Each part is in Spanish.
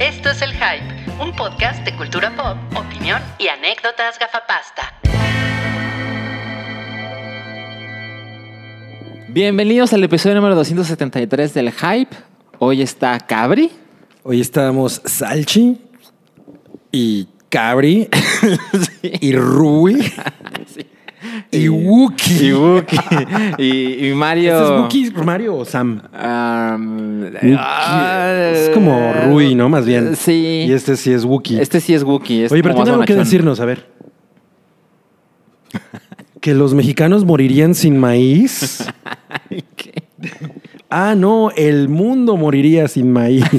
Esto es El Hype, un podcast de cultura pop, opinión y anécdotas gafapasta. Bienvenidos al episodio número 273 del Hype. Hoy está Cabri. Hoy estamos Salchi y Cabri y Rui y Wookie. Y Wookie. y, y Mario. ¿Este es Wookie, Mario o Sam? Um, es como Rui, ¿no? Más bien. Sí. Y este sí es Wookie. Este sí es Wookie. Oye, pero tiene algo que decirnos, a ver. Que los mexicanos morirían sin maíz. ¿Qué? Ah, no, el mundo moriría sin maíz.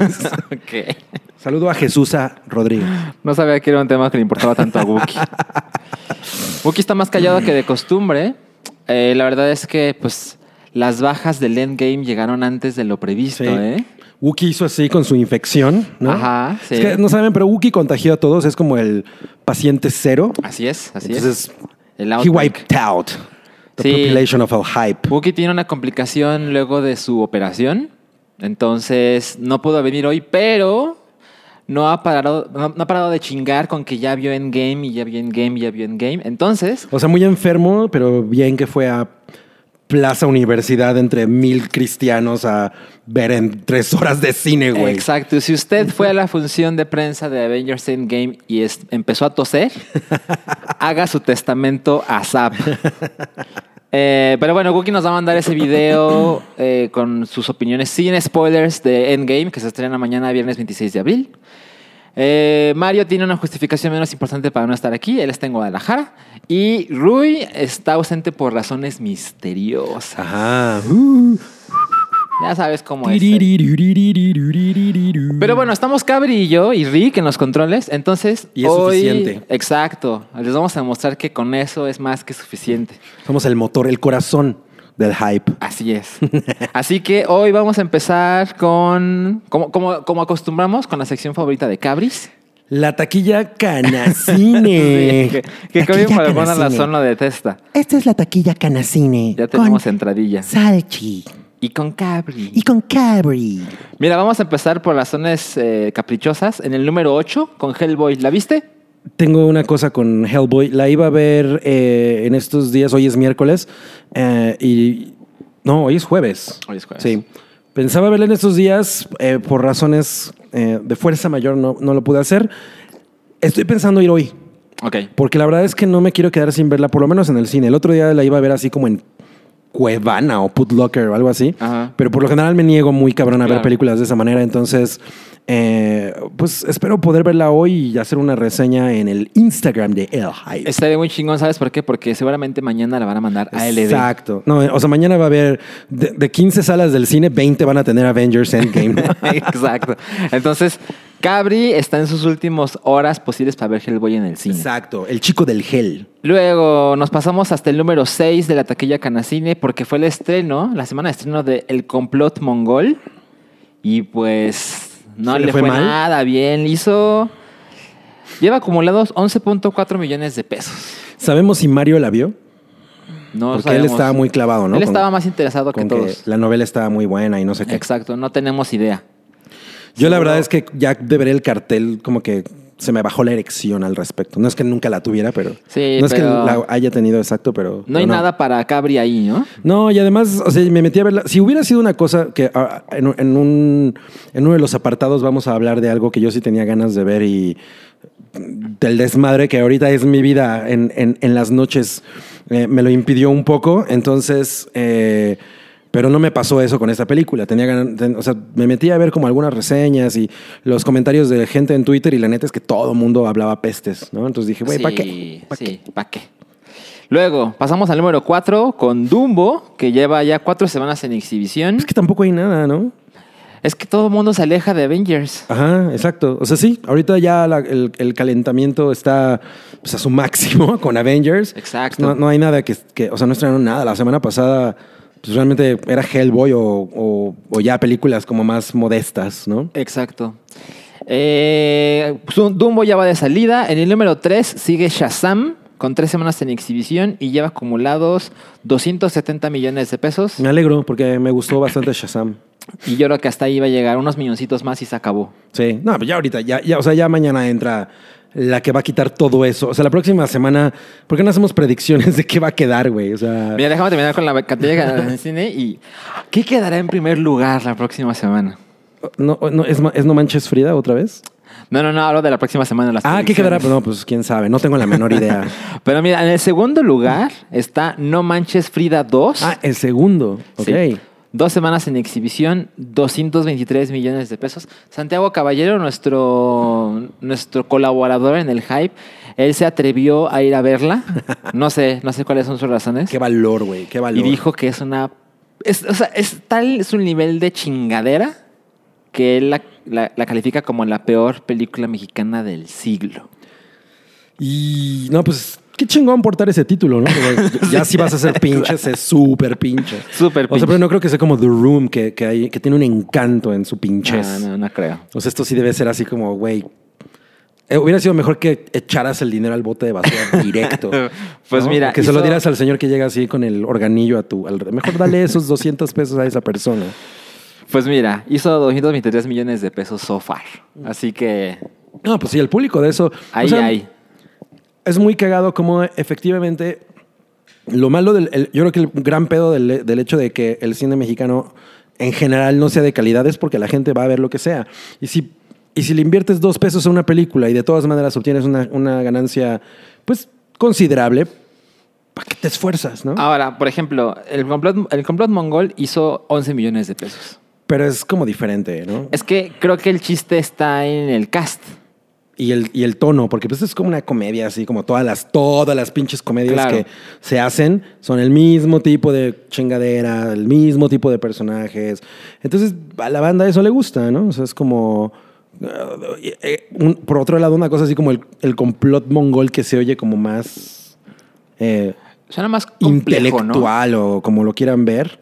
Ok. Saludo a Jesús Rodríguez. No sabía que era un tema que le importaba tanto a Wookie. Wookie está más callado que de costumbre. Eh, la verdad es que, pues, las bajas del endgame llegaron antes de lo previsto, Sí. ¿eh? Wookie hizo así con su infección, ¿no? Ajá, sí. Es que no saben, pero Wookie contagió a todos, es como el paciente cero. Así es, así Entonces, es. El he wiped out the Sí. population of el hype. Wookie tiene una complicación luego de su operación. Entonces, no pudo venir hoy, pero no ha parado, no, no ha parado de chingar con que ya vio Endgame y ya vio Endgame y ya vio Endgame. Entonces, O sea, muy enfermo, pero bien que fue a Plaza Universidad entre mil cristianos a ver en tres horas de cine, güey. exacto. Si usted fue a la función de prensa de Avengers Endgame y es- empezó a toser, haga su testamento a Zap. Eh, pero bueno, Wookie nos va a mandar ese video eh, con sus opiniones sin spoilers de Endgame, que se estrena mañana, viernes 26 de abril. Eh, Mario tiene una justificación menos importante para no estar aquí. Él está en Guadalajara. Y Rui está ausente por razones misteriosas. Ajá. Uh. Ya sabes cómo es. Pero bueno, estamos Cabri y yo y Rick en los controles. Entonces, Y es suficiente. Exacto. Les vamos a demostrar que con eso es más que suficiente. Somos el motor, el corazón del hype. Así es. Así que hoy vamos a empezar con, como, como, como acostumbramos, con la sección favorita de Cabris. La taquilla Canacine. que que Cabri por alguna lo detesta. Esta es la taquilla Canacine. Ya tenemos entradilla. Salchi Y con Cabri. y con Cabri. Mira, vamos a empezar por razones eh, caprichosas. En el número 8, con Hellboy. ¿La viste? Tengo una cosa con Hellboy. La iba a ver eh, en estos días. Hoy es miércoles. eh, y. No, hoy es jueves. Hoy es jueves. Sí. Pensaba verla en estos días. eh, por razones eh, de fuerza mayor no, no lo pude hacer. Estoy pensando ir hoy. Ok. Porque la verdad es que no me quiero quedar sin verla, por lo menos en el cine. El otro día la iba a ver así como en Cuevana o Put Locker o algo así. Ajá. Pero por lo general me niego muy cabrón a ver películas de esa manera. Entonces, eh, pues espero poder verla hoy y hacer una reseña en el Instagram de El Hype. Estaría muy chingón, ¿sabes por qué? Porque seguramente mañana la van a mandar a LD. Exacto. No, o sea, mañana va a haber de, de 15 salas del cine, 20 van a tener Avengers Endgame. Exacto. Entonces, Cabri está en sus últimas horas posibles para ver Hellboy en el cine. Exacto. El chico del gel. Luego nos pasamos hasta el número 6 de la taquilla Canacine porque fue el estreno, la semana de estreno de El Complot Mongol. Y pues no ¿Se le, le fue, nada bien. Hizo. Lleva acumulados 11.4 millones de pesos. ¿Sabemos si Mario la vio? No Porque él estaba muy clavado, ¿no? Él Con- estaba más interesado que Con que todos. la novela estaba muy buena y no sé qué. Exacto, no tenemos idea. Yo la verdad es que ya de ver el cartel como que se me bajó la erección al respecto. No es que nunca la tuviera, pero... Sí, no es que la haya tenido exacto, pero... No hay nada para Cabri ahí, ¿no? No, y además, o sea, me metí a verla. Si hubiera sido una cosa que ah, en, en un, en uno de los apartados vamos a hablar de algo que yo sí tenía ganas de ver y del desmadre que ahorita es mi vida en, en- en las noches eh, me lo impidió un poco. Entonces, eh, pero no me pasó eso con esta película. Tenía ganas, o sea, me metí a ver como algunas reseñas y los comentarios de gente en Twitter y la neta es que todo el mundo hablaba pestes, ¿no? Entonces dije, güey, ¿para qué? ¿Pa' sí, ¿para qué? Luego, pasamos al número 4 con Dumbo, que lleva ya cuatro semanas en exhibición. Es que tampoco hay nada, ¿no? Es que todo el mundo se aleja de Avengers. Ajá, exacto. O sea, sí, ahorita ya la- el, el calentamiento está pues, a su máximo con Avengers. Exacto. No, no hay nada que, que- o sea, no estrenaron nada. La semana pasada, pues realmente era Hellboy o, o- o ya películas como más modestas, ¿no? Exacto. Eh, Dumbo ya va de salida. En el número 3 sigue Shazam con tres semanas en exhibición y lleva acumulados 270 millones de pesos. Me alegro porque me gustó bastante Shazam. Y yo creo que hasta ahí va a llegar unos milloncitos más y se acabó. Sí, no, pues ya ahorita, ya, ya, o sea, ya mañana entra la que va a quitar todo eso. O sea, la próxima semana, ¿por qué no hacemos predicciones de qué va a quedar, güey? O sea, Mira, déjame terminar con la categoría de cine y ¿qué quedará en primer lugar la próxima semana? no, no, ¿es, ma- ¿es No Manches Frida otra vez? No, no, no, hablo de la próxima semana. Las Ah, ¿qué quedará? predicciones. No, pues quién sabe, no tengo la menor idea. Pero mira, en el segundo lugar está No Manches Frida 2. ah, el segundo, ok. Sí. Dos semanas en exhibición, 223 millones de pesos. Santiago Caballero, nuestro, nuestro colaborador en el hype, él se atrevió a ir a verla. No sé, no sé cuáles son sus razones. Qué valor, güey, qué valor. Y dijo que es una. Es, o sea, es tal es un nivel de chingadera que él la, la- la califica como la peor película mexicana del siglo. Y no, pues qué chingón portar ese título, ¿no? Ya si vas a ser pinches, es súper pinche. Súper O sea, pinche. pero no creo que sea como The Room, que, que, hay, que tiene un encanto en su pinchez. No, no, no creo. O sea, esto sí debe ser así como, güey. eh, hubiera sido mejor que echaras el dinero al bote de basura directo. Pues mira, O Que se lo hizo- dieras al señor que llega así con el organillo a tu. al- mejor dale esos 200 pesos a esa persona. Pues mira, hizo 223 millones de pesos so far. Así que No, pues sí, el público de eso. o ahí sea, hay. Es muy cagado como efectivamente lo malo del. el- yo creo que el gran pedo del, del hecho de que el cine mexicano en general no sea de calidad es porque la gente va a ver lo que sea. Y si, y si le inviertes dos pesos a una película y de todas maneras obtienes una, una ganancia, pues considerable, ¿para qué te esfuerzas, no? Ahora, por ejemplo, el complot, el complot mongol hizo 11 millones de pesos. Pero es como diferente, ¿no? Es que creo que el chiste está en el cast. Y el, y el tono, porque pues es como una comedia, así como todas las, todas las pinches comedias Claro. que se hacen son el mismo tipo de chingadera, el mismo tipo de personajes. Entonces, a la banda eso le gusta, ¿no? O sea, es como. eh, eh, un- por otro lado, una cosa así como el, el complot mongol que se oye como más eh, Suena más complejo, ¿no? intelectual o como lo quieran ver.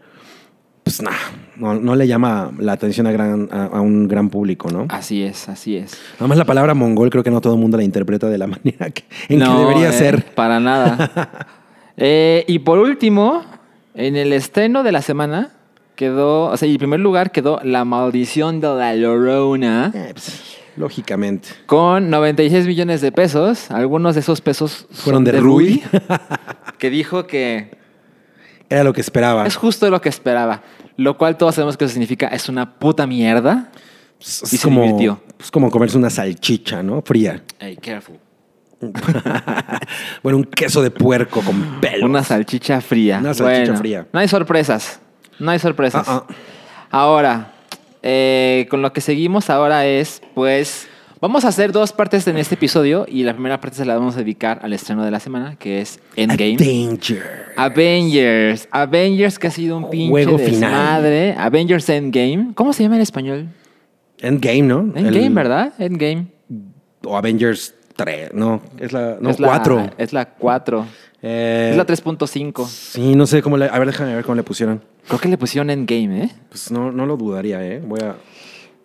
Pues nah, no, no le llama la atención a, gran, a, a un gran público, ¿no? Así es, así es. Además, la palabra mongol creo que no todo el mundo la interpreta de la manera que, en No, que debería eh, ser. Para nada. Eh, y por último, en el estreno de la semana quedó, o sea, y en primer lugar quedó La Maldición de la Llorona Eh, pues, lógicamente. con 96 millones de pesos. Algunos de esos pesos Fueron son de Rui. que dijo que Era lo que esperaba. es justo lo que esperaba. Lo cual todos sabemos que eso significa es una puta mierda. Es, y es se como, divirtió. es como comerse una salchicha, ¿no? Fría. Hey, careful. bueno, un queso de puerco con pelo. Una salchicha fría. Una salchicha Bueno, fría. No hay sorpresas. No hay sorpresas. Ah, ah. Ahora, eh, con lo que seguimos ahora es, pues, vamos a hacer dos partes en este episodio y la primera parte se la vamos a dedicar al estreno de la semana, que es Endgame. Danger. Avengers. Avengers que ha sido un pinche Juego final. Avengers Endgame. ¿Cómo se llama en español? Endgame, ¿no? Endgame, El- ¿verdad? Endgame. O Avengers 3, no. Es la. No, es la- 4. Es la 4. Eh, es la 3.5. Sí, no sé cómo le. A ver, déjame ver cómo le pusieron. Creo que le pusieron Endgame, ¿eh? Pues no, no lo dudaría, ¿eh? Voy a.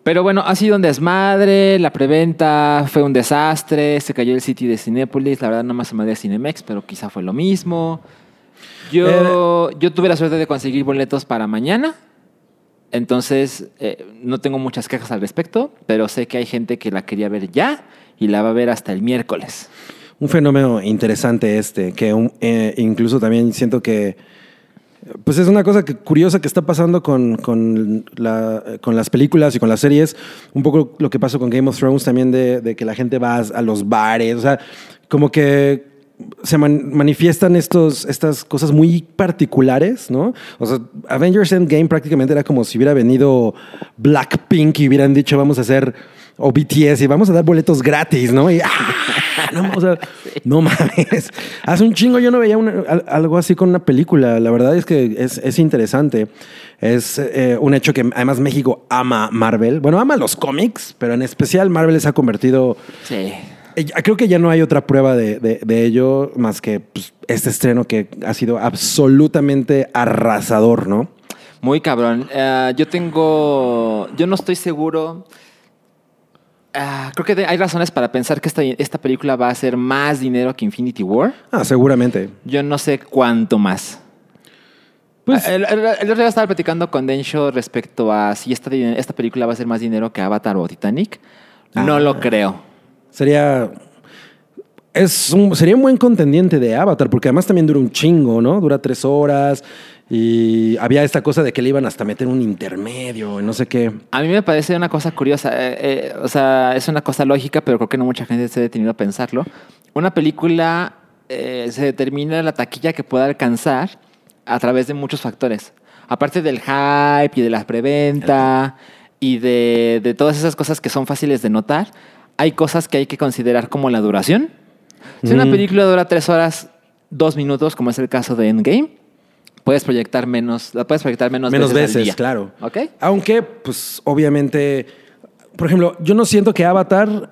Pero bueno, ha sido un desmadre, la preventa fue un desastre, se cayó el City de Cinépolis, la verdad no más se me de Cinemex, pero quizá fue lo mismo. Yo, yo tuve la suerte de conseguir boletos para mañana, entonces eh, no tengo muchas quejas al respecto, pero sé que hay gente que la quería ver ya y la va a ver hasta el miércoles. Un fenómeno interesante este, que un- eh, incluso también siento que, pues es una cosa curiosa que está pasando con, con, la- con las películas y con las series, un poco lo que pasó con Game of Thrones también de, que la gente va a los bares, o sea, como que se man- manifiestan estos, estas cosas muy particulares, ¿no? O sea, Avengers Endgame prácticamente era como si hubiera venido Blackpink y hubieran dicho vamos a hacer o BTS y vamos a dar boletos gratis, ¿no? Y, ¡ah! no, o sea, no mames. Hace un chingo yo no veía una- algo así con una película. La verdad es que es, es interesante. Es eh, un hecho que además México ama Marvel. Bueno, ama los cómics, pero en especial Marvel se ha convertido Sí. eh, Creo que ya no hay otra prueba de, de- de ello más que pues, este estreno que ha sido absolutamente arrasador, ¿no? Muy cabrón. Eh, yo tengo. Yo no estoy seguro. Ah, creo que hay razones para pensar que esta, esta película va a hacer más dinero que Infinity War. Ah, seguramente. Yo no sé cuánto más. Pues- Ah, el, el- el otro día estaba platicando con Densho respecto a si esta, esta película va a hacer más dinero que Avatar o Titanic. No Ah. lo creo. Sería. Es un, sería un buen contendiente de Avatar, porque además también dura un chingo, ¿no? Dura tres horas. Y había esta cosa de que le iban hasta meter un intermedio y no sé qué. A mí me parece una cosa curiosa. eh, eh, o sea, es una cosa lógica, pero creo que no mucha gente se ha detenido a pensarlo. Una película eh, se determina la taquilla que pueda alcanzar a través de muchos factores. Aparte del hype y de la preventa y de, de todas esas cosas que son fáciles de notar, hay cosas que hay que considerar como la duración. Si una Mm. película dura tres horas, dos minutos, como es el caso de Endgame, puedes proyectar menos, la puedes proyectar menos, Menos veces, al veces, día. claro. ¿Ok? Aunque, pues, obviamente, por ejemplo, yo no siento que Avatar,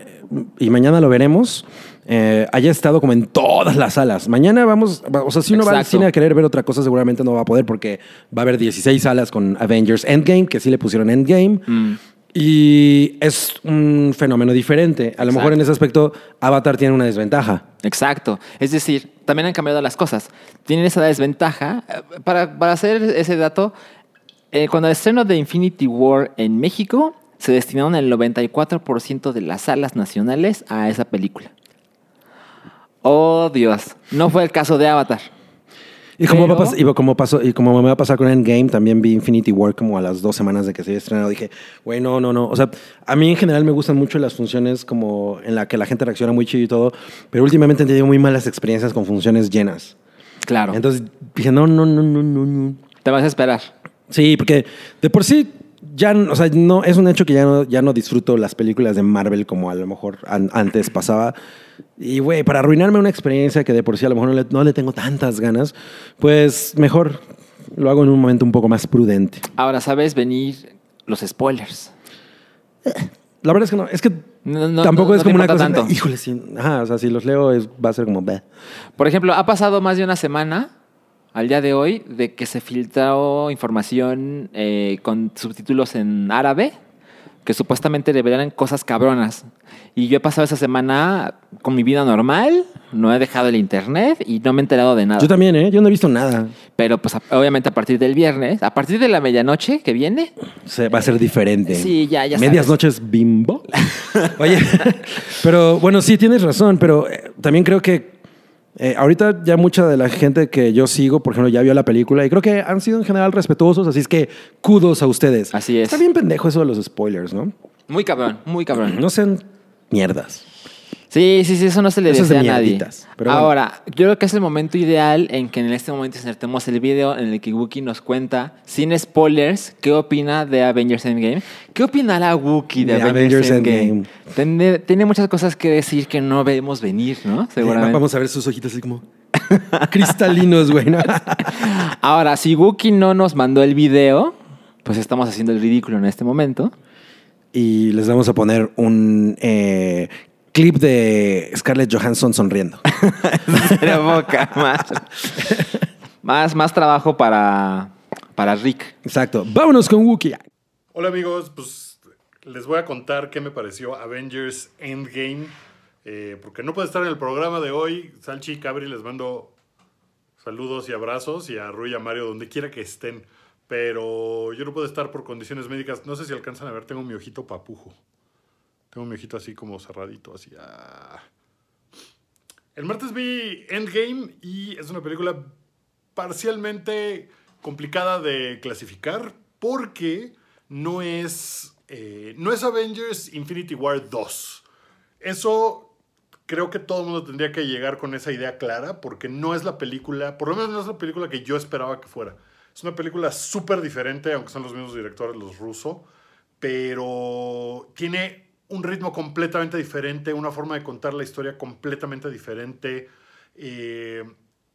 y mañana lo veremos, eh, haya estado como en todas las salas. Mañana vamos, o sea, si uno va al cine a querer ver otra cosa, seguramente no va a poder porque va a haber 16 salas con Avengers Endgame, que sí le pusieron Endgame. Mm. Y es un fenómeno diferente. A lo mejor en ese aspecto, Avatar tiene una desventaja. Exacto. Es decir, también han cambiado las cosas. Tienen esa desventaja. Eh, Para, para hacer ese dato, eh, cuando el estreno de Infinity War en México, se destinaron el 94% de las salas nacionales a esa película. Oh, Dios. No fue el caso de Avatar. Y como, Pero- y pasó, y como me va a pasar con Endgame, también vi Infinity War como a las dos semanas de que se había estrenado. Dije, güey, no, no, no. O sea, a mí en general me gustan mucho las funciones como en la que la gente reacciona muy chido y todo, pero últimamente he tenido muy malas experiencias con funciones llenas. Claro. Entonces dije, no, no, no, no, no, no. Te vas a esperar. Sí, porque de por sí ya, o sea, no, es un hecho que ya no, ya no disfruto las películas de Marvel como a lo mejor an- antes pasaba. Y, güey, para arruinarme una experiencia que de por sí a lo mejor no le, no le tengo tantas ganas, pues mejor lo hago en un momento un poco más prudente. Ahora sabes venir los spoilers. La verdad es que no, es que No- no- tampoco es como una cosa. tanto. Híjole, sí. Ajá, o sea, si los leo es, va a ser como. "Bleh". Por ejemplo, ha pasado más de una semana al día de hoy de que se filtró información eh, con subtítulos en árabe que supuestamente revelaran cosas cabronas. Y yo he pasado esa semana con mi vida normal, no he dejado el internet y no me he enterado de nada. Yo también, ¿eh? Yo no he visto nada. Pero pues obviamente a partir del viernes, a partir de la medianoche que viene, Se, va a ser diferente. Sí, ya- ya Medias sabes. noches bimbo. Oye, pero bueno, sí, tienes razón, pero eh, también creo que eh, ahorita ya mucha de la gente que yo sigo, por ejemplo, ya vio la película y creo que han sido en general respetuosos, así es que kudos a ustedes. Así es. Está bien pendejo eso de los spoilers, ¿no? muy cabrón, muy cabrón. No sean mierdas. Sí, sí, sí, eso no se le Eso es desea de a nadie. bueno. Ahora, yo creo que es el momento ideal en que en este momento insertemos el video en el que Wookie nos cuenta, sin spoilers, qué opina de Avengers Endgame. ¿Qué opinará Wookie de, De Avengers, Avengers Endgame? Endgame. Tiene, muchas cosas que decir que no vemos venir, ¿no? Seguramente. Eh, Vamos a ver sus ojitos así como cristalinos, güey. ¿no? Ahora, si Wookie no nos mandó el video, pues estamos haciendo el ridículo en este momento. y les vamos a poner un eh, clip de Scarlett Johansson sonriendo. Sería poca más. más. Más trabajo para, para Rick. Exacto. Vámonos con Wookiee. Hola amigos, pues les voy a contar qué me pareció Avengers Endgame. eh, porque no puede estar en el programa de hoy. Salchi y Cabri les mando saludos y abrazos y a Rui y a Mario donde quiera que estén. Pero yo no puedo estar por condiciones médicas. No sé si alcanzan a ver, tengo mi ojito papujo. Tengo mi ojito así como cerradito, así. ah. El martes vi Endgame y es una película parcialmente complicada de clasificar porque no es, eh, no es Avengers Infinity War 2. Eso creo que todo el mundo tendría que llegar con esa idea clara porque no es la película, por lo menos no es la película que yo esperaba que fuera. Es una película súper diferente, aunque son los mismos directores, los rusos, pero tiene un ritmo completamente diferente, una forma de contar la historia completamente diferente. Eh,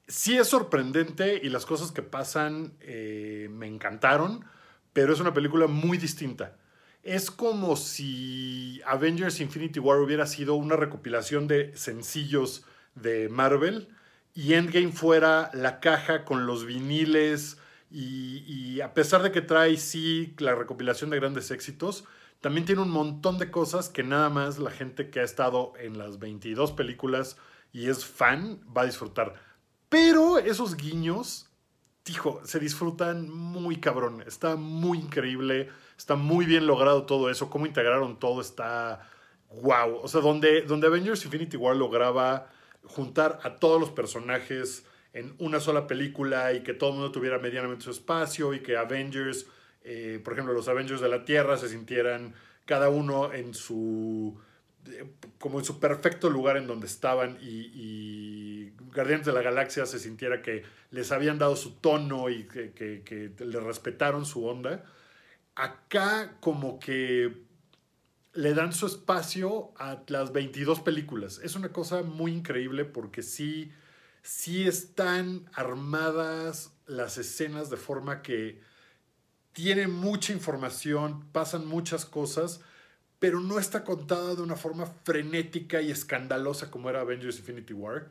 sí es sorprendente y las cosas que pasan eh, me encantaron, pero es una película muy distinta. Es como si Avengers Infinity War hubiera sido una recopilación de sencillos de Marvel y Endgame fuera la caja con los viniles y, y a pesar de que trae sí la recopilación de grandes éxitos, también tiene un montón de cosas que nada más la gente que ha estado en las 22 películas y es fan va a disfrutar. Pero esos guiños, hijo, se disfrutan muy cabrón. Está muy increíble, está muy bien logrado todo eso. Cómo integraron todo está wow. O sea, donde, donde Avengers Infinity War lograba juntar a todos los personajes en una sola película y que todo el mundo tuviera medianamente su espacio y que Avengers, eh, por ejemplo, los Avengers de la Tierra se sintieran cada uno en su eh, como en su perfecto lugar en donde estaban y, y Guardianes de la Galaxia se sintiera que les habían dado su tono y que, que, que le respetaron su onda. Acá como que le dan su espacio a las 22 películas. Es una cosa muy increíble porque sí, sí están armadas las escenas de forma que tiene mucha información, pasan muchas cosas, pero no está contada de una forma frenética y escandalosa como era Avengers Infinity War.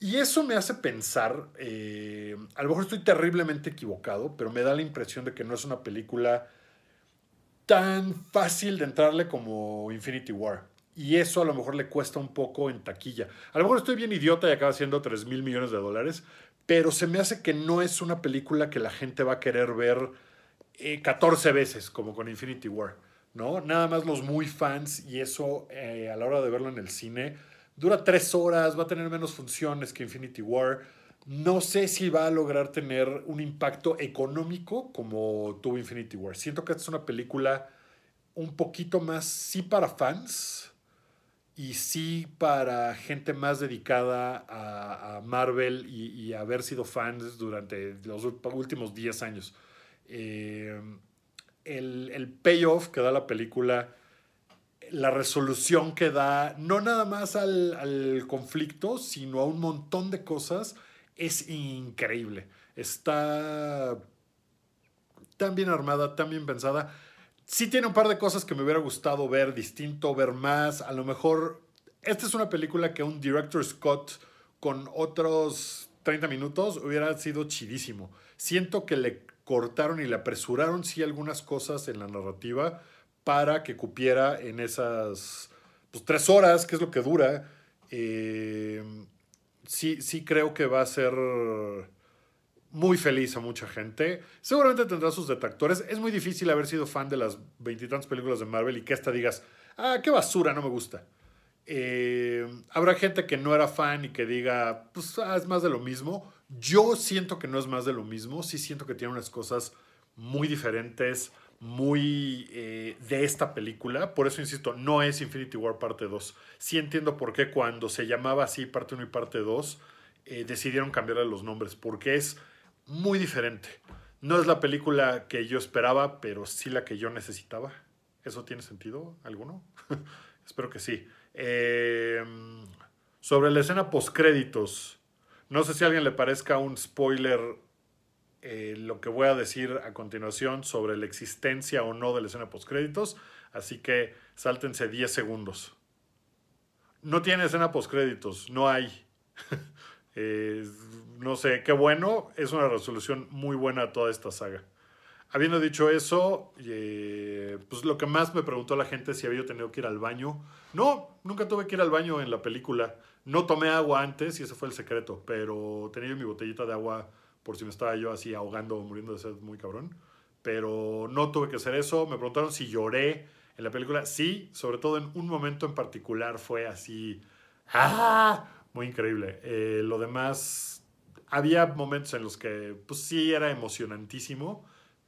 Y eso me hace pensar, eh, a lo mejor estoy terriblemente equivocado, pero me da la impresión de que no es una película tan fácil de entrarle como Infinity War. Y eso a lo mejor le cuesta un poco en taquilla. A lo mejor estoy bien idiota y acaba siendo 3 mil millones de dólares, pero se me hace que no es una película que la gente va a querer ver eh, 14 veces, como con Infinity War. ¿no? Nada más los muy fans y eso eh, a la hora de verlo en el cine dura tres horas, va a tener menos funciones que Infinity War. No sé si va a lograr tener un impacto económico como tuvo Infinity War. Siento que es una película un poquito más, sí para fans y sí para gente más dedicada a, Marvel y, y, haber sido fans durante los últimos 10 años. Eh, el, el payoff que da la película, la resolución que da, no nada más al, al, conflicto, sino a un montón de cosas, es increíble. Está tan bien armada, tan bien pensada. Sí tiene un par de cosas que me hubiera gustado ver distinto, ver más. A lo mejor, esta es una película que un director Scott con otros 30 minutos hubiera sido chidísimo. Siento que le cortaron y le apresuraron sí algunas cosas en la narrativa para que cupiera en esas pues, tres horas, que es lo que dura. Eh, sí, sí creo que va a ser muy feliz a mucha gente. Seguramente tendrá sus detractores. Es muy difícil haber sido fan de las veintitantas películas de Marvel y que esta digas, ah, qué basura, no me gusta. Eh, habrá gente que no era fan y que diga, pues ah, es más de lo mismo. Yo siento que no es más de lo mismo, sí siento que tiene unas cosas muy diferentes, muy eh, de esta película. Por eso insisto, no es Infinity War parte 2. Sí entiendo por qué cuando se llamaba así parte 1 y parte 2, eh, decidieron cambiarle los nombres, porque es muy diferente. No es la película que yo esperaba, pero sí la que yo necesitaba. ¿Eso tiene sentido alguno? Espero que sí. Eh, sobre la escena postcréditos. No sé si a alguien le parezca un spoiler eh, lo que voy a decir a continuación sobre la existencia o no de la escena postcréditos, así que sáltense 10 segundos. No tiene escena postcréditos, no hay. eh, no sé, qué bueno, es una resolución muy buena a toda esta saga. Habiendo dicho eso, eh, pues lo que más me preguntó la gente es si había tenido que ir al baño. No, nunca tuve que ir al baño en la película. No tomé agua antes y ese fue el secreto, pero tenía mi botellita de agua por si me estaba yo así ahogando o muriendo de sed muy cabrón. Pero no tuve que hacer eso. Me preguntaron si lloré en la película. Sí, sobre todo en un momento en particular fue así. ¡Ah! Muy increíble. Eh, lo demás, había momentos en los que pues sí era emocionantísimo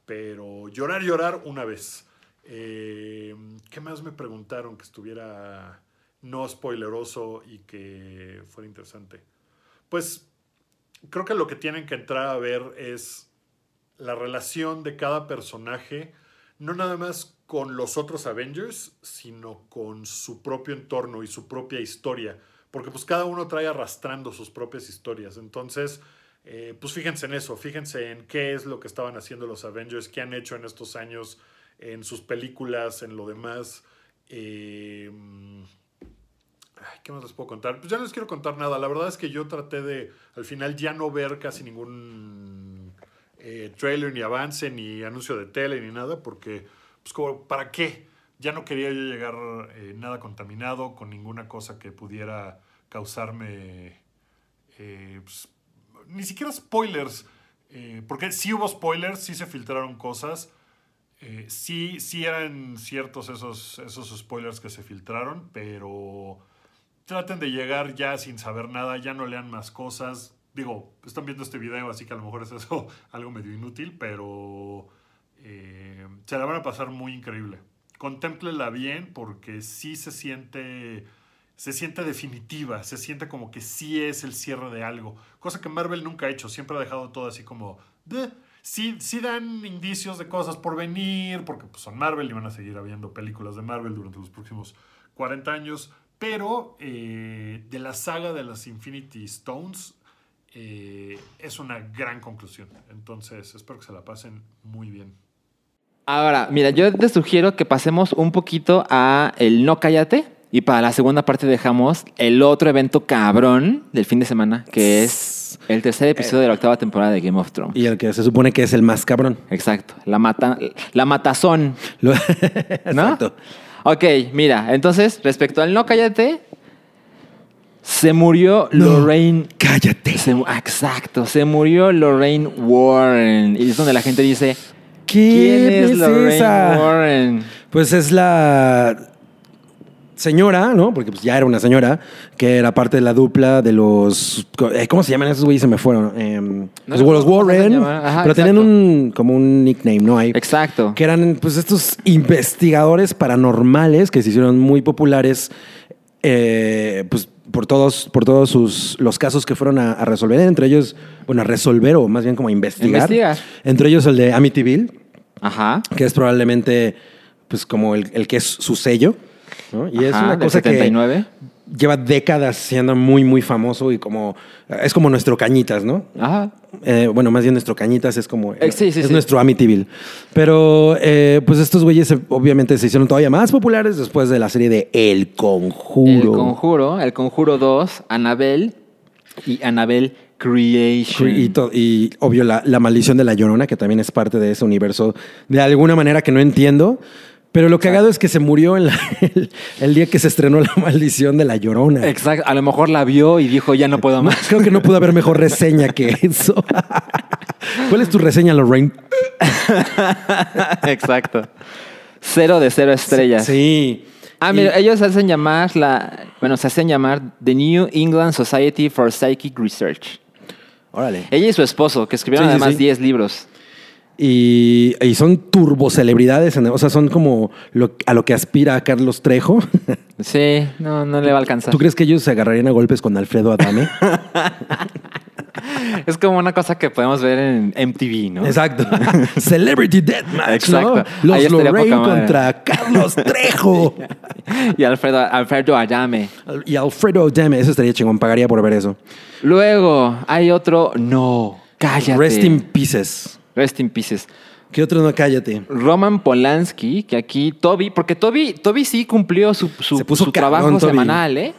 pero llorar, llorar una vez. Eh, ¿Qué más me preguntaron que estuviera no spoileroso y que fuera interesante? Pues creo que lo que tienen que entrar a ver es la relación de cada personaje, no nada más con los otros Avengers, sino con su propio entorno y su propia historia, porque pues cada uno trae arrastrando sus propias historias. Entonces, eh, pues fíjense en eso, fíjense en qué es lo que estaban haciendo los Avengers, qué han hecho en estos años, en sus películas, en lo demás. Eh, ¿Qué más les puedo contar? Pues ya no les quiero contar nada. La verdad es que yo traté de, al final, ya no ver casi ningún eh, trailer, ni avance, ni anuncio de tele, ni nada, porque, pues, como, ¿para qué? ya no quería yo llegar eh, nada contaminado con ninguna cosa que pudiera causarme eh, pues, ni siquiera spoilers, eh, porque sí hubo spoilers, sí se filtraron cosas, eh, sí, sí eran ciertos esos, esos spoilers que se filtraron, pero traten de llegar ya sin saber nada, ya no lean más cosas. Digo, están viendo este video, así que a lo mejor es eso algo medio inútil, pero eh, se la van a pasar muy increíble. Contémplela bien porque sí se siente, se siente definitiva, se siente como que sí es el cierre de algo, cosa que Marvel nunca ha hecho, siempre ha dejado todo así como... "Bleh". Sí, dan indicios de cosas por venir, porque pues, son Marvel y van a seguir habiendo películas de Marvel durante los próximos 40 años, pero eh, de la saga de las Infinity Stones eh, es una gran conclusión. Entonces, espero que se la pasen muy bien. Ahora, mira, yo te sugiero que pasemos un poquito a el No Cállate y para la segunda parte dejamos el otro evento cabrón del fin de semana, que es el tercer episodio de la octava temporada de Game of Thrones. Y el que se supone que es el más cabrón. Exacto, la, mata, la matazón. Lo- ¿No? Exacto. Ok, mira, entonces, respecto al No Cállate, se murió No. Lorraine Cállate. Se exacto, se murió Lorraine Warren. Y es donde la gente dice, ¿quién es, Lorraine esa? Warren? Pues es la señora, ¿no? Porque pues ya era una señora que era parte de la dupla de los eh, ¿cómo se llaman esos güeyes? Se me fueron. Em, los, Warren. Ajá, pero tenían exacto. un como un nickname, ¿no? Ahí Exacto. que eran pues estos investigadores paranormales que se hicieron muy populares eh, pues por todos por todos sus los casos que fueron a, a resolver entre ellos bueno a resolver o más bien como a investigar Investigar. entre ellos el de Amityville Ajá. que es probablemente pues como el, el que es su sello ¿no? y es una cosa 79. que lleva décadas siendo muy muy famoso y como es como nuestro cañitas no Ajá. eh, bueno, más bien nuestro Cañitas es como. Eh, sí, sí, es sí. nuestro Amityville. Pero, eh, pues estos güeyes obviamente se hicieron todavía más populares después de la serie de El Conjuro. El Conjuro, El Conjuro 2, Annabelle y Annabelle Creation. Y, obvio, la, la maldición de la llorona, que también es parte de ese universo de alguna manera que no entiendo. Pero lo cagado es que se murió en la- el, el día que se estrenó la maldición de la llorona. Exacto. A lo mejor la vio y dijo, ya no puedo más. Creo que no pudo haber mejor reseña que eso. ¿Cuál es tu reseña, Lorraine? Exacto. Cero de cero estrellas. Sí. Ah, Y- mira, ellos hacen llamar la, bueno, se hacen llamar The New England Society for Psychic Research. Órale. Ella y su esposo, que escribieron Sí, sí, además sí. 10 libros. Y, y son turbocelebridades, en- o sea, son como lo- a lo que aspira Carlos Trejo. Sí, no, no le va a alcanzar. ¿Tú crees que ellos se agarrarían a golpes con Alfredo Adame? Es como una cosa que podemos ver en MTV, ¿no? Exacto. Celebrity Deathmatch, Exacto. ¿no? Los Lorraine contra Carlos Trejo. Y Alfredo, Alfredo Ayame. y Alfredo Adame, eso estaría chingón, pagaría por ver eso. Luego hay otro, no, cállate. Rest in pieces. Rest in pieces. ¿Qué otro no cállate? Roman Polanski, que aquí Toby, porque Toby, Toby sí cumplió su, su, Se puso su cabrón, trabajo Toby. semanal, ¿eh?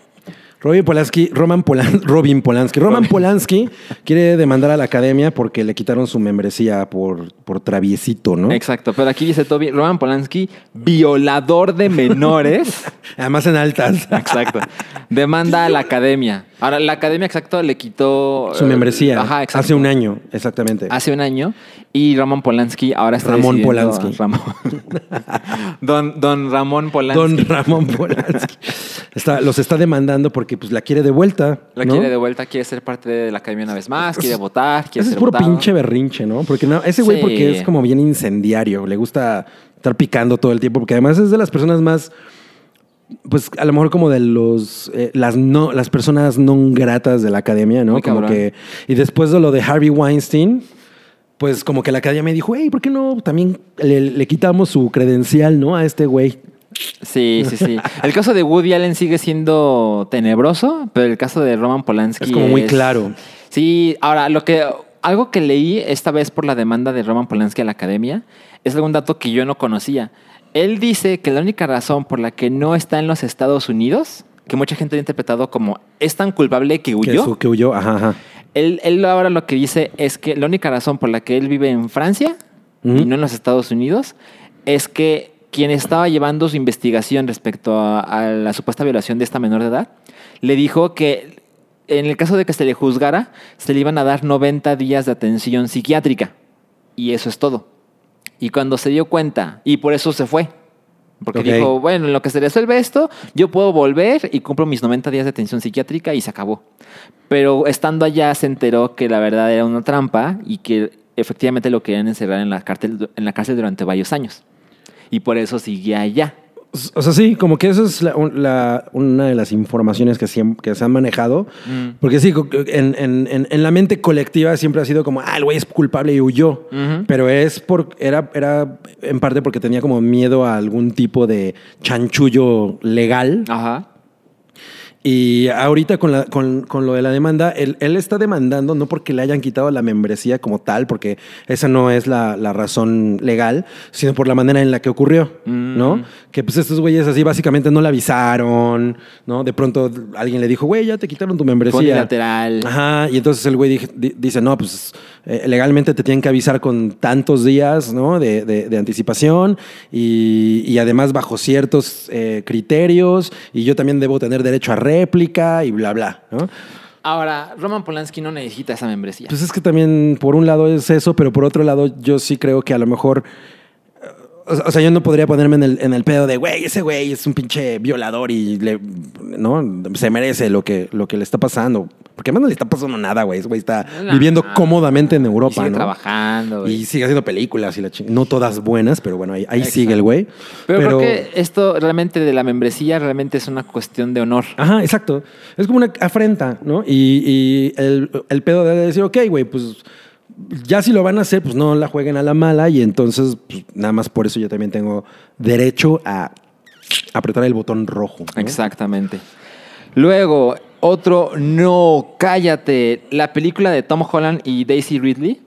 Robin Polanski, Roman Polan- Robin Polanski. Roman Polanski quiere demandar a la academia porque le quitaron su membresía por, por traviesito, ¿no? Exacto, pero aquí dice Toby, Roman Polanski, violador de menores. Además en altas. Exacto. Demanda a la academia. Ahora, la academia, exacto, le quitó... Su eh, membresía. Ajá, exacto. Hace un año, exactamente. Hace un año. Y Roman Polanski ahora está Ramón Polanski. Ramón. don, don Ramón Polanski. Don Ramón Polanski. Está- los está demandando porque pues, la quiere de vuelta. La ¿no? quiere de vuelta, quiere ser parte de la academia una vez más, quiere votar, quiere Ese es ser puro votado. pinche berrinche, ¿no? Porque no, ese güey Sí. porque es como bien incendiario, le gusta estar picando todo el tiempo, porque además es de las personas más, pues a lo mejor como de los, eh, las no, las personas no gratas de la academia, ¿no? Muy como cabrón. que, y después de lo de Harvey Weinstein, pues como que la academia dijo, hey, ¿por qué no también le, le quitamos su credencial, ¿no? A este güey. Sí, sí, sí. El caso de Woody Allen sigue siendo tenebroso, pero el caso de Roman Polanski Es como muy claro. Sí, ahora lo que algo que leí esta vez por la demanda de Roman Polanski a la academia es algún dato que yo no conocía. Él dice que la única razón por la que no está en los Estados Unidos, que mucha gente ha interpretado como es tan culpable que Que, huyó. su- que huyó, ajá, ajá. Él, él ahora lo que dice es que la única razón por la que él vive en Francia y no en los Estados Unidos es que quien estaba llevando su investigación respecto a, a la supuesta violación de esta menor de edad, le dijo que en el caso de que se le juzgara, se le iban a dar 90 días de atención psiquiátrica. Y eso es todo. Y cuando se dio cuenta, y por eso se fue. Porque dijo, bueno, en lo que se resuelve esto, yo puedo volver y cumplo mis 90 días de atención psiquiátrica y se acabó. Pero estando allá se enteró que la verdad era una trampa y que efectivamente lo querían encerrar en la cárcel, en la cárcel durante varios años. Y por eso seguía allá. O sea, sí, como que esa es la- un- la- una de las informaciones que, se han manejado. Mm. Porque sí, en, en- en- la mente colectiva siempre ha sido como, ah, el güey es culpable y huyó. Pero es por, era, era en parte porque tenía como miedo a algún tipo de chanchullo legal. Ajá. Y ahorita con, la, con, con lo de la demanda, él, él está demandando no porque le hayan quitado la membresía como tal, porque esa no es la, la razón legal, sino por la manera en la que ocurrió, Mm. ¿no? Que pues estos güeyes así básicamente no le avisaron, ¿no? De pronto alguien le dijo, güey, ya te quitaron tu membresía. Fue unilateral. Ajá, y entonces el güey dice, no, pues eh, legalmente te tienen que avisar con tantos días, ¿no? De, de- de anticipación y, y además bajo ciertos eh, criterios y yo también debo tener derecho a réplica y bla, bla, ¿no? Ahora, Roman Polanski no necesita esa membresía. Pues es que también por un lado es eso, pero por otro lado yo sí creo que a lo mejor... O sea, yo no podría ponerme en el, en el pedo de, güey, ese güey es un pinche violador y le, ¿no? se merece lo que, lo que le está pasando. Porque además no le está pasando nada, güey. Ese güey está No, viviendo no. cómodamente en Y Europa, sigue ¿no? trabajando. Y güey. sigue haciendo películas y la ching- No todas buenas, pero bueno, ahí, sigue el güey. Pero, creo que esto realmente de la membresía realmente es una cuestión de honor. Ajá, exacto. Es como una afrenta, ¿no? Y, y el, el pedo de decir, ok, güey, pues ya si lo van a hacer, pues no la jueguen a la mala y entonces, pues, nada más por eso yo también tengo derecho a apretar el botón rojo. ¿no? Exactamente. Luego, otro No, cállate. La película de Tom Holland y Daisy Ridley,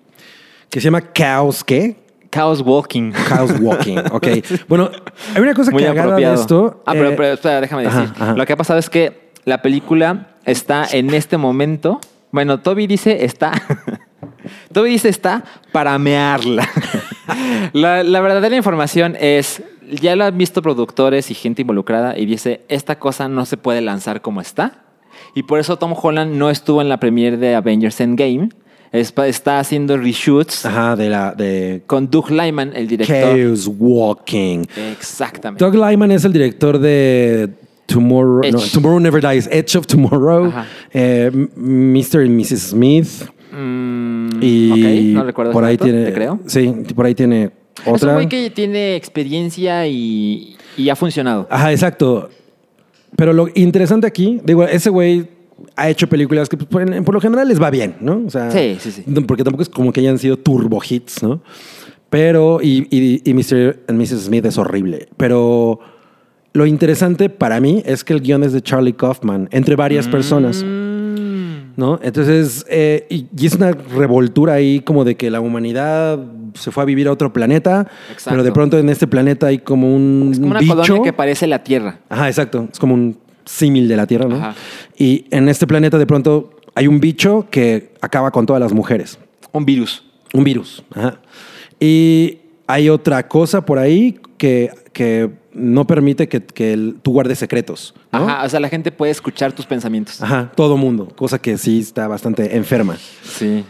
Que se llama Chaos, ¿qué? Chaos Walking. Chaos Walking, ok. Bueno, hay una cosa Muy que agarra de esto. Ah, pero, eh, pero espera, déjame decir. ajá, ajá. Lo que ha pasado es que la película está en este momento. Bueno, Toby dice está. Dice está para mearla. la, la verdadera información es. Ya lo han visto productores y gente involucrada y dice: Esta cosa no se puede lanzar como está. Y por eso Tom Holland no estuvo en la premiere de Avengers Endgame. Es- está haciendo reshoots Ajá, de la de con Doug Lyman, el director. Chaos Walking. Exactamente. Doug Lyman es el director de Tomorrow, no. Tomorrow Never Dies, Edge of Tomorrow, eh, Mr. y Mrs. Smith. Mm, Y no recuerdo por ahí dato, tiene, te creo. Sí, por ahí tiene Es un otra. güey que tiene experiencia y, y ha funcionado. Ajá, exacto. Pero lo interesante aquí, digo, ese güey ha hecho películas que pues, por, por lo general les va bien, ¿no? O sea, Sí, sí, sí. Porque tampoco es como que hayan sido turbo hits, ¿no? Pero, y, y, y Mr. and Mrs. Smith es horrible. Pero lo interesante para mí es que el guion es de Charlie Kaufman, entre varias personas. ¿No? Entonces, eh, y, y es una revoltura ahí como de que la humanidad se fue a vivir a otro planeta, Exacto. pero de pronto en este planeta hay como un es como una bicho. colonia que parece la Tierra. Ajá, exacto. Es como un símil de la Tierra, ¿no? Ajá. Y en este planeta de pronto hay un bicho que acaba con todas las mujeres. Un virus. Un virus. Ajá. Y hay otra cosa por ahí que, que no permite que, que el- tú guardes secretos. ¿no? Ajá, o sea, la gente puede escuchar tus pensamientos. Ajá, todo mundo. Cosa que sí está bastante enferma. Sí.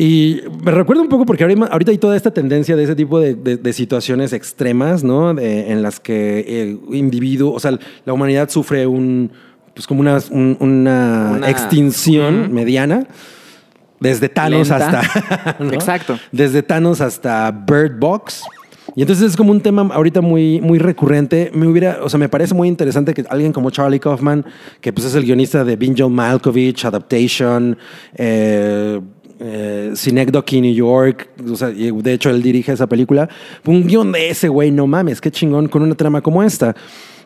Y me recuerda un poco porque ahorita, hay toda esta tendencia de ese tipo de, de- de situaciones extremas, ¿no? De- en las que el individuo, o sea, la humanidad sufre un, pues como una, un- una Una- extinción mediana. Desde Thanos Lenta. hasta. ¿no? Exacto. Desde Thanos hasta Bird Box. Y entonces es como un tema ahorita muy, muy recurrente. Me hubiera, o sea, me parece muy interesante que alguien como Charlie Kaufman, que pues es el guionista de Binjo Malkovich, Adaptation, eh, eh, Synecdoche, New York, o sea, de hecho él dirige esa película. Un guion de ese güey, no mames, qué chingón con una trama como esta.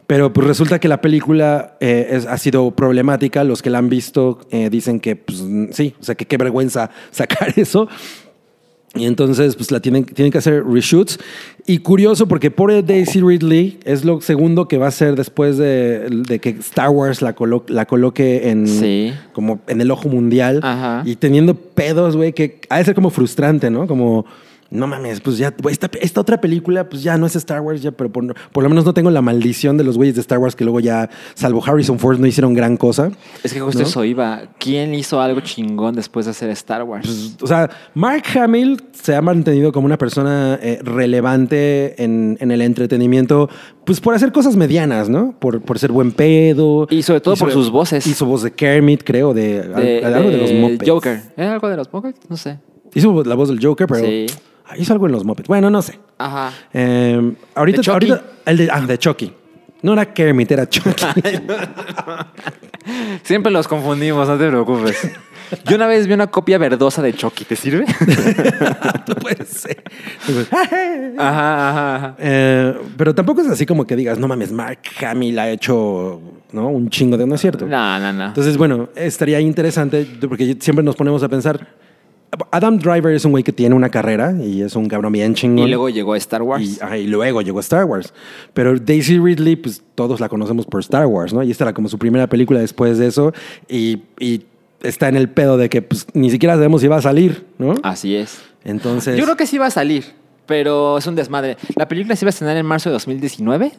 Pero pues resulta que la película eh, ha sido problemática. Los que la han visto eh, dicen que pues, sí, o sea, que qué vergüenza sacar eso. Y entonces, pues la tienen, tienen que hacer reshoots. Y curioso, porque pobre Daisy Ridley es lo segundo que va a hacer después de, de que Star Wars la, colo- la coloque en, Sí. como en el ojo mundial. Ajá. Y teniendo pedos, güey, que ha de ser como frustrante, ¿no? Como no mames, pues ya, esta, esta otra película, pues ya no es Star Wars, ya, pero por, por lo menos no tengo la maldición de los güeyes de Star Wars que luego ya, salvo Harrison Ford, no hicieron gran cosa. Es que justo ¿No? eso iba. ¿Quién hizo algo chingón después de hacer Star Wars? Pues, o sea, Mark Hamill se ha mantenido como una persona eh, relevante en, en el entretenimiento, pues por hacer cosas medianas, ¿no? Por, por ser buen pedo. Y sobre todo por sus voces. Hizo voz de Kermit, creo, de, de, algo de, los Muppets. Joker. ¿Era algo de los Muppets? No sé. Hizo la voz del Joker, pero Sí. Ah, hizo algo en los Muppets. Bueno, no sé. Ajá. Eh, ahorita, ¿De Chucky? ahorita, el de, ah, de Chucky. No era Kermit, era Chucky. Siempre los confundimos, no te preocupes. Yo una vez vi una copia verdosa de Chucky. ¿Te sirve? no puede ser. Ajá, ajá, ajá. Eh, pero tampoco es así como que digas, no mames, Mark Hamill ha hecho ¿no? un chingo de no es cierto. No, no, no. Entonces, bueno, estaría interesante porque siempre nos ponemos a pensar. Adam Driver es un güey que tiene una carrera y es un cabrón bien chingón. Y luego llegó a Star Wars. Y, ajá, y luego llegó a Star Wars. Pero Daisy Ridley, pues todos la conocemos por Star Wars, ¿no? Y esta era como su primera película después de eso. Y, y está en el pedo de que pues, ni siquiera sabemos si va a salir, ¿no? Así es. Entonces. Yo creo que sí va a salir, pero es un desmadre. La película se iba a estrenar en marzo de 2019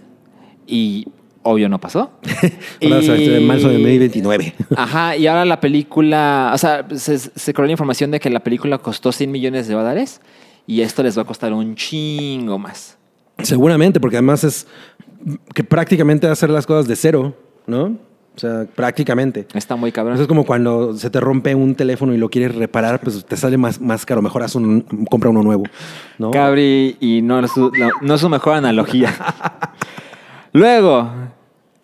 y obvio no pasó. Ahora se a estrenar en marzo de 2029. Ajá, y ahora la película, o sea, se, se corrió la información de que la película costó 100 millones de dólares y esto les va a costar un chingo más. Seguramente, porque además es que prácticamente hacer las cosas de cero, ¿no? O sea, prácticamente. Está muy cabrón. Eso es como cuando se te rompe un teléfono y lo quieres reparar, pues te sale más, más caro. Mejor haz un, compra uno nuevo, ¿no? Cabri, y no no, no es su mejor analogía. Luego,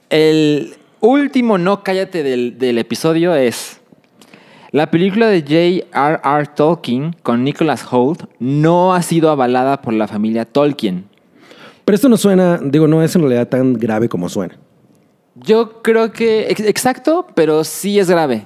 el último no cállate del, del episodio es. La película de J.R.R. Tolkien con Nicholas Holt no ha sido avalada por la familia Tolkien. Pero esto no suena, digo, no es en realidad tan grave como suena. Yo creo que. ex- Exacto, pero sí es grave.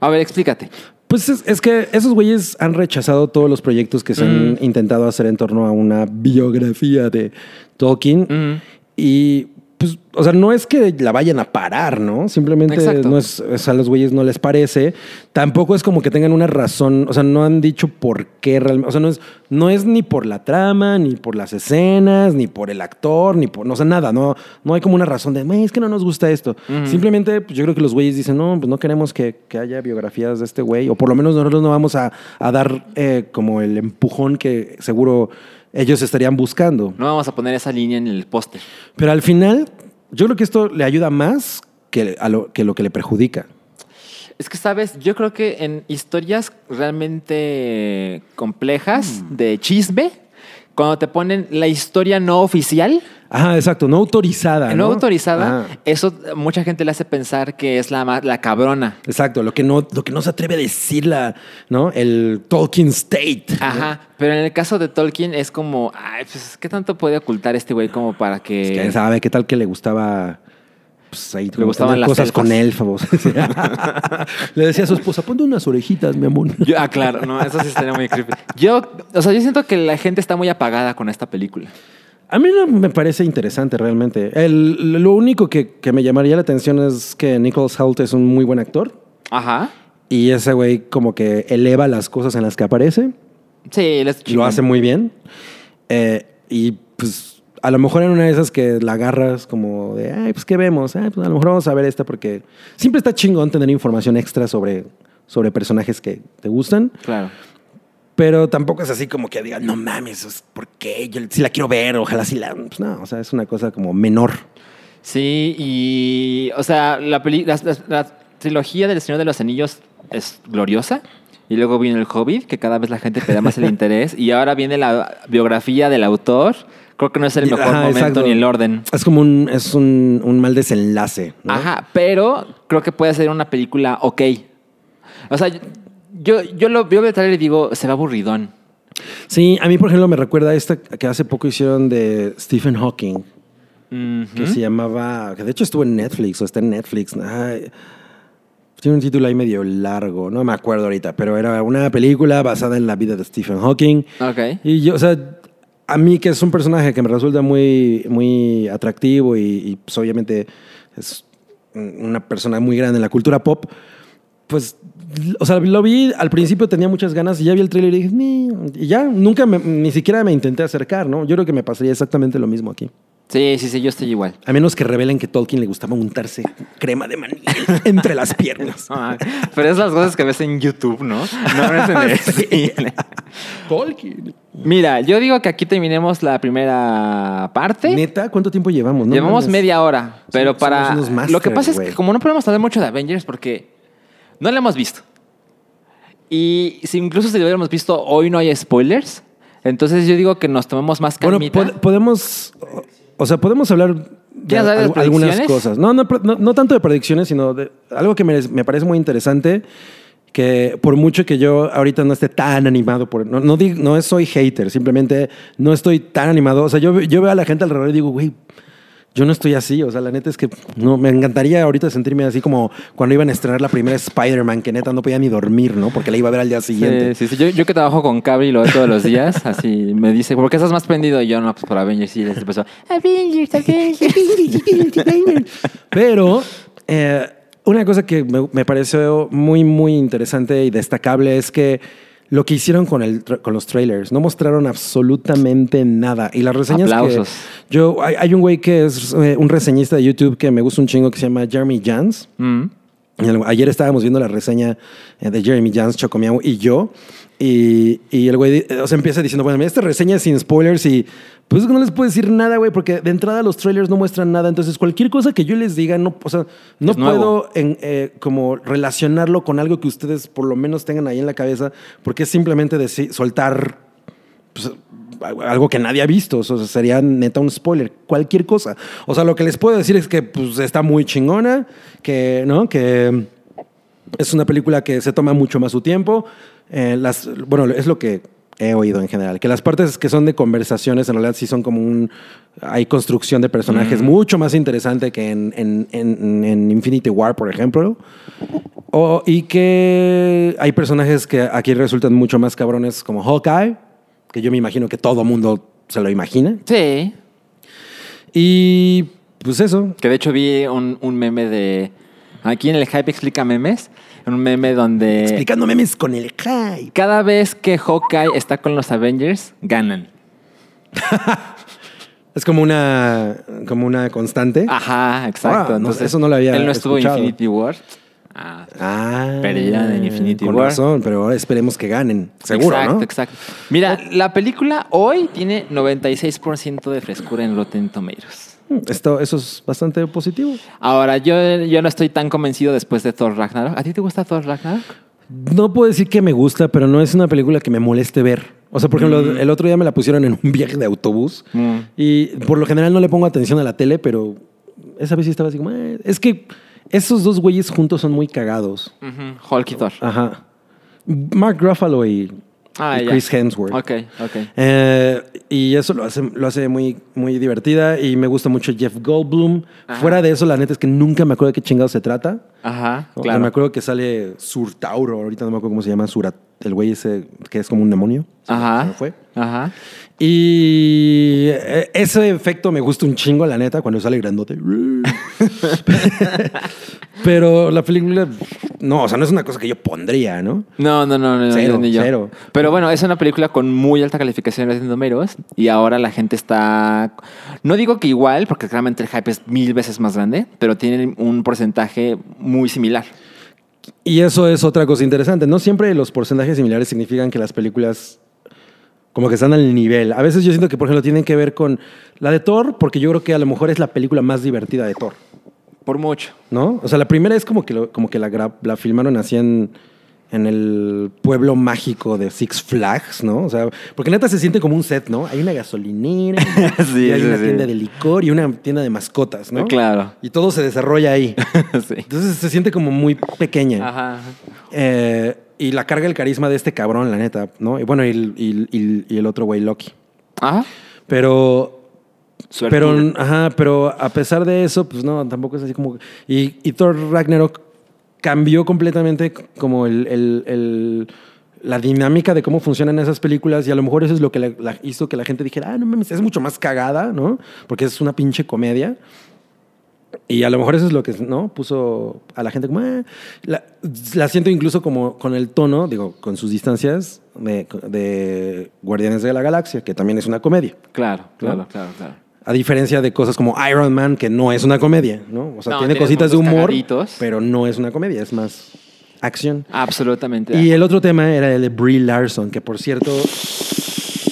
A ver, explícate. Pues es, es que esos güeyes han rechazado todos los proyectos que se Mm. han intentado hacer en torno a una biografía de Tolkien. Mm. Y pues, o sea, no es que la vayan a parar, ¿no? Simplemente Exacto. no es, a los güeyes no les parece. Tampoco es como que tengan una razón, o sea, no han dicho por qué realmente, o sea, no es, no es ni por la trama, ni por las escenas, ni por el actor, ni por, no sé, nada, no, no hay como una razón de, "Güey, es que no nos gusta esto. Simplemente, pues yo creo que los güeyes dicen, no, pues no queremos que, que haya biografías de este güey, o por lo menos nosotros no vamos a, a dar eh, como el empujón que seguro ellos estarían buscando. No vamos a poner esa línea en el póster. Pero al final, yo creo que esto le ayuda más que, a lo, que lo que le perjudica. Es que, ¿sabes? Yo creo que en historias realmente complejas de chisme, cuando te ponen la historia no oficial, Ajá, exacto, no autorizada. no, ¿no? autorizada, Ajá, eso mucha gente le hace pensar que es la, la cabrona. exacto, lo que, no, lo que no se atreve a decir la, ¿no? El Tolkien State. Ajá, pero en el caso de Tolkien es como, ay, pues, ¿qué tanto puede ocultar este güey como para que... ¿Quién sabe qué tal que le gustaba? Pues ahí como gustaban las cosas con elfos. le decía a su esposa, ponte unas orejitas, mi amor. Yo- ah, claro, no, eso sí estaría muy creepy. Yo, o sea, yo siento que la gente está muy apagada con esta película. A mí no me parece interesante realmente. El- lo único que, que me llamaría la atención es que Nicholas Hoult es un muy buen actor. Ajá. Y ese güey como que eleva las cosas en las que aparece. Sí, él es Lo hace muy bien. Eh, y pues a lo mejor en una de esas que la agarras como de, ay, pues ¿qué vemos? Ay, pues a lo mejor vamos a ver esta porque siempre está chingón tener información extra sobre, sobre personajes que te gustan. Claro. Pero tampoco es así como que digan, no mames, es- ¿por qué? Yo sí la quiero ver, ojalá sí la... Pues no, o sea, es una cosa como menor. Sí, y. O sea, la, peli- la, la- la trilogía del Señor de los Anillos es gloriosa. Y luego viene El Hobbit, que cada vez la gente te da más el interés. Y ahora viene la biografía del autor. Creo que no es el mejor Ajá, momento exacto. ni el orden. Es como un, es un, un mal desenlace. ¿no? Ajá, pero creo que puede ser una película ok. O sea, yo, yo lo veo el trailer y digo, se va aburridón. Sí, a mí, por ejemplo, me recuerda a esta que hace poco hicieron de Stephen Hawking. Que se llamaba, que de hecho estuvo en Netflix o está en Netflix. Ay, tiene un título ahí medio largo, no me acuerdo ahorita, pero era una película basada en la vida de Stephen Hawking. Ok. Y yo, o sea, a mí que es un personaje que me resulta muy, muy atractivo y, y, pues, obviamente es una persona muy grande en la cultura pop, pues, o sea, lo vi, al principio tenía muchas ganas y ya vi el trailer y dije, y ya, nunca, me- ni siquiera me intenté acercar, ¿no? Yo creo que me pasaría exactamente lo mismo aquí. Sí, sí, sí, yo estoy igual. A menos que revelen que Tolkien le gustaba untarse crema de maní entre las piernas. Ah, Pero es las cosas que ves en YouTube, ¿no? No ves en el cine. Tolkien. Mira, yo digo que aquí terminemos la primera parte. Neta, ¿cuánto tiempo llevamos? No Llevamos media hora, pero Somos para... unos Lo que pasa es que como no podemos hablar mucho de Avengers porque no la hemos visto. Y si incluso si lo hubiéramos visto, hoy no hay spoilers. Entonces yo digo que nos tomemos más Bueno, calmita. pod- podemos, o sea, podemos hablar de ¿Quieres hablar de al- algunas cosas. No, no, no, no tanto de predicciones, sino de algo que me, me parece muy interesante, que por mucho que yo ahorita no esté tan animado, por, no, no, dig- no soy hater, simplemente no estoy tan animado. O sea, yo, yo veo a la gente alrededor y digo, güey, yo no estoy así. O sea, la neta es que no, me encantaría ahorita sentirme así como cuando iban a estrenar la primera Spider-Man, que neta no podía ni dormir, ¿no? Porque la iba a ver al día siguiente. Sí, sí, sí. Yo, yo que trabajo con Cabri y lo veo todos los días, así me dice, ¿por qué estás más prendido? Y yo, no, pues por Avengers. Y les empezó, Avengers, Avengers. Pero eh, una cosa que me, me pareció muy, muy interesante y destacable es que lo que hicieron con, el, con los trailers, no mostraron absolutamente nada. Y las reseñas Aplausos. que... Yo, hay, hay un güey que es eh, un reseñista de YouTube que me gusta un chingo que se llama Jeremy Jans. Mm. Ayer estábamos viendo la reseña eh, de Jeremy Jans, Chocomiao y yo. Y, y el güey di- o sea, empieza diciendo, bueno, esta reseña es sin spoilers y pues no les puedo decir nada, güey, porque de entrada los trailers no muestran nada. Entonces, cualquier cosa que yo les diga, no, o sea, no Es puedo en, eh, como relacionarlo con algo que ustedes por lo menos tengan ahí en la cabeza, porque es simplemente deci- soltar pues, algo que nadie ha visto. O sea, sería neta un spoiler. Cualquier cosa. O sea, lo que les puedo decir es que pues, está muy chingona, que, ¿no? Que es una película que se toma mucho más su tiempo. Eh, las, bueno, es lo que he oído en general. Que las partes que son de conversaciones en realidad sí son como un... Hay construcción de personajes mucho más interesante que en, en- en- en Infinity War, por ejemplo. O- y que hay personajes que aquí resultan mucho más cabrones como Hawkeye, que yo me imagino que todo mundo se lo imagina. Sí. Y pues eso. Que de hecho vi un, un meme de... Aquí en el Hype explica memes. Un meme donde... Explicando memes con el hype. Cada vez que Hawkeye está con los Avengers, ganan. Es como una, como una constante. Ajá, exacto. Ah, no, Entonces, eso no lo había Él no estuvo en. Infinity War. Ah, Ah, Perdieron en Infinity con War. razón, pero ahora esperemos que ganen. Seguro, exacto, ¿no? exacto. Mira, la película hoy tiene 96% de frescura en Rotten Tomatoes. Esto, eso es bastante positivo. Ahora, yo, yo no estoy tan convencido después de Thor Ragnarok. ¿A ti te gusta Thor Ragnarok? No puedo decir que me gusta, pero no es una película que me moleste ver. O sea, por ejemplo, el otro día me la pusieron en un viaje de autobús Mm. y por lo general no le pongo atención a la tele, pero esa vez sí estaba así como... "Eh". Es que esos dos güeyes juntos son muy cagados. Hulk y Thor. Ajá. Mark Ruffalo y, Ah, y ya. Chris Hemsworth. Ok, ok. Eh, y eso lo hace, lo hace muy, muy divertida y me gusta mucho Jeff Goldblum. Ajá. Fuera de eso, la neta es que nunca me acuerdo de qué chingado se trata. Ajá, ¿no? O sea, claro. me acuerdo que sale Surtauro, ahorita no me acuerdo cómo se llama, Surat, el güey ese que es como un demonio. Me- se Ajá. me fue. Ajá. Y eh, ese efecto me gusta un chingo, la neta, cuando sale grandote. Pero la película, no, o sea, no es una cosa que yo pondría, ¿no? No, no, no, no, Cero, ni yo. cero. Pero bueno, es una película con muy alta calificación en números y ahora la gente está, no digo que igual, porque claramente el hype es mil veces más grande, pero tiene un porcentaje muy similar. Y eso es otra cosa interesante. No siempre los porcentajes similares significan que las películas como que están al nivel. A veces yo siento que, por ejemplo, tienen que ver con la de Thor, porque yo creo que a lo mejor es la película más divertida de Thor, Por mucho. ¿no? O sea, la primera es como que, lo- como que la, filmaron así en, en el pueblo mágico de Six Flags, ¿no? O sea, porque neta se siente como un set, ¿no? Hay una gasolinera, Sí, y hay sí, una sí. tienda de licor y una tienda de mascotas, ¿no? Claro. Y todo se desarrolla ahí. sí. Entonces se siente como muy pequeña. Ajá. ajá. Eh, y la carga el carisma de este cabrón, la neta, ¿no? Y bueno, y, el- y- y- y el otro güey, Loki. Ajá. Pero, pero, Suertudo. ajá, pero a pesar de eso, pues no, tampoco es así como... Y, y Thor Ragnarok cambió completamente como el, el- el- la dinámica de cómo funcionan esas películas y a lo mejor eso es lo que la- la- hizo que la gente dijera, ah, no mames, es mucho más cagada, ¿no? Porque es una pinche comedia. Y a lo mejor eso es lo que no puso a la gente como. "Ah". La, la siento incluso como con el tono, digo, con sus distancias de, de Guardianes de la Galaxia, que también es una comedia. Claro, claro, ¿No? claro, claro. A diferencia de cosas como Iron Man, que no es una comedia, ¿no? O sea, No, tiene cositas de humor, cagaditos. pero no es una comedia, es más acción. Absolutamente. Y el otro tema era el de Brie Larson, que por cierto.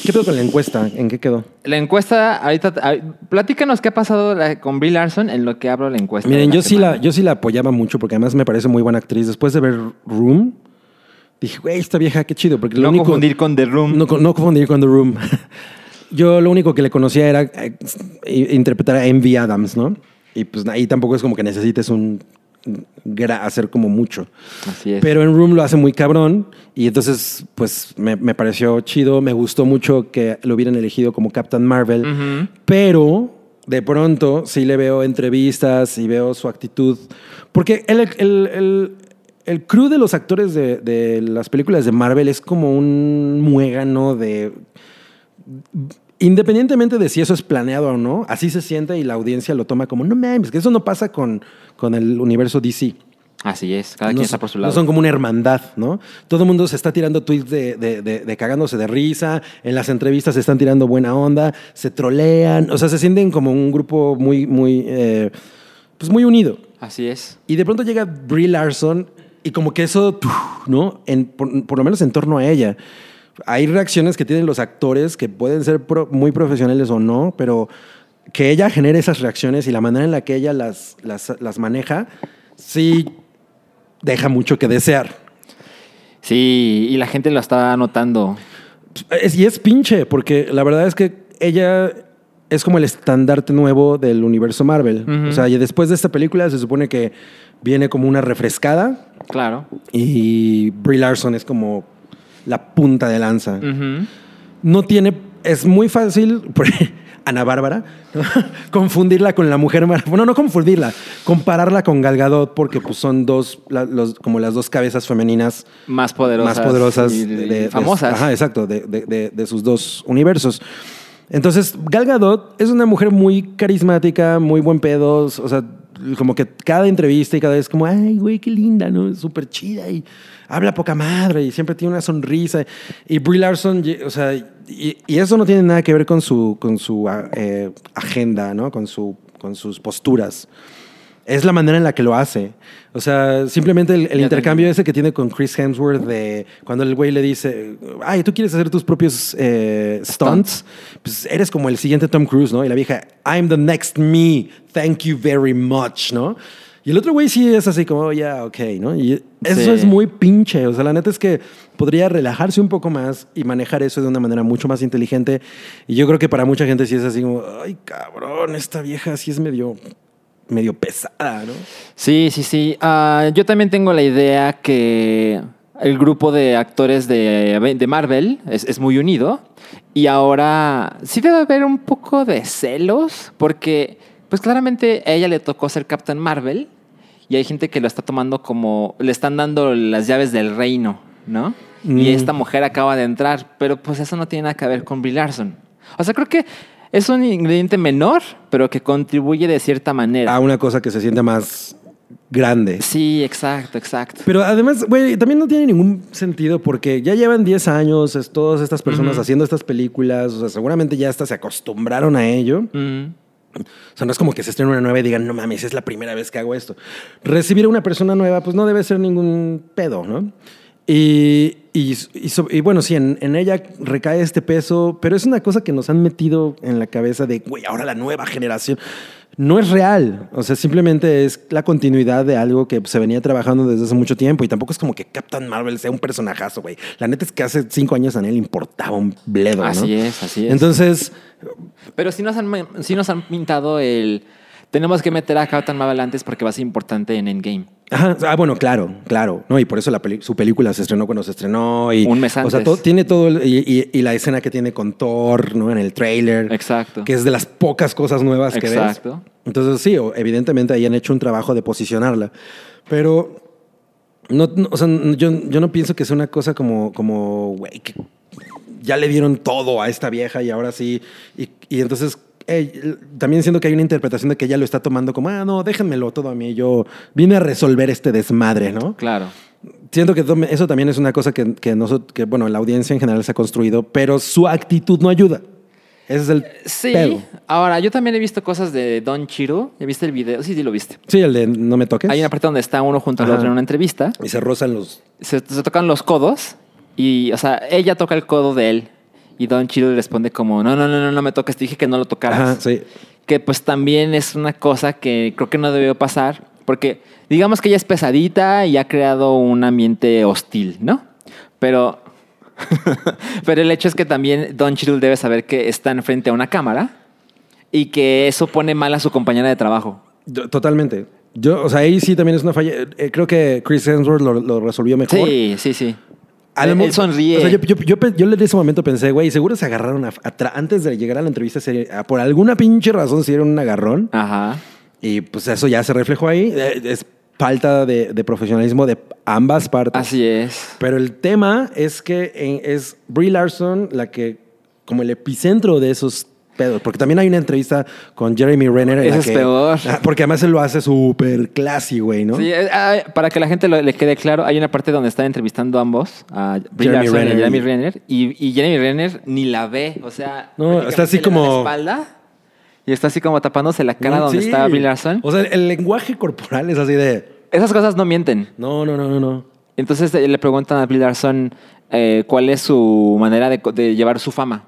¿Qué pedo con la encuesta? ¿En qué quedó? La encuesta, ahorita, ah, platícanos qué ha pasado la- con Brie Larson en lo que abro la encuesta. Miren, yo sí, la, yo sí la apoyaba mucho porque además me parece muy buena actriz. Después de ver Room, dije, güey, esta vieja, qué chido. Porque lo No único, confundir con The Room. No, no confundir con The Room. yo lo único que le conocía era eh, interpretar a Envy Adams, ¿no? Y pues ahí tampoco es como que necesites un hacer como mucho. Así es. Pero en Room lo hace muy cabrón y entonces pues me, me pareció chido, me gustó mucho que lo hubieran elegido como Captain Marvel, pero de pronto sí le veo entrevistas y veo su actitud, porque el, el, el, el crew de los actores de, de las películas de Marvel es como un muégano de... Independientemente de si eso es planeado o no, así se siente y la audiencia lo toma como, no mames, que eso no pasa con, con el universo DC. Así es, cada no, quien está por su lado. no son como una hermandad, ¿no? Todo el mundo se está tirando tweets de, de- de- de cagándose de risa, en las entrevistas se están tirando buena onda, se trolean, o sea, se sienten como un grupo muy, muy, eh, pues muy unido. Así es. Y de pronto llega Brie Larson y como que eso. ¿no? En- por, por lo menos en torno a ella. Hay reacciones que tienen los actores que pueden ser pro- muy profesionales o no, pero que ella genere esas reacciones y la manera en la que ella las, las, las maneja, sí deja mucho que desear. Sí, y la gente lo está notando. Es- y es pinche, porque la verdad es que ella es como el estandarte nuevo del universo Marvel. O sea, y después de esta película se supone que viene como una refrescada Claro. y Brie Larson es como la punta de lanza. No tiene, es muy fácil, Ana Bárbara, ¿no? confundirla con la mujer, Mar- bueno, no confundirla, compararla con Gal Gadot porque pues son dos, la- los- como las dos cabezas femeninas Más poderosas. más poderosas y- de, famosas. ajá, exacto, de, de- de- de sus dos universos. Entonces, Gal Gadot es una mujer muy carismática, muy buen pedo, o sea, como que cada entrevista y cada vez como, ay, güey, qué linda, ¿no? Súper chida y habla poca madre y siempre tiene una sonrisa. Y Brie Larson, o sea, y, y eso no tiene nada que ver con su, con su ah, eh, agenda, ¿no? Con, su, con sus posturas. Es la manera en la que lo hace. O sea, simplemente el, intercambio ese que tiene con Chris Hemsworth de cuando el güey le dice, ay, tú quieres hacer tus propios eh, stunts, pues eres como el siguiente Tom Cruise, ¿no? Y la vieja, I'm the next me, thank you very much, ¿no? Y el otro güey sí es así como, "Oh, ya, ok, ¿no? Y eso Sí. es muy pinche. O sea, la neta es que podría relajarse un poco más y manejar eso de una manera mucho más inteligente. Y yo creo que para mucha gente sí es así como, ay, cabrón, esta vieja sí es medio, medio pesada, ¿no? Sí, sí, sí. Ah, yo también tengo la idea que el grupo de actores de, de Marvel es, es muy unido y ahora sí debe haber un poco de celos porque pues claramente a ella le tocó ser Captain Marvel y hay gente que lo está tomando como le están dando las llaves del reino, ¿no? Y Mm. esta mujer acaba de entrar, pero pues eso no tiene nada que ver con Brie Larson. O sea, creo que es un ingrediente menor, pero que contribuye de cierta manera. A una cosa que se siente más grande. Sí, exacto, exacto. Pero además, güey, también no tiene ningún sentido porque ya llevan 10 años es- todas estas personas haciendo estas películas, o sea, seguramente ya hasta se acostumbraron a ello. O sea, no es como que se estrene una nueva y digan, no mames, es la primera vez que hago esto. Recibir a una persona nueva, pues no debe ser ningún pedo, ¿no? Y, y, y so- y bueno, sí, en, en ella recae este peso, pero es una cosa que nos han metido en la cabeza de, güey, ahora la nueva generación. No es real, o sea, simplemente es la continuidad de algo que se venía trabajando desde hace mucho tiempo y tampoco es como que Captain Marvel sea un personajazo, güey. La neta es que hace cinco años a él importaba un bledo, ¿no? Así es, así es. Entonces, Pero sí nos, han, sí nos han pintado el... Tenemos que meter a Captain Marvel antes porque va a ser importante en Endgame. Ajá, ah, bueno, claro, claro. No, y por eso la su película se estrenó cuando se estrenó. Y, Un mes O sea, antes. todo- tiene todo. el- y, y- y la escena que tiene con Thor, ¿no? En el trailer. Exacto. Que es de las pocas cosas nuevas que Exacto. ves. Entonces, sí, evidentemente ahí han hecho un trabajo de posicionarla. Pero. No, no, o sea, yo, yo no pienso que sea una cosa como, como, güey, que ya le dieron todo a esta vieja y ahora sí. Y, y entonces eh, también siento que hay una interpretación de que ella lo está tomando como, ah, no, déjenmelo todo a mí, yo vine a resolver este desmadre, ¿no? Claro. Siento que eso también es una cosa que, que, nosotros, que, bueno, la audiencia en general se ha construido, pero su actitud no ayuda. Ese es el Sí. pedo. Ahora, yo también he visto cosas de Don Chiro. ¿Ya viste el video? Sí, sí, lo viste. Sí, el de no me toques. Hay una parte donde está uno junto al otro en una entrevista. Y se rozan los... Se, se tocan los codos y, o sea, ella toca el codo de él y Don Chiro le responde como, no, no, no, no, no me toques, te dije que no lo tocaras. Ajá, sí. Que pues también es una cosa que creo que no debió pasar porque digamos que ella es pesadita y ha creado un ambiente hostil, ¿no? Pero, pero el hecho es que también Don Chiro debe saber que están frente a una cámara y que eso pone mal a su compañera de trabajo. Totalmente. Yo, o sea, ahí sí también es una falla. Eh, creo que Chris Hemsworth lo, lo resolvió mejor. Sí, sí, sí. A él, él sonríe. O sea, yo, yo, yo, en ese momento pensé, güey, seguro se agarraron a- antes de llegar a la entrevista. se- a- por alguna pinche razón se dieron un agarrón. Ajá. Y pues eso ya se reflejó ahí. Eh, Es falta de, de profesionalismo de ambas partes. Así es. Pero el tema es que en- es Brie Larson la que, como el epicentro de esos pedos. Porque también hay una entrevista con Jeremy Renner. en la es que- peor. Ah, Porque además él lo hace súper classy, güey, ¿no? Sí, eh, ah, para que la gente lo- le quede claro, hay una parte donde están entrevistando a ambos, a Jeremy Larson y a Renner. Jeremy Renner, y, y Jeremy Renner ni la ve, o sea, No, está así como- la espalda y está así como tapándose la cara donde Sí. está Brie Larson. O sea, el lenguaje corporal es así de. Esas cosas no mienten. No, no, no, no, no. Entonces eh, le preguntan a Brie Larson eh, cuál es su manera de llevar su fama.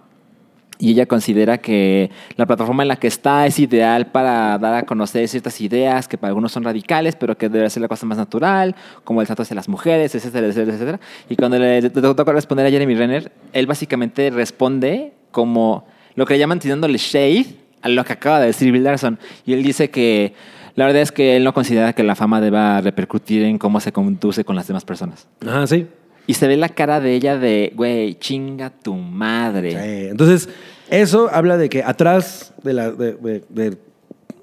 Y ella considera que la plataforma en la que está es ideal para dar a conocer ciertas ideas que para algunos son radicales, pero que debe ser la cosa más natural, como el trato hacia las mujeres, etcétera, etcétera, etcétera. Y cuando le, toca responder a Jeremy Renner, él básicamente responde como lo que le llaman tirándole shade a lo que acaba de decir Bill Larson. Y él dice que la verdad es que él no considera que la fama deba repercutir en cómo se conduce con las demás personas. Ajá, sí. Y se ve la cara de ella de, güey, chinga tu madre. Sí. Entonces, eso habla de que atrás de, la, de, de- de-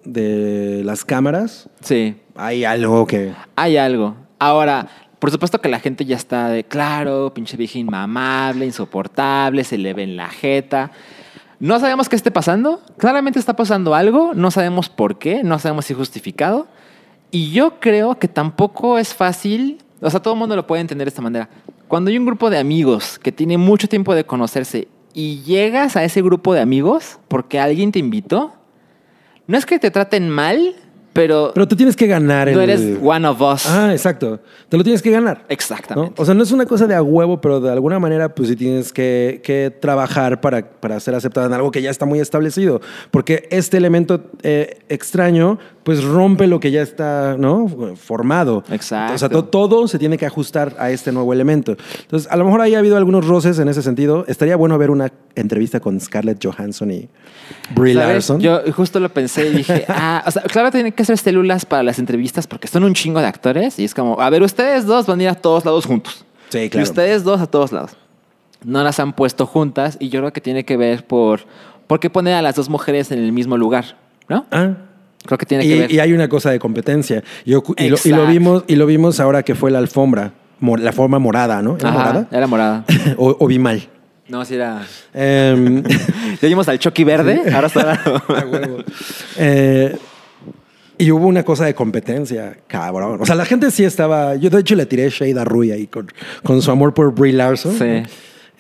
de las cámaras Sí, hay algo que. hay algo. Ahora, por supuesto que la gente ya está de, claro, pinche vieja inmamable, insoportable, se le ve en la jeta. No sabemos qué esté pasando. Claramente está pasando algo. No sabemos por qué. No sabemos si justificado. Y yo creo que tampoco es fácil. O sea, todo el mundo lo puede entender de esta manera. Cuando hay un grupo de amigos que tiene mucho tiempo de conocerse y llegas a ese grupo de amigos porque alguien te invitó, no es que te traten mal, pero, Pero tú tienes que ganar el. eres one of us. Ah, exacto. Te lo tienes que ganar. ¿no? Exactamente. O sea, no es una cosa de a huevo, pero de alguna manera, pues sí tienes que, que trabajar para, para ser aceptada en algo que ya está muy establecido. Porque este elemento eh, extraño, pues rompe lo que ya está, ¿no? Formado. Exacto. O sea, to- todo se tiene que ajustar a este nuevo elemento. Entonces, a lo mejor ahí ha habido algunos roces en ese sentido. Estaría bueno ver una entrevista con Scarlett Johansson y Brie ¿Sabes? Larson. Yo justo lo pensé y dije, ah, o sea, claro, tienen que hacer células para las entrevistas porque son un chingo de actores y es como, a ver, ustedes dos van a ir a todos lados juntos. Sí, claro. Y ustedes dos a todos lados. No las han puesto juntas y yo creo que tiene que ver por, por qué poner a las dos mujeres en el mismo lugar, ¿no? Ah, Creo que tiene que Y, ver. y hay una cosa de competencia. Yo y, lo, y lo Exacto. vimos, y lo vimos ahora que fue la alfombra, la forma morada, ¿no? ¿Era Ajá, morada? Era morada. o, o vi mal. No, sí era. Em, Ya dimos al Chucky verde, ahora está. a huevo. Eh, y hubo una cosa de competencia, cabrón. O sea, la gente sí estaba. Yo, de hecho, le tiré shade a Rui ahí con, con su amor por Brie Larson. Sí.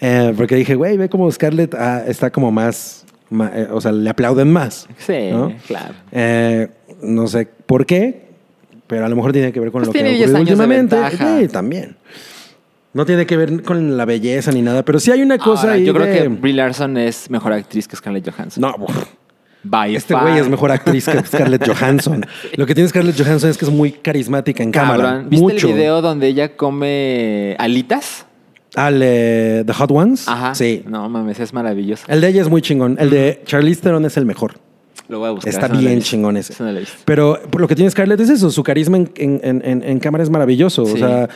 Eh, porque dije, güey, ve como Scarlett ah, está como más. Eh, o sea, le aplauden más. Sí, ¿no? claro. Eh, no sé por qué, pero a lo mejor tiene que ver con Pues lo que ha 10 ocurrido años de últimamente. Sí, también. No tiene que ver con la belleza ni nada, pero sí hay una cosa Ahora, ahí yo creo de- que Brie Larson es mejor actriz que Scarlett Johansson. No, uf, By este güey es mejor actriz que Scarlett Johansson. Lo que tiene Scarlett Johansson es que es muy carismática en cámara. ¿Viste Mucho. el video donde ella come alitas? Al eh, The Hot Ones. Ajá. Sí. No mames, es maravilloso. El de ella es muy chingón. El de Charlize Theron es el mejor. Lo voy a buscar. Está bien chingón ese. Eso no. Pero por lo que tiene Scarlett es eso, su carisma en, en- en- cámara es maravilloso. Sí. O sea,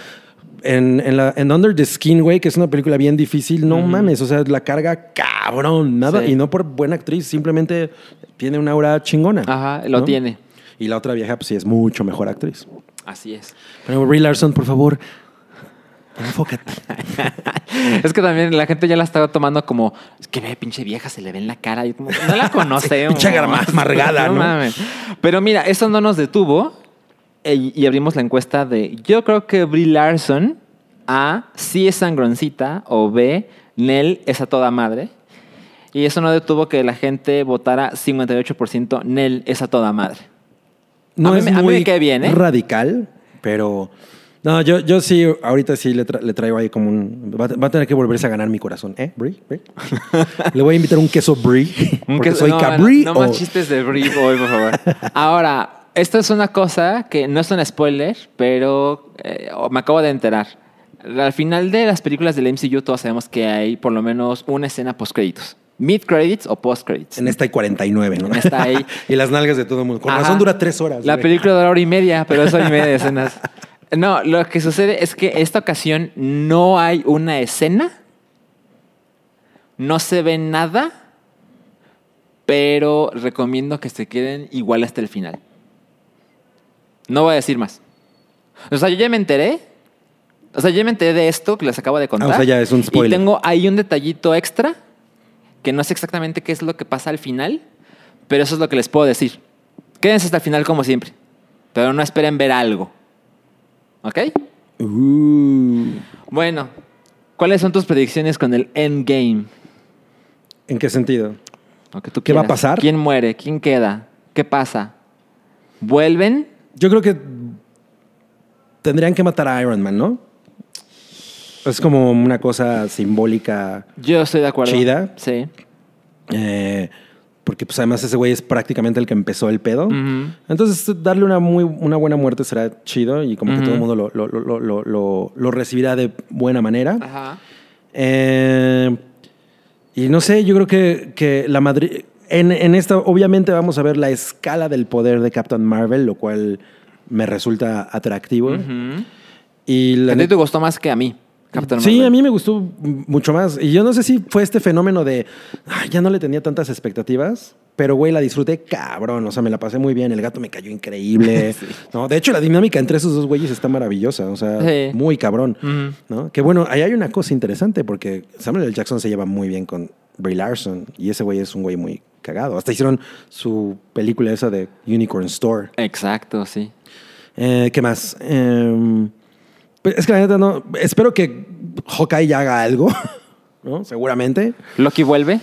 en, en la- en Under the Skin, güey, que es una película bien difícil, no mames, o sea, la carga cabrón, nada, Sí. y no por buena actriz, simplemente tiene una aura chingona. Ajá, lo ¿no? tiene. Y la otra vieja, pues sí, es mucho mejor actriz. Así es. Pero Brie Larson, por favor, Enfócate. Es que también la gente ya la estaba tomando como, es que ve, pinche vieja, se le ve en la cara. Como, no la conocemos. pinche amargada, ¿no? mames. Pero mira, eso no nos detuvo. e- y abrimos la encuesta de, yo creo que Brie Larson, A, sí es sangroncita, o B, Nell es a toda madre. Y eso no detuvo que la gente votara 58% Nell es a toda madre. No A mí es me- a mí muy me cae bien, ¿eh? radical, pero... No, yo, yo sí, ahorita sí le, tra- le traigo ahí como un... Va, a- va a tener que volverse a ganar mi corazón. ¿Eh, Brie? ¿Brie? le voy a invitar un queso Brie. Un queso- soy no, No, no o- más chistes de Brie hoy, por favor. Ahora, esto es una cosa que no es un spoiler, pero eh, me acabo de enterar. Al final de las películas del MCU todos sabemos que hay por lo menos una escena post-créditos. Mid-credits o post-credits. En esta hay 49, ¿no? En esta hay- y las nalgas de todo el mundo. Con Ajá. razón dura tres horas. La güey. película dura hora y media, pero es hora y media de escenas. No, lo que sucede es que esta ocasión no hay una escena, no se ve nada, pero recomiendo que se queden igual hasta el final. No voy a decir más. O sea, yo ya me enteré. O sea, yo ya me enteré de esto que les acabo de contar. Ah, o sea, ya es un spoiler. Y tengo ahí un detallito extra que no sé exactamente qué es lo que pasa al final, pero eso es lo que les puedo decir. Quédense hasta el final como siempre, pero no esperen ver algo. ¿Ok? Uh, Bueno, ¿cuáles son tus predicciones con el Endgame? ¿En qué sentido? Tú ¿Qué va a pasar? ¿Quién muere? ¿Quién queda? ¿Qué pasa? ¿Vuelven? Yo creo que tendrían que matar a Iron Man, ¿no? Es como una cosa simbólica. Yo estoy de acuerdo. Chida. Sí. eh, porque pues además ese güey es prácticamente el que empezó el pedo. Entonces darle una muy una buena muerte será chido y como que todo el mundo lo, lo- lo- lo- recibirá de buena manera. Ajá. Eh, y no sé, yo creo que, que la Madrid. En, en esta, obviamente, vamos a ver la escala del poder de Captain Marvel, lo cual me resulta atractivo. Ujú. Y la A ti te gustó más que a mí, Captain Sí, Marvel. a mí me gustó mucho más. Y yo no sé si fue este fenómeno de. "Ay, ya no le tenía tantas expectativas. Pero, güey, la disfruté cabrón. O sea, me la pasé muy bien. El gato me cayó increíble. ¿no? De hecho, la dinámica entre esos dos güeyes está maravillosa. O sea, Sí. muy cabrón. ¿no? Que bueno, ahí hay una cosa interesante porque Samuel L. Jackson se lleva muy bien con Brie Larson. Y ese güey es un güey muy cagado. Hasta hicieron su película esa de Unicorn Store. Exacto, sí. Eh, ¿Qué más? Eh, pues, es que la neta no. Espero que Hawkeye ya haga algo, ¿no? Seguramente. ¿Loki vuelve?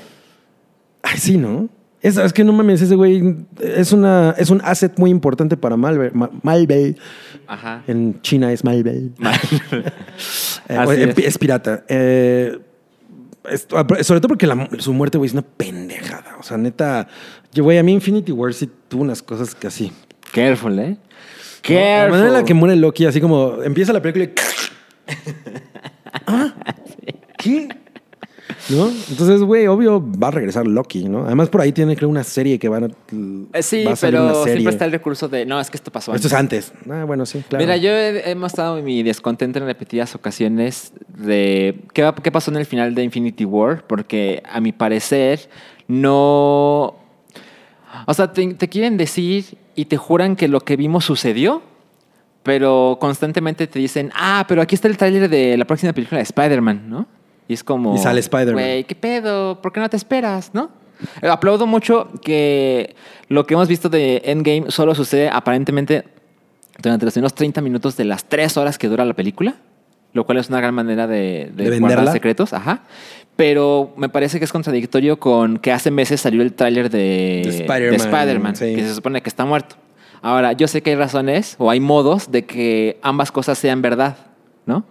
Ay, sí, ¿no? Es, es que no mames, ese güey es, una, es un asset muy importante para Malver, Ma- Malvel. Ajá. En China es Malvel. Eh, Así es. pirata. Eh, sobre todo porque la- su muerte, güey, es una pendejada. O sea, neta, yo, güey, a mí Infinity War sí tuvo unas cosas que así. Careful, ¿eh? La Careful. manera en la que muere Loki, así como empieza la película y... ¿Ah? ¿Qué? ¿No? Entonces, güey, obvio va a regresar Loki, ¿no? Además, por ahí tiene, creo, una serie que van a... Eh, Sí, va a salir una pero serie. siempre está el recurso de, no, es que esto pasó Esto antes. es antes. Ah, bueno, sí, claro. Mira, yo he, he mostrado mi descontento en repetidas ocasiones de qué pasó en el final de Infinity War, porque a mi parecer no... O sea, te, te quieren decir y te juran que lo que vimos sucedió, pero constantemente te dicen, ah, pero aquí está el tráiler de la próxima película de Spider-Man, ¿no? Y es como... Y sale Spider-Man. Güey, ¿qué pedo? ¿Por qué no te esperas, no? Eh, Aplaudo mucho que lo que hemos visto de Endgame solo sucede aparentemente durante los primeros 30 minutos de las 3 horas que dura la película, lo cual es una gran manera de, de ¿De guardar secretos. Ajá. Pero me parece que es contradictorio con que hace meses salió el tráiler de, De Spider-Man, sí. que se supone que está muerto. Ahora, yo sé que hay razones o hay modos de que ambas cosas sean verdad, ¿no?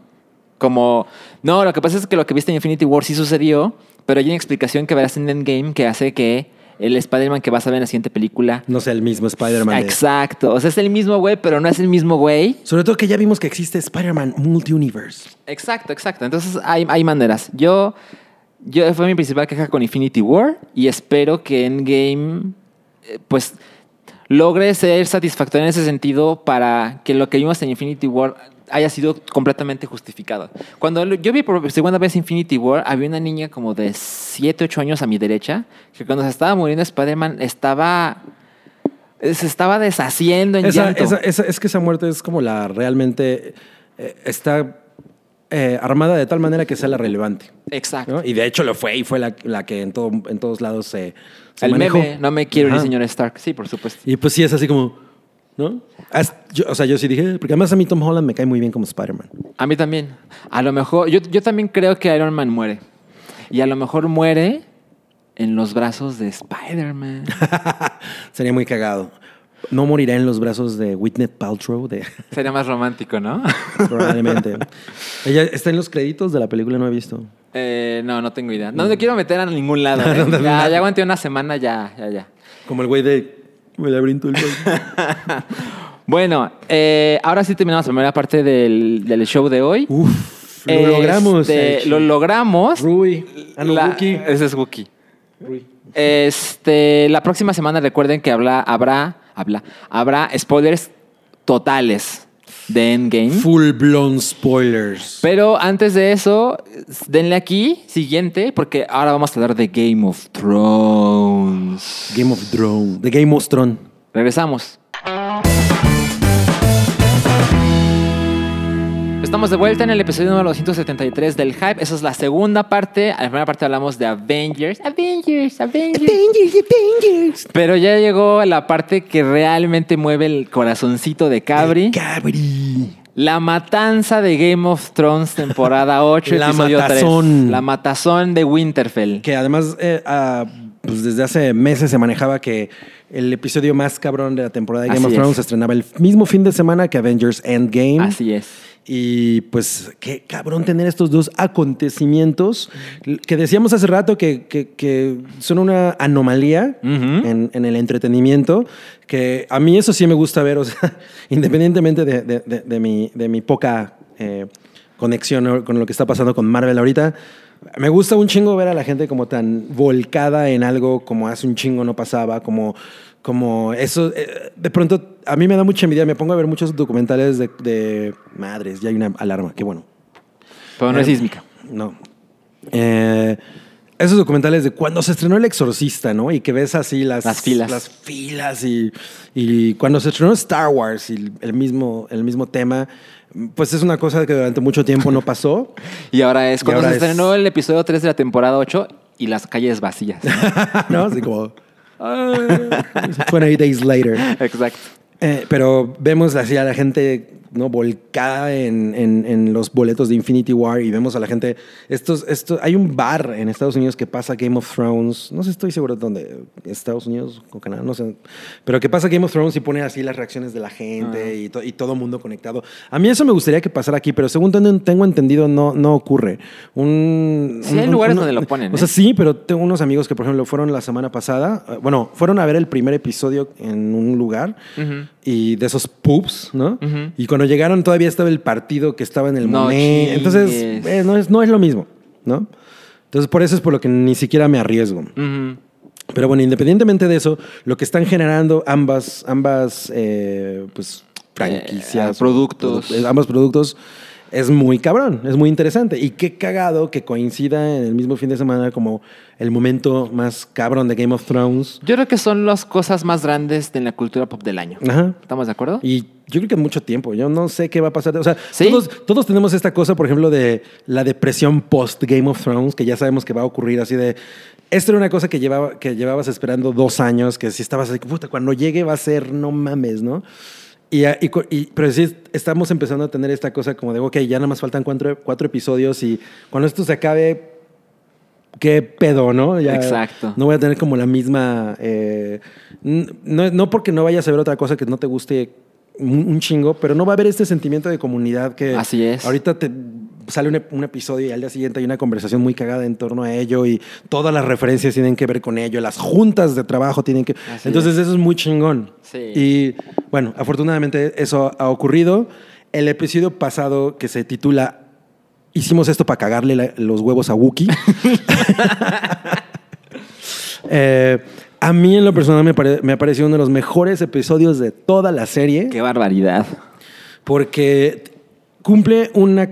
Como, no, lo que pasa es que lo que viste en Infinity War sí sucedió, pero hay una explicación que verás en Endgame que hace que el Spider-Man que vas a ver en la siguiente película No sé, el mismo Spider-Man. de- Exacto. O sea, es el mismo güey, pero no es el mismo güey. Sobre todo que ya vimos que existe Spider-Man Multiuniverse. Exacto, exacto. Entonces hay, hay maneras. Yo, yo fue mi principal queja con Infinity War y espero que Endgame, eh, pues, logre ser satisfactorio en ese sentido para que lo que vimos en Infinity War haya sido completamente justificado. Cuando yo vi por segunda vez Infinity War, había una niña como de 7, 8 años a mi derecha, que cuando se estaba muriendo Spider-Man estaba... Se estaba deshaciendo en Esa, llanto. esa- esa- es que esa muerte es como la realmente eh, está eh, armada de tal manera que sea la relevante. Exacto. ¿no? Y de hecho lo fue y fue la, la que en, todo, en todos lados se, se El manejó. meme, no me quiero ir, señor Stark. Sí, por supuesto. Y pues sí es así como, ¿no? As- yo- o sea, yo sí dije, porque además a mí Tom Holland me cae muy bien como Spider-Man. A mí también. A lo mejor, yo, yo también creo que Iron Man muere. Y a lo mejor muere en los brazos de Spider-Man. Sería muy cagado. No morirá en los brazos de Whitney Paltrow, de, Sería más romántico, ¿no? probablemente. Ella está en los créditos de la película, no he visto. Eh, no, no tengo idea. No me quiero meter a ningún lado. ¿eh? Ya, aguanté una semana, ya, ya, ya. Como el güey de El laberinto del Fauno. Bueno, eh, ahora sí terminamos la primera parte del, del show de hoy. Uf, lo Este, logramos. Lo logramos. Rui. Ah, La-. Ese es Wookie. Rui. Este, la próxima semana recuerden que habla, habrá, habla, habrá spoilers totales de Endgame. Full blown spoilers. Pero antes de eso, denle aquí, siguiente, porque ahora vamos a hablar de Game of Thrones. Game of Thrones. The Game of Thrones. Regresamos. Estamos de vuelta en el episodio número 273 del Hype. Esa es la segunda parte. En la primera parte hablamos de Avengers. Avengers, Avengers. Avengers, Avengers. Pero ya llegó la parte que realmente mueve el corazoncito de Cabri. Cabri. La matanza de Game of Thrones, temporada 8, La episodio 3. matazón. La matazón de Winterfell. Que además, eh, pues desde hace meses se manejaba que el episodio más cabrón de la temporada de Game Así of es. Thrones se estrenaba el mismo fin de semana que Avengers Endgame. Así es. Y pues qué cabrón tener estos dos acontecimientos que decíamos hace rato que, que- que son una anomalía en, en el entretenimiento, que a mí eso sí me gusta ver, o sea, independientemente de, de- de- de mi, de mi poca eh, conexión con lo que está pasando con Marvel ahorita. Me gusta un chingo ver a la gente como tan volcada en algo como hace un chingo no pasaba, como, como eso. eh, de pronto, a mí me da mucha envidia. Me pongo a ver muchos documentales de, de madres. Ya hay una alarma, qué bueno. Pero no es Eh, sísmica. No. Eh, esos documentales de cuando se estrenó El Exorcista, ¿no? Y que ves así las, Las filas. Las filas y, y cuando se estrenó Star Wars y el mismo, el mismo tema, pues es una cosa que durante mucho tiempo no pasó. Y ahora es cuando ahora se es- estrenó el episodio 3 de la temporada 8 y las calles vacías. ¿No? Así como... ah, 28 days later. Exacto. Eh, pero vemos así a la gente no volcada en, en- en los boletos de Infinity War y vemos a la gente. Estos, estos, hay un bar en Estados Unidos que pasa Game of Thrones. No sé, estoy seguro de dónde. Estados Unidos o Canadá, no sé. Pero que pasa Game of Thrones y pone así las reacciones de la gente y, to- y todo mundo conectado. A mí eso me gustaría que pasara aquí, pero según tengo, entendido, no, no ocurre. Un, Sí, hay un- lugares un- donde lo ponen, O sea, ¿eh? sí, pero tengo unos amigos que, por ejemplo, fueron la semana pasada. eh, Bueno, fueron a ver el primer episodio en un lugar Ujú. Y de esos pubs, ¿no? Ujú. Y cuando llegaron todavía estaba el partido que estaba en el No. Entonces, eh, no, es, no es lo mismo, ¿no? Entonces, por eso es por lo que ni siquiera me arriesgo. Ujú. Pero bueno, independientemente de eso, lo que están generando ambas, ambas eh, pues, franquicias, Eh, productos. produ- ambos productos, es muy cabrón, es muy interesante. Y qué cagado que coincida en el mismo fin de semana como el momento más cabrón de Game of Thrones. Yo creo que son las cosas más grandes de la cultura pop del año. Ajá. ¿Estamos de acuerdo? Y yo creo que mucho tiempo. Yo no sé qué va a pasar. O sea, ¿Sí? todos, todos tenemos esta cosa, por ejemplo, de la depresión post Game of Thrones, que ya sabemos que va a ocurrir así de. Esto era una cosa que, llevaba, que llevabas esperando dos años, que si estabas así, puta, cuando llegue va a ser no mames, ¿no? Y, y, y- pero sí estamos empezando a tener esta cosa como de, ok, ya nada más faltan cuatro, cuatro episodios y cuando esto se acabe, qué pedo, ¿no? Ya Exacto. No voy a tener como la misma. eh, no, no porque no vayas a ver otra cosa que no te guste un, un chingo, pero no va a haber este sentimiento de comunidad que. Así es. Ahorita te sale un, ep- un episodio y al día siguiente hay una conversación muy cagada en torno a ello y todas las referencias tienen que ver con ello, las juntas de trabajo tienen que. Así Entonces, eso es muy chingón. Sí. Y bueno, afortunadamente eso ha ocurrido. El episodio pasado que se titula Hicimos esto para cagarle la- los huevos a Wookiee. Eh, a mí en lo personal me, pare- me ha parecido uno de los mejores episodios de toda la serie Qué barbaridad. porque cumple una-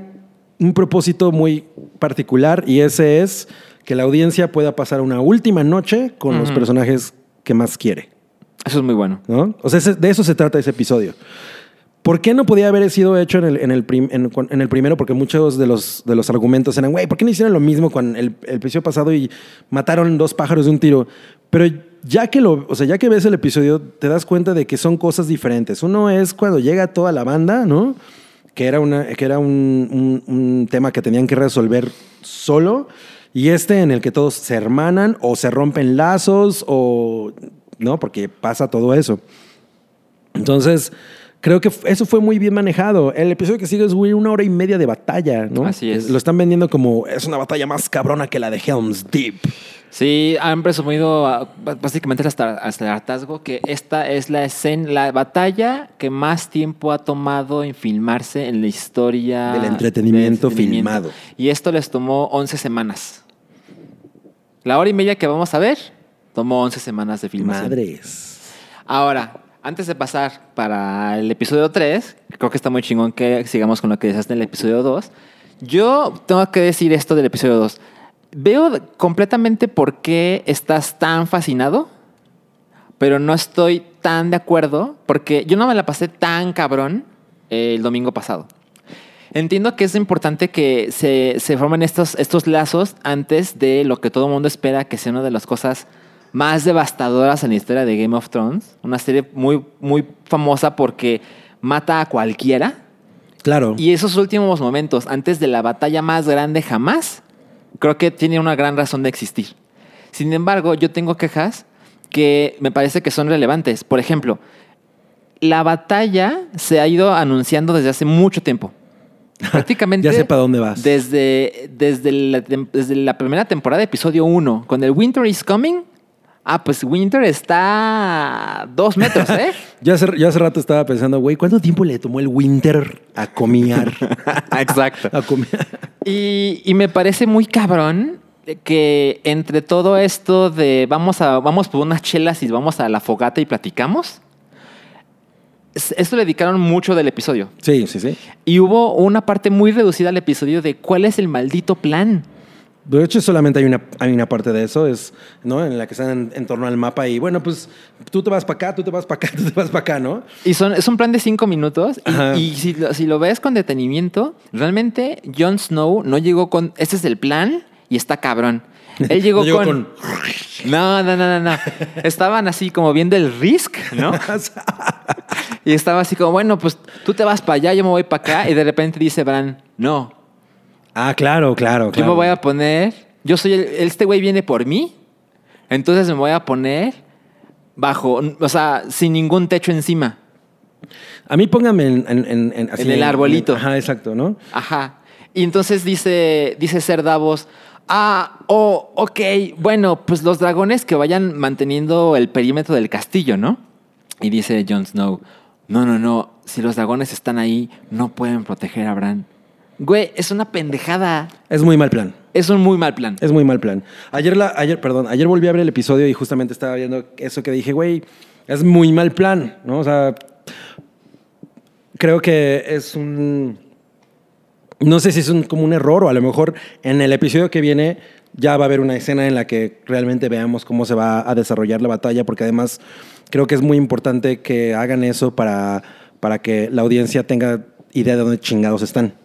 un propósito muy particular y ese es que la audiencia pueda pasar una última noche con los personajes que más quiere. Eso es muy bueno. ¿no? O sea, de eso se trata ese episodio. ¿Por qué no podía haber sido hecho en el, en el, prim- en- con- en el primero? Porque muchos de los, de los argumentos eran, güey, ¿por qué no hicieron lo mismo con el, el episodio pasado y mataron dos pájaros de un tiro? Pero ya que, lo, o sea, ya que ves el episodio, te das cuenta de que son cosas diferentes. Uno es cuando llega toda la banda, ¿no? Que era, una, que era un, un- un tema que tenían que resolver solo. Y este en el que todos se hermanan o se rompen lazos o... ¿No? Porque pasa todo eso. Entonces, creo que eso fue muy bien manejado. El episodio que sigue es una hora y media de batalla, ¿no? Así es. Lo están vendiendo como es una batalla más cabrona que la de Helm's Deep. Sí, han presumido ah, básicamente hasta, hasta el hartazgo que esta es la escena, la batalla que más tiempo ha tomado en filmarse en la historia Del entretenimiento filmado. Y esto les tomó 11 semanas. La hora y media que vamos a ver tomó 11 semanas de filmación. Madres. Ahora, antes de pasar para el episodio 3, creo que está muy chingón que sigamos con lo que decías en el episodio 2. Yo tengo que decir esto del episodio 2. Veo completamente por qué estás tan fascinado, pero no estoy tan de acuerdo porque yo no me la pasé tan cabrón eh, el domingo pasado. Entiendo que es importante que se, formen estos, estos lazos antes de lo que todo el mundo espera que sea una de las cosas más devastadoras en la historia de Game of Thrones. Una serie muy, muy famosa porque mata a cualquiera. Claro. Y esos últimos momentos, antes de la batalla más grande jamás, creo que tiene una gran razón de existir. Sin embargo, yo tengo quejas que me parece que son relevantes. Por ejemplo, la batalla se ha ido anunciando desde hace mucho tiempo. Prácticamente. Ya sé para dónde vas. Desde, desde, la, desde la primera temporada, episodio 1, con el Winter is Coming. Ah, pues Winter está a dos metros, ¿eh? Yo hace, yo hace rato estaba pensando, güey, ¿cuánto tiempo le tomó el Winter a comiar? Exacto. a comer. Y, y me parece muy cabrón que entre todo esto de vamos a vamos por unas chelas y vamos a la fogata y platicamos. es- Esto le dedicaron mucho del episodio. Sí, sí, sí. Y hubo una parte muy reducida al episodio de cuál es el maldito plan. De hecho, solamente hay una, hay una parte de eso, es, ¿no? En la que están en, en torno al mapa y, bueno, pues tú te vas para acá, tú te vas para acá, tú te vas para acá, ¿no? Y son, es un plan de cinco minutos. Y, y si, lo, si lo ves con detenimiento, realmente Jon Snow no llegó con. Este es el plan y está cabrón. Él llegó, No llegó con, con- No, no, no, no, no. Estaban así como viendo el risk, ¿no? y estaba así como, bueno, pues tú te vas para allá, yo me voy para acá. Y de repente dice Bran, no, Ah, claro, claro, claro. yo me voy a poner. Yo soy el. Este güey viene por mí. Entonces me voy a poner bajo. O sea, sin ningún techo encima. A mí póngame en, en, en- en- así el arbolito. ajá, exacto, ¿no? Ajá. Y entonces dice, dice Ser Davos, ah, oh, ok, bueno, pues los dragones que vayan manteniendo el perímetro del castillo, ¿no? Y dice Jon Snow, no, no, no, si los dragones están ahí, no pueden proteger a Bran. Güey, es una pendejada. Es muy mal plan. Es un muy mal plan. Es muy mal plan. Ayer, la, ayer, perdón, ayer volví a ver el episodio y justamente estaba viendo eso que dije, güey, es muy mal plan, ¿no? O sea, creo que es un... No sé si es un, como un error o a lo mejor en el episodio que viene ya va a haber una escena en la que realmente veamos cómo se va a desarrollar la batalla, porque además creo que es muy importante que hagan eso para, para que la audiencia tenga idea de dónde chingados están.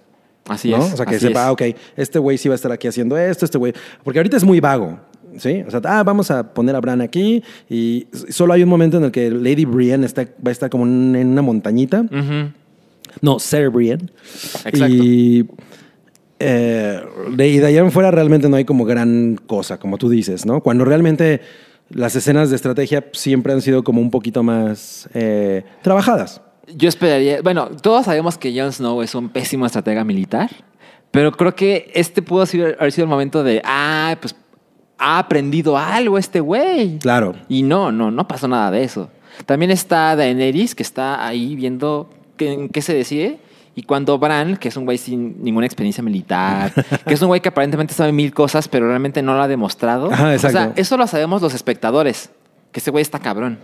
Así ¿no? es. O sea, que sepa, es. ah, ok, este güey sí va a estar aquí haciendo esto, este güey. Porque ahorita es muy vago, ¿sí? O sea, ah, vamos a poner a Bran aquí y solo hay un momento en el que Lady Brienne está, va a estar como en una montañita. No, Sir Brienne. Exacto. Y eh, de, y de allá en fuera realmente no hay como gran cosa, como tú dices, ¿no? Cuando realmente las escenas de estrategia siempre han sido como un poquito más eh, trabajadas. Yo esperaría, bueno, todos sabemos que Jon Snow es un pésimo estratega militar, pero creo que este pudo haber sido el momento de, ah, pues ha aprendido algo este güey. Claro. Y no, no, no pasó nada de eso. También está Daenerys, que está ahí viendo qué, en qué se decide. Y cuando Bran, que es un güey sin ninguna experiencia militar, que es un güey que aparentemente sabe mil cosas, pero realmente no lo ha demostrado. Ajá, exacto. O sea, eso lo sabemos los espectadores, que ese güey está cabrón.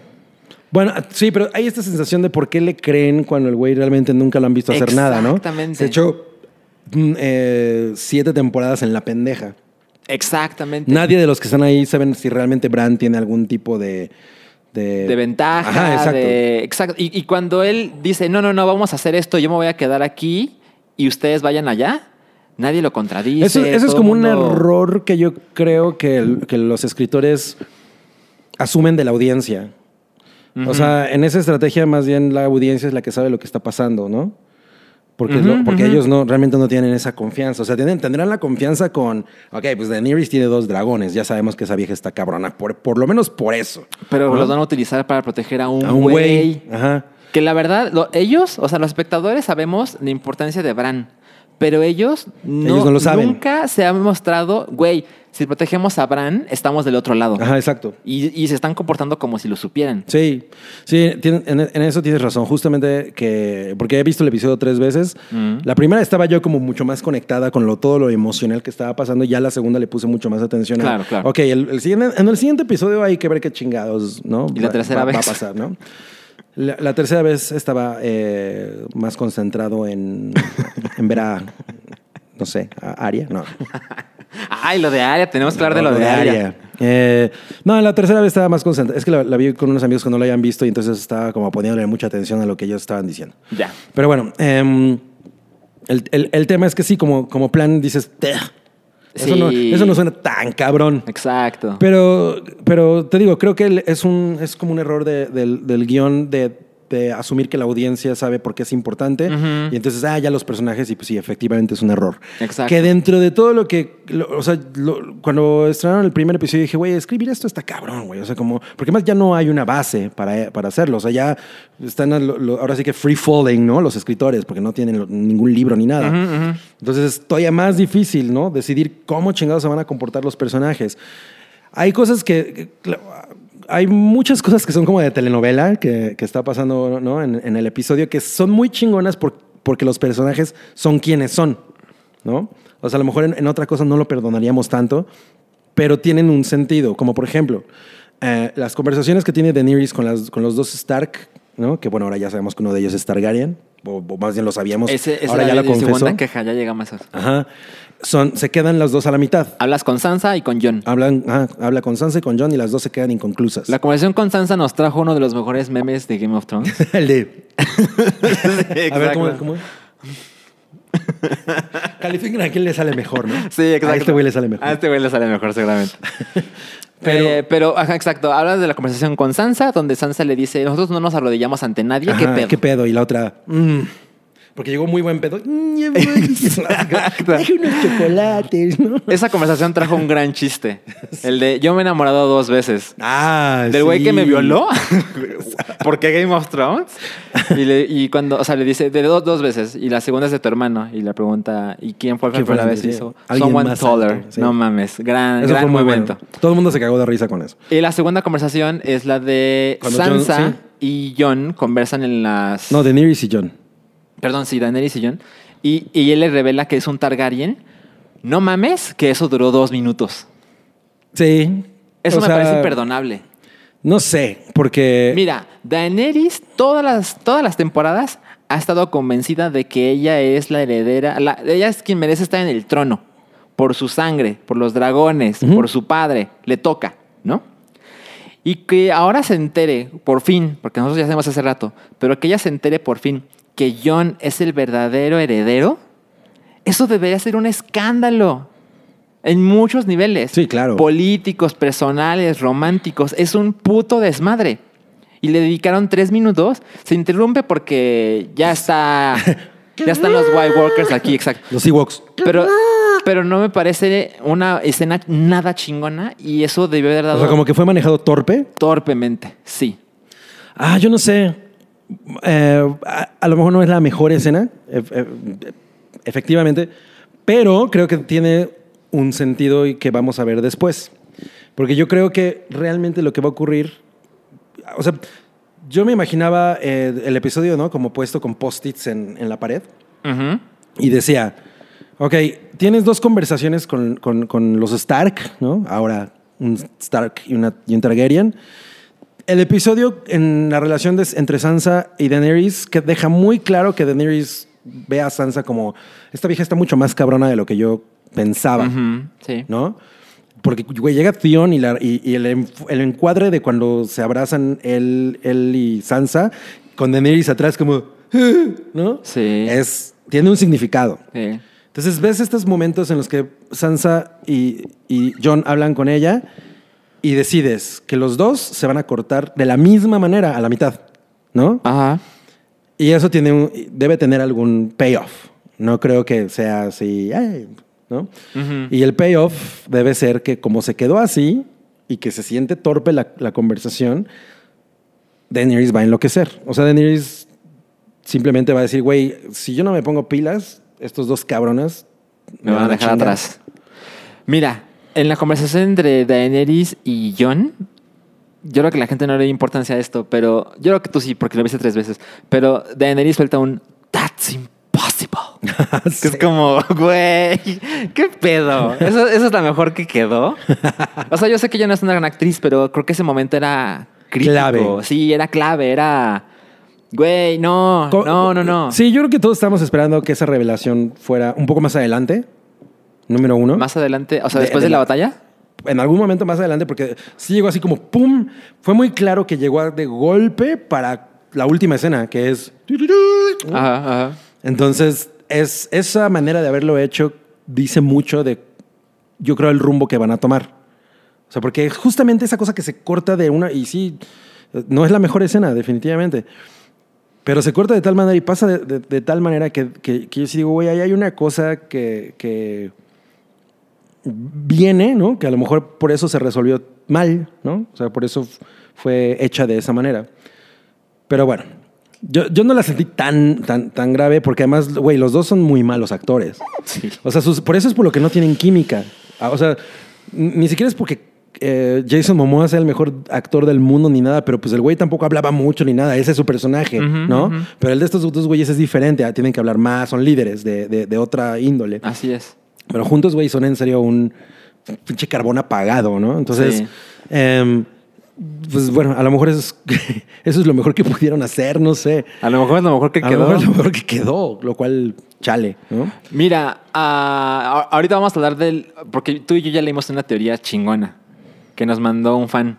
Bueno, sí, pero hay esta sensación de por qué le creen cuando el güey realmente nunca lo han visto hacer nada, ¿no? Exactamente. Se echó mm, eh, siete temporadas en la pendeja. Exactamente. Nadie de los que están ahí saben si realmente Bran tiene algún tipo de, de, de ventaja. Ajá, exacto. de- exacto. Y, y cuando él dice, no, no, no, vamos a hacer esto, yo me voy a quedar aquí y ustedes vayan allá, nadie lo contradice. Eso, eso es como un error que yo creo que, que los escritores asumen de la audiencia. O sea, en esa estrategia más bien la audiencia es la que sabe lo que está pasando, ¿no? Porque, lo- porque ellos no, realmente no tienen esa confianza. O sea, tienen, tendrán la confianza con, ok, pues Daenerys tiene dos dragones. Ya sabemos que esa vieja está cabrona. Por, por lo menos por eso. Pero ¿no? los van a utilizar para proteger a un, A un güey. güey. Ajá. Que la verdad, lo- ellos, o sea, los espectadores sabemos la importancia de Bran, pero ellos no, Ellos no lo saben. nunca se han mostrado, güey, si protegemos a Bran, estamos del otro lado. Ajá, exacto. Y, y se están comportando como si lo supieran. Sí, sí, en, en eso tienes razón. Justamente que, porque he visto el episodio tres veces. Mm. La primera estaba yo como mucho más conectada con lo, todo lo emocional que estaba pasando. Ya la segunda le puse mucho más atención. a- Claro, claro. Ok, el, el siguiente, en el siguiente episodio hay que ver qué chingados, ¿no? Y la tercera va- vez. Va a pasar, ¿no? La, la tercera vez estaba eh, más concentrado en, en ver a, no sé, a Aria. No. Ay, lo de Aria, tenemos que hablar de lo de Aria. Eh, no, la tercera vez estaba más concentrada. Es que la, la vi con unos amigos que no la habían visto y entonces estaba como poniéndole mucha atención a lo que ellos estaban diciendo. Ya. Pero bueno, em, el, el- el tema es que sí, como, como plan dices, Eso, no, eso no suena tan cabrón. Exacto. Pero, pero te digo, creo que es, un, es como un error de- del, del guion de, de asumir que la audiencia sabe por qué es importante. Ujú. Y entonces, ah, ya los personajes, y pues sí, efectivamente es un error. Exacto. Que dentro de todo lo que. lo- o sea, lo- cuando estrenaron el primer episodio dije, güey, escribir esto está cabrón, güey. O sea, como. Porque más ya no hay una base para, para hacerlo. O sea, ya están lo- ahora sí que free falling, ¿no? Los escritores, porque no tienen ningún libro ni nada. Ujú, ujú. Entonces es todavía más difícil, ¿no? Decidir cómo chingados se van a comportar los personajes. Hay cosas que... que- hay muchas cosas que son como de telenovela que, que está pasando ¿no? en, en el episodio que son muy chingonas por- porque los personajes son quienes son, ¿no? O sea, a lo mejor en, en otra cosa no lo perdonaríamos tanto, pero tienen un sentido. Como por ejemplo, eh, las conversaciones que tiene Daenerys con, las, con los dos Stark, ¿no? Que bueno, ahora ya sabemos que uno de ellos es Targaryen, o, o más bien lo sabíamos. Ese, esa ahora ya era lo confesó. segunda queja, ya llegamos a eso. Ajá. Son, se quedan las dos a la mitad. Hablas con Sansa y con Jon. Hablan, ajá, habla con Sansa y con John y las dos se quedan inconclusas. La conversación con Sansa nos trajo uno de los mejores memes de Game of Thrones. El de. A ver, ¿cómo, cómo? Califiquen a quién le sale mejor, ¿no? Sí, exacto. A este güey le sale mejor. A este güey le sale mejor, seguramente. Pero- pero, pero, ajá, exacto. Hablas de la conversación con Sansa, donde Sansa le dice: Nosotros no nos arrodillamos ante nadie. ¿Qué pedo? ¿Qué pedo? Y la otra. mm. Porque llegó muy buen pedo. Mm, voy. Deje unos chocolates, ¿no? Esa conversación trajo un gran chiste. El de: Yo me he enamorado dos veces. Ah, Del güey sí. que me violó. Porque Game of Thrones. Y, le- y cuando, o sea, le dice de dos, dos veces. Y la segunda es de tu hermano. Y le pregunta, ¿y quién fue ¿Quién fue primera la vez? que- hizo Someone más taller. alto, sí. No mames. Gran, Eso gran muy momento. bueno. Todo el mundo se cagó de risa con eso. Y la segunda conversación es la de Cuando Sansa y John conversan en las. No, Daenerys y John. Perdón, sí, Daenerys y Jon. Y, y él le revela que es un Targaryen. No mames, que eso duró dos minutos. Sí. Eso me sea, parece imperdonable. No sé, porque. Mira, Daenerys todas las, todas las temporadas ha estado convencida de que ella es la heredera, la- ella es quien merece estar en el trono, por su sangre, por los dragones, por su padre, le toca, ¿no? Y que ahora se entere, por fin, porque nosotros ya sabemos hace rato, pero que ella se entere por fin que Jon es el verdadero heredero, eso debería ser un escándalo. En muchos niveles. Sí, claro. Políticos, personales, románticos. Es un puto desmadre. Y le dedicaron tres minutos. Se interrumpe porque ya está. Ya están los White Walkers aquí, exacto. Los Ewoks. Pero, pero no me parece una escena nada chingona y eso debió haber O dado sea, como que fue manejado torpe. torpemente. Sí. Ah, yo no sé. Eh, a, a lo mejor no es la mejor escena, e- e- efectivamente, pero creo que tiene un sentido y que vamos a ver después. Porque yo creo que realmente lo que va a ocurrir, o sea, yo me imaginaba eh, el episodio, ¿no? Como puesto con post-its en, en la pared y decía, ok, tienes dos conversaciones con, con- con los Stark, ¿no? Ahora un Stark y, una, y un Targaryen. El episodio en la relación de- entre Sansa y Daenerys que deja muy claro que Daenerys ve a Sansa como esta vieja está mucho más cabrona de lo que yo pensaba. Sí. ¿no? porque, güey, llega Theon y, la- y- y el, encuadre de cuando se abrazan él, él y Sansa, con Daenerys atrás como, ¿no? Sí. Es, tiene un significado. Sí. Entonces ves estos momentos en los que Sansa y, y John hablan con ella y decides que los dos se van a cortar de la misma manera a la mitad, ¿no? Ajá. Y eso tiene un- debe tener algún payoff. No creo que sea así, "Ay", ¿no? Y el payoff debe ser que como se quedó así y que se siente torpe la, la conversación, Daenerys va a enloquecer. O sea, Daenerys simplemente va a decir, güey, si yo no me pongo pilas, estos dos cabrones Me van a dejar chingar". atrás. Mira, en la conversación entre Daenerys y John, yo creo que la gente no le da importancia a esto, pero yo creo que tú sí, porque lo viste tres veces. Pero Daenerys suelta un That's impossible. Que es como, güey, ¿qué pedo? ¿Eso, eso es la mejor que quedó. O sea, yo sé que ella no es una gran actriz, pero creo que ese momento era crítico. Clave. Sí, era clave, era. Güey, no, Co- no, no, no. Sí, yo creo que todos estamos esperando que esa revelación fuera un poco más adelante. Número uno. Más adelante, o sea, De- después de de, la, la- batalla. en algún momento más adelante, porque sí llegó así como ¡pum! Fue muy claro que llegó de golpe para la última escena, que es. Ajá, ajá. Entonces, es, esa manera de haberlo hecho dice mucho de, yo creo, el rumbo que van a tomar. O sea, porque justamente esa cosa que se corta de una, y sí, no es la mejor escena, definitivamente. Pero se corta de tal manera y pasa de, de- de tal manera que, que- que yo sí digo, güey, ahí hay una cosa que, que viene, ¿no? Que a lo mejor por eso se resolvió mal, ¿no? O sea, por eso fue hecha de esa manera. Pero bueno, yo, yo no la sentí tan, tan, tan grave porque además, güey, los dos son muy malos actores. O sea, sus- por eso es por lo que no tienen química. Ah, O sea, ni siquiera es porque eh, Jason Momoa sea el mejor actor del mundo ni nada, pero pues el güey tampoco hablaba mucho ni nada. Ese es su personaje, ¿no? Pero el de estos dos güeyes es diferente. ah, Tienen que hablar más, son líderes de, de- de otra índole. Así es. Pero juntos, güey, son en serio un pinche carbón apagado, ¿no? Entonces, Sí. em, pues bueno, a lo mejor eso es, eso es lo mejor que pudieron hacer, no sé. A lo mejor es lo mejor que A lo quedó. mejor es lo mejor que quedó, lo cual chale, ¿no? Mira, a- ahorita vamos a hablar del. Porque tú y yo ya leímos una teoría chingona que nos mandó un fan.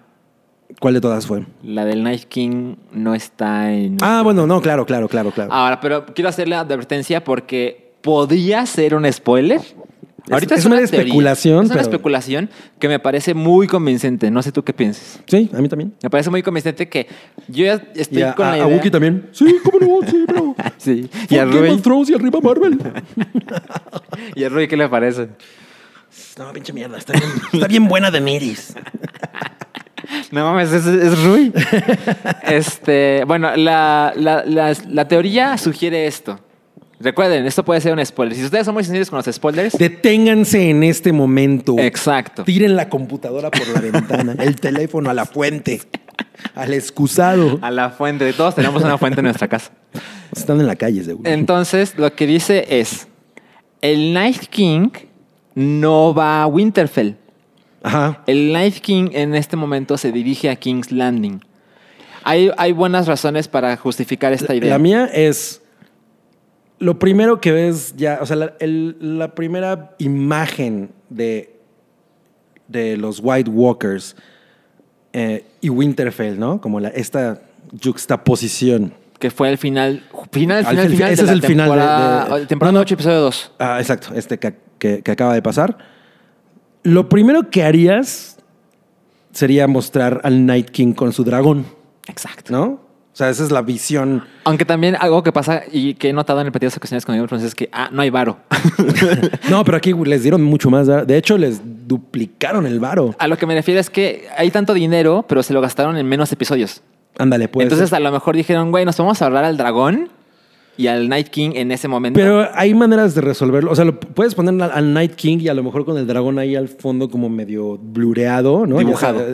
¿Cuál de todas fue? La del Night King no está en. Ah, bueno, no, claro, claro, claro, claro. Ahora, pero quiero hacer la advertencia porque podría ser un spoiler. Ahorita es es, una una, teoría. especulación, Es una pero- especulación que me parece muy convincente. No sé tú qué pienses. Sí, a mí también. Me parece muy convincente que yo ya estoy Y a, con a- la a idea. Wookiee también. Sí, cómo no, sí, bro. Sí. Y a Rui. of Thrones y arriba Marvel. ¿Y a Rui qué le parece? No, pinche mierda, está bien, está bien buena de Miris. No mames, es, es Rui. este, bueno, la, la- la- la teoría sugiere esto. Recuerden, esto puede ser un spoiler. Si ustedes son muy sensibles con los spoilers, Deténganse en este momento. exacto. Tiren la computadora por la ventana, el teléfono a la fuente, al excusado. A la fuente. Todos tenemos una fuente en nuestra casa. Están en la calle, seguro. Entonces, lo que dice es: el Night King no va a Winterfell. Ajá. El Night King en este momento se dirige a King's Landing. Hay, hay buenas razones para justificar esta idea. La mía es. Lo primero que ves ya, o sea, la, el- la primera imagen de, de los White Walkers eh, y Winterfell, ¿no? Como la, esta juxtaposición. Que fue el final. Final, Al final, fin- final. ese de es la el final de- temporada- de- temporada no. 8, episodio 2. Ah, exacto, este que, que- que acaba de pasar. Lo primero que harías sería mostrar al Night King con su dragón, Exacto. ¿no? O sea, esa es la visión. Aunque también algo que pasa y que he notado en repetidas ocasiones con of Thrones es que ah, no hay varo. No, pero aquí les dieron mucho más. De hecho, les duplicaron el varo. a lo que me refiero es que hay tanto dinero, pero se lo gastaron en menos episodios. Ándale, pues. Entonces a lo mejor dijeron, güey, nos vamos a ahorrar al dragón y al Night King en ese momento. Pero hay maneras de resolverlo. O sea, lo puedes poner al, al Night King y a lo mejor con el dragón ahí al fondo como medio blureado, ¿no? Dibujado.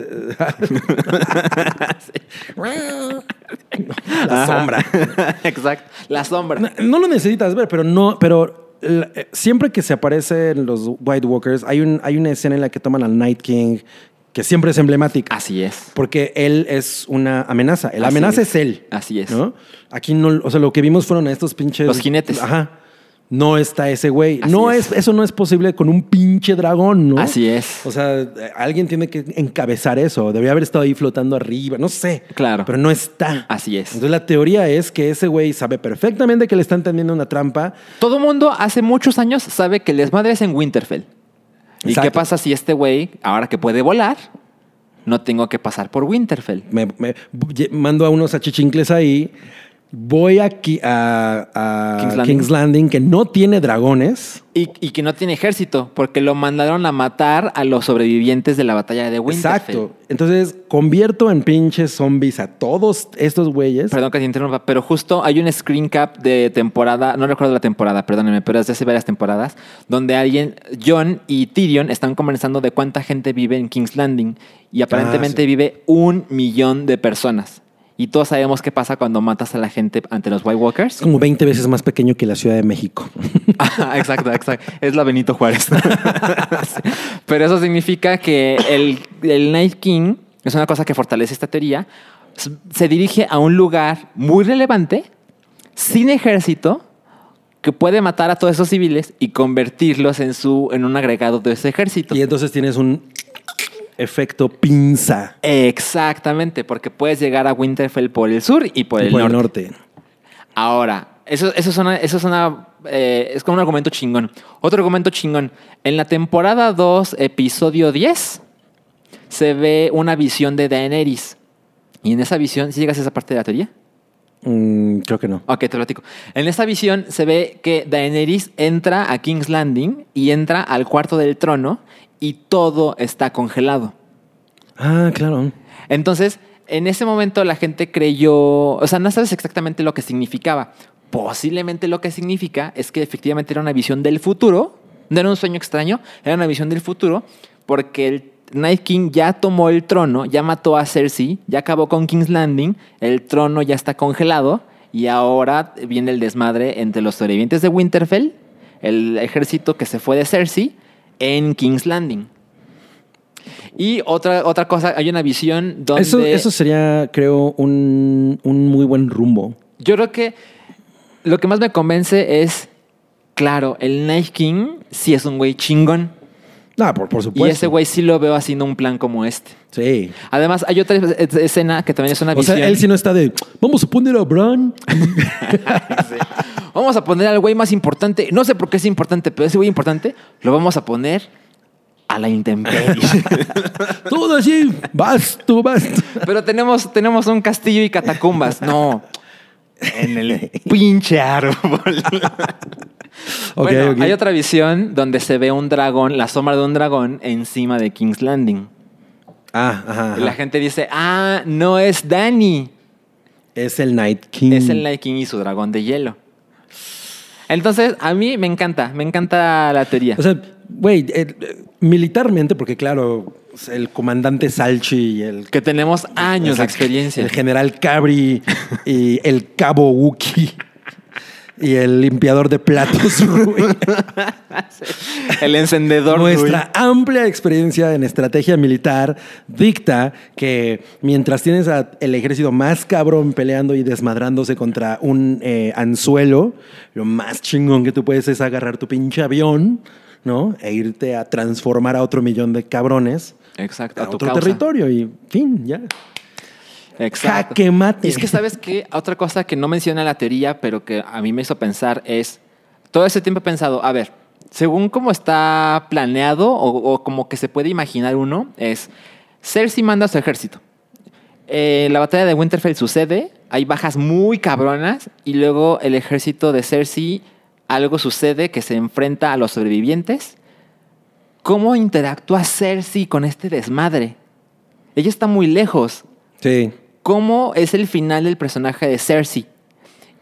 La sombra. Exacto. La sombra. No, no lo necesitas ver, pero no, pero eh, siempre que se aparecen los White Walkers, hay, un, hay una escena en la que toman al Night King que siempre es emblemática. Así es. Porque él es una amenaza. La Así amenaza es. es. él. Así es. ¿no? Aquí no, o sea, lo que vimos fueron a estos pinches. Los jinetes. Ajá. no está ese güey. Así No es. es. eso no es posible con un pinche dragón, ¿no? Así es. O sea, alguien tiene que encabezar eso. Debería haber estado ahí flotando arriba, no sé. Claro. Pero no está. Así es. Entonces la teoría es que ese güey sabe perfectamente que le están tendiendo una trampa. Todo mundo hace muchos años sabe que el desmadre es en Winterfell. ¿Y Exacto. qué pasa si este güey, ahora que puede volar, no tengo que pasar por Winterfell? Me, me- mando a unos achichincles ahí. Voy aquí a, a King's King's, Landing. Que no tiene dragones. Y, y que no tiene ejército, porque lo mandaron a matar a los sobrevivientes de la batalla de Winterfell. Exacto. Entonces convierto en pinches zombies a todos estos güeyes. Perdón que te interrumpa, pero justo hay un screen cap de temporada, no recuerdo la temporada, perdónenme, pero es de hace varias temporadas, donde alguien, John y Tyrion están conversando de cuánta gente vive en King's Landing y aparentemente sí. vive un millón de personas. Y todos sabemos qué pasa cuando matas a la gente ante los White Walkers. Es como 20 veces más pequeño que la Ciudad de México. Ah, exacto, exacto. Es la Benito Juárez. Pero eso significa que el, el Night King, es una cosa que fortalece esta teoría, se dirige a un lugar muy relevante, sin ejército, que puede matar a todos esos civiles y convertirlos en, su, en un agregado de ese ejército. y entonces tienes un efecto pinza Exactamente, porque puedes llegar a Winterfell por el sur y por, el, por norte. el norte. Ahora, eso, eso, una, eh, es como un argumento chingón. Otro argumento chingón. En la temporada 2, episodio 10, se ve una visión de Daenerys. Y en esa visión, ¿sí llegas a esa parte de la teoría? Mm, creo que no. Ok, te platico. En esa visión se ve que Daenerys entra a King's Landing y entra al cuarto del trono y todo está congelado. Ah, claro. Entonces, en ese momento la gente creyó, o sea, no sabes exactamente lo que significaba. Posiblemente lo que significa es que efectivamente era una visión del futuro, no era un sueño extraño, era una visión del futuro, porque el Night King ya tomó el trono, ya mató a Cersei, ya acabó con King's Landing, el trono ya está congelado y ahora viene el desmadre entre los sobrevivientes de Winterfell, el ejército que se fue de Cersei, en King's Landing. Y otra, otra cosa, hay una visión donde... Eso, eso sería, creo, un, un muy buen rumbo. Yo creo que lo que más me convence es, claro, el Night King sí es un güey chingón. Por, por supuesto. Y ese güey sí lo veo haciendo un plan como este. Sí. Además, hay otra es- escena que también es una O sea, visión. él sí no está de, vamos a poner a Bran. Vamos a poner al güey más importante. No sé por qué es importante, pero ese güey importante lo vamos a poner a la intemperie. Todo así, basto, basto. pero tenemos, tenemos un castillo y catacumbas. No. En el pinche árbol. Ok, bueno, hay otra visión donde se ve un dragón, la sombra de un dragón encima de King's Landing. Ah, ajá. Y la gente dice, ah, no es Danny, Es el Night King. es el Night King y su dragón de hielo. Entonces, a mí me encanta, me encanta la teoría. O sea, güey, eh, militarmente, porque claro, el comandante Salchi y el... que tenemos años de experiencia. El general Cabri y el cabo Wookie y el limpiador de platos Rui. El encendedor. Nuestra amplia experiencia en estrategia militar dicta que mientras tienes a el ejército más cabrón peleando y desmadrándose contra un eh, anzuelo, lo más chingón que tú puedes es agarrar tu pinche avión, ¿no? E irte a transformar a otro millón de cabrones Exacto, a, a tu otro causa. territorio y fin, ya. Exacto. Jaque mate. Y es que sabes que otra cosa que no menciona la teoría, pero que a mí me hizo pensar es, todo ese tiempo he pensado, a ver, según cómo está planeado o, o como que se puede imaginar uno, es Cersei manda a su ejército. Eh, la batalla de Winterfell sucede, hay bajas muy cabronas y luego el ejército de Cersei, algo sucede que se enfrenta a los sobrevivientes. ¿Cómo interactúa Cersei con este desmadre? Ella está muy lejos Sí. cómo es el final del personaje de Cersei.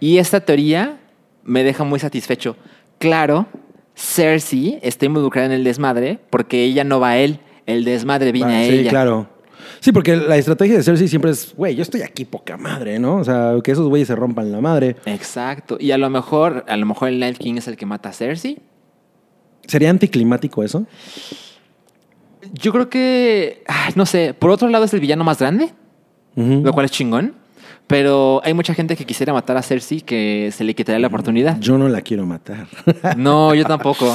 Y esta teoría me deja muy satisfecho. Claro, Cersei está involucrada en el desmadre porque ella no va a él, el desmadre viene a sí, ella. claro. Sí, porque la estrategia de Cersei siempre es, güey, yo estoy aquí poca madre, ¿no? O sea, que esos güeyes se rompan la madre. Exacto. Y a lo mejor, a lo mejor el Night King es el que mata a Cersei. ¿Sería anticlimático eso? Yo creo que, ay, no sé, por otro lado es el villano más grande, lo cual es chingón. Pero hay mucha gente que quisiera matar a Cersei que se le quitaría la oportunidad. Yo no la quiero matar. No, yo tampoco.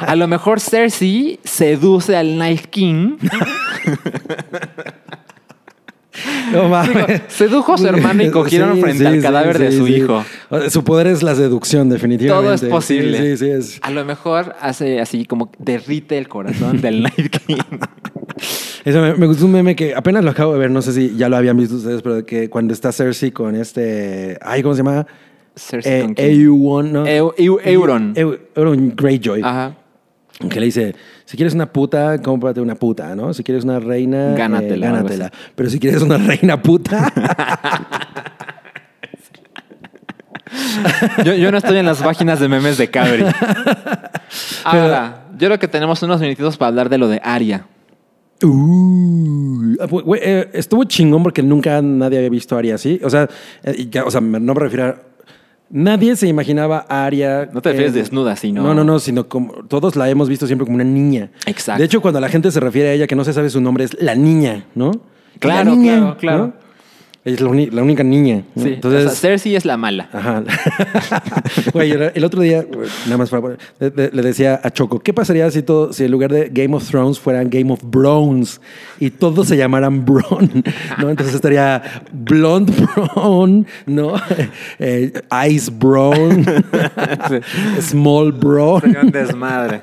A lo mejor Cersei seduce al Night King. No mames. sedujo a su hermano y cogieron Sí, frente sí, al sí, cadáver de su hijo. Su poder es la seducción, definitivamente. Todo es posible. Sí, sí, sí. es- A lo mejor hace así como derrite el corazón del Night King. Eso me, me gustó un meme que apenas lo acabo de ver, no sé si ya lo habían visto ustedes, pero que cuando está Cersei con este. Ay, ¿cómo se llama? Cersei Eh? Euron, ¿no? Eu- Eu- Euron. Eu- Euron Greyjoy. Ajá. Que le dice: si quieres una puta, cómprate una puta, ¿no? Si quieres una reina, eh, Gánatela, algo gánatela. Pero si quieres una reina puta. Yo, yo no estoy en las páginas de memes de Cabri. Ahora, yo creo que tenemos unos minutitos para hablar de lo de Aria. Uh, ah, eh, estuvo chingón porque nunca nadie había visto a Arya así. O sea, eh, ya, o sea, no me refiero a. Nadie se imaginaba a Arya. No te refieres eh, desnuda, sino- No, no, no, sino como. Todos la hemos visto siempre como una niña. Exacto. De hecho, cuando la gente se refiere a ella que no se sabe su nombre, es la niña, ¿no? Claro, La niña, claro, claro. ¿no? Es la, única niña. ¿no? Sí. Entonces. o sea, Cersei es la mala. Ajá. Güey, el otro día, nada más para, le, decía a Choco, ¿qué pasaría si, todo, si en lugar de Game of Thrones fueran Game of Browns y todos se llamaran Bron? ¿no? Entonces estaría Blonde Brown, ¿no? Eh, Ice Brown, Small Brown, desmadre.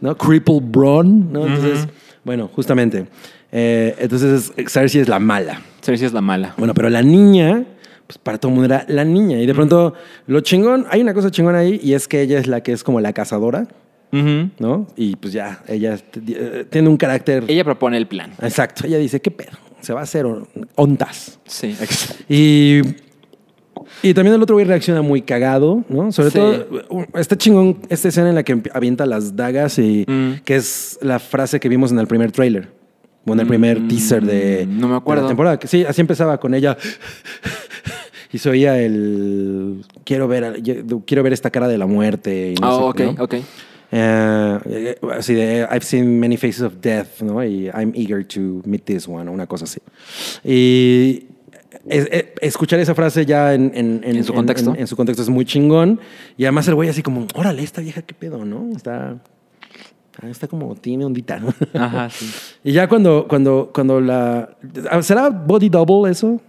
¿no? Cripple Brown, ¿no? Entonces, bueno, justamente. Eh, entonces, Cersei es la mala. Cersei es la mala. Bueno, pero la niña, pues para todo el mundo era la niña. Y de pronto, lo chingón, hay una cosa chingón ahí y es que ella es la que es como la cazadora. ¿no? Y pues ya, ella eh, tiene un carácter. Ella propone el plan. Exacto. Ella dice, ¿qué pedo? Se va a hacer on- ondas. Sí, exacto. Y. Y también el otro güey reacciona muy cagado, ¿no? Sobre Sí. todo, uh, está chingón esta escena en la que avienta las dagas y Mm. que es la frase que vimos en el primer tráiler. O en el primer Mm, teaser de, no me de acuerdo. la temporada. Que Sí, así empezaba con ella. Y se oía el quiero ver, quiero ver esta cara de la muerte. Y no Oh, sé, ok, ¿no? ok. Eh, así de I've seen many faces of death, ¿no? Y I'm eager to meet this one, una cosa así. Y es- es- escuchar esa frase ya en, en, En su contexto. En, su contexto es muy chingón. Y además el güey así como, órale, esta vieja, qué pedo, ¿no? Está, ah, está como, tiene ondita. Ajá, sí. y ya cuando, cuando, cuando la... ¿Será body double eso?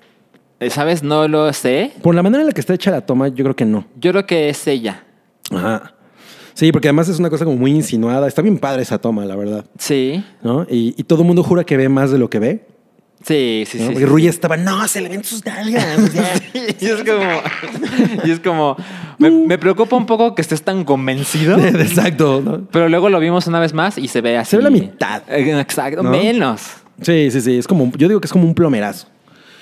¿Sabes? No lo sé. Por la manera en la que está hecha la toma, yo creo que no. Yo creo que es ella. Ajá. Sí, porque además es una cosa como muy insinuada. Está bien padre esa toma, la verdad. Sí. ¿no? Y, y todo el mundo jura que ve más de lo que ve. Sí, sí, ¿no? sí. Porque sí. Estaba, no, se le ven sus nalgas. Y es como. Y es como. Me, me preocupa un poco que estés tan convencido. Exacto. ¿no? Pero luego lo vimos una vez más y se ve así. Se ve la mitad. Eh, Exacto. ¿No? Menos. Sí, sí, sí. Es como, yo digo que es como un plomerazo,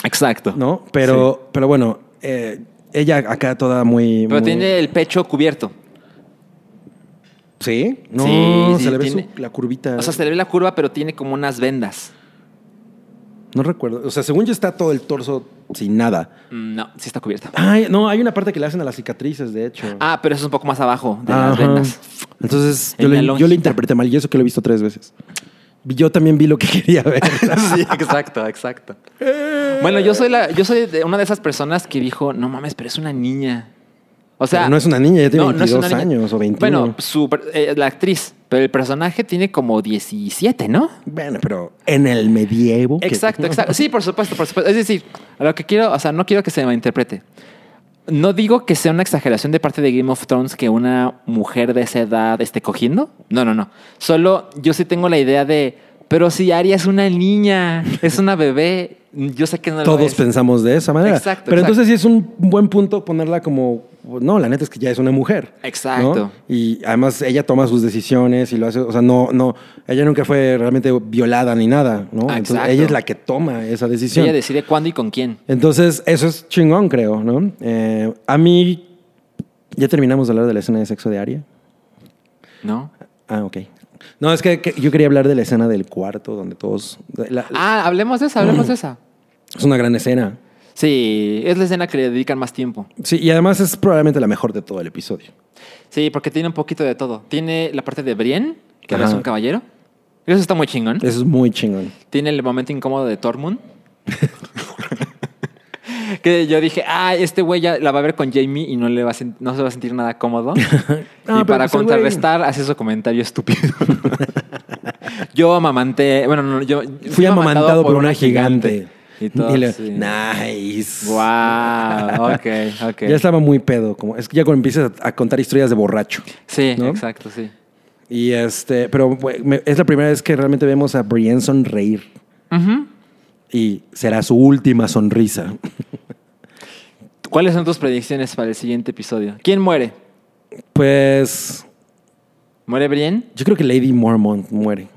Exacto. ¿no? Pero, pero bueno, eh, ella acá toda muy. Pero muy- tiene el pecho cubierto. ¿Sí? No, Sí, sí, se le ve tiene- su- la curvita. O sea, se le ve la curva, pero tiene como unas vendas. No recuerdo. O sea, según yo está todo el torso sin nada. Mm, No, sí está cubierta. Ay, no, hay una parte que le hacen a las cicatrices, de hecho. Ah, pero eso es un poco más abajo de las vendas. Entonces, En yo la le, yo lonjita. le interpreté mal y eso que lo he visto tres veces. Yo también vi lo que quería ver. sí, exacto, exacto. Bueno, yo soy la, yo soy de una de esas personas que dijo, no mames, pero es una niña. O sea, Pero no es una niña, ya tiene no, no es 22 una niña. años o 21. Bueno, su, eh, la actriz, pero el personaje tiene como 17, ¿no? Bueno, pero en el medievo. que- Exacto, exacto. Sí, por supuesto, por supuesto. Es decir, a lo que quiero, o sea, no quiero que se me interprete. No digo que sea una exageración de parte de Game of Thrones que una mujer de esa edad esté cogiendo. No, no, no. Solo yo sí tengo la idea de, pero si Arya es una niña, es una bebé, yo sé que no lo Todos es. pensamos de esa manera. Exacto, Pero exacto. entonces sí es un buen punto ponerla como. No, la neta es que ya es una mujer. Exacto. ¿no? Y además ella toma sus decisiones y lo hace. O sea, no, no. Ella nunca fue realmente violada ni nada, ¿no? Entonces Exacto. ella es la que toma esa decisión. Ella decide cuándo y con quién. Entonces, eso es chingón, creo, ¿no? Eh, a mí. ¿Ya terminamos de hablar de la escena de sexo de Aria? ¿No? Ah, ok. No, es que, que yo quería hablar de la escena del cuarto donde todos. la- Ah, hablemos de esa, hablemos de esa. Es una gran escena. Sí, es la escena que le dedican más tiempo. Sí, y además es probablemente la mejor de todo el episodio. Sí, porque tiene un poquito de todo. Tiene la parte de Brienne, que ahora es un caballero. Eso está muy chingón. Eso es muy chingón. Tiene el momento incómodo de Tormund. que yo dije, ah, este güey ya la va a ver con Jamie y no, le va a no se va a sentir nada cómodo. No, y para pues contrarrestar, hace su comentario estúpido. yo amamanté, bueno, no, yo Fui amamantado por una gigante. Y todo, Y le- sí. Nice. Wow, ok, ok. Ya estaba muy pedo. Como, es que ya cuando empiezas a, contar historias de borracho. Sí, ¿no? exacto, sí. Y este, pero es la primera vez que realmente vemos a Brienne sonreír. Y será su última sonrisa. ¿Cuáles son tus predicciones para el siguiente episodio? ¿Quién muere? Pues ¿Muere Brienne? yo creo que Lady Mormont muere.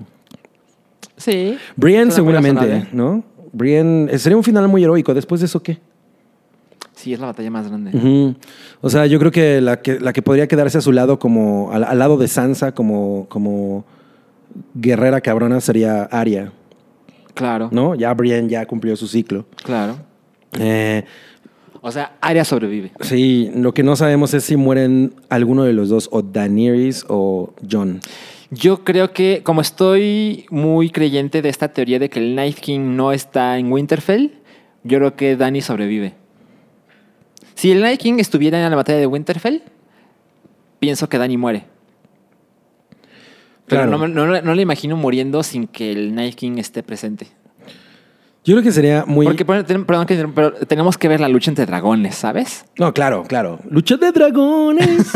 Sí. Brienne seguramente, razonable. ¿no? Brienne, eh, sería un final muy heroico. Después de eso, ¿qué? Sí, es la batalla más grande. O sea, yo creo que la que, la que podría quedarse a su lado como, al, al lado de Sansa como, como guerrera cabrona sería Arya, Claro, ¿no? Ya Brienne ya cumplió su ciclo. claro. Eh, O sea, Arya sobrevive. sí, lo que no sabemos es si mueren alguno de los dos, o Daenerys o Jon. Yo creo que, como estoy muy creyente de esta teoría de que el Night King no está en Winterfell, yo creo que Dany sobrevive. Si el Night King estuviera en la batalla de Winterfell, pienso que Dany muere. Pero Claro. no, no, no le imagino muriendo sin que el Night King esté presente. Yo creo que sería muy... Porque, perdón, pero tenemos que ver la lucha entre dragones, ¿sabes? No, claro, claro. Lucha de dragones.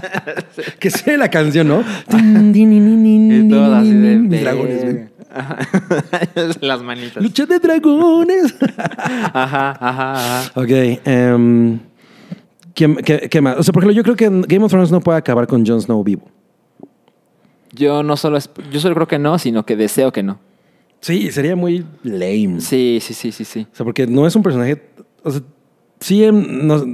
que sea la canción, ¿no? Y todo así de... Mis dragones, güey. Las manitas. Lucha de dragones. Ajá, ajá, ajá. ok. em, ¿quién- qué, qué más? O sea, por ejemplo, yo creo que Game of Thrones no puede acabar con Jon Snow vivo. Yo no solo, yo solo creo que no, sino que deseo que no. Sí, sería muy lame. Sí, sí, sí, sí, sí. O sea, porque no es un personaje. O sea, sí, em, nos-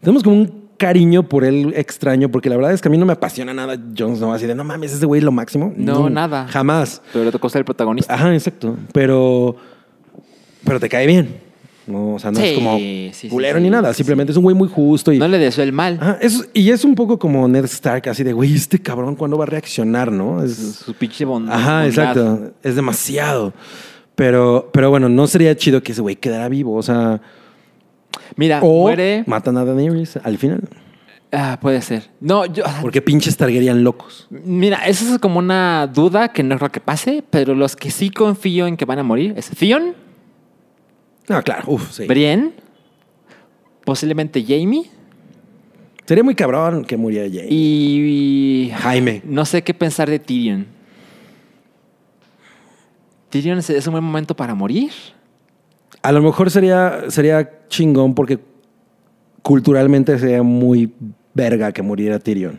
tenemos como un cariño por él extraño, porque la verdad es que a mí no me apasiona nada Jon Snow, así de no mames, ese güey es lo máximo. No, nada. Jamás. Pero le tocó ser el protagonista. Ajá, exacto. Pero. Pero te cae bien. No, o sea, no Sí, es como sí, culero sí, ni nada. Simplemente es un güey muy justo y. No le deseo el mal. Ajá, es- y es un poco como Ned Stark, así de, güey, este cabrón, ¿cuándo va a reaccionar, no? Es, Su pinche bondad. Ajá, exacto. Es demasiado. Pero, pero bueno, no sería chido que ese güey quedara vivo. O sea, Mira, o muere. matan a Daenerys al final. Ah, puede ser. No, yo. Porque pinches Targaryen locos. Mira, eso es como una duda que no creo que pase, pero los que sí confío en que van a morir es Theon, No, claro, uf, sí. Brienne, posiblemente Jamie Sería muy cabrón que muriera Jaime. y. Jaime. No sé qué pensar de Tyrion. Tyrion es- es un buen momento para morir. A lo mejor sería, sería chingón porque culturalmente sería muy verga que muriera Tyrion.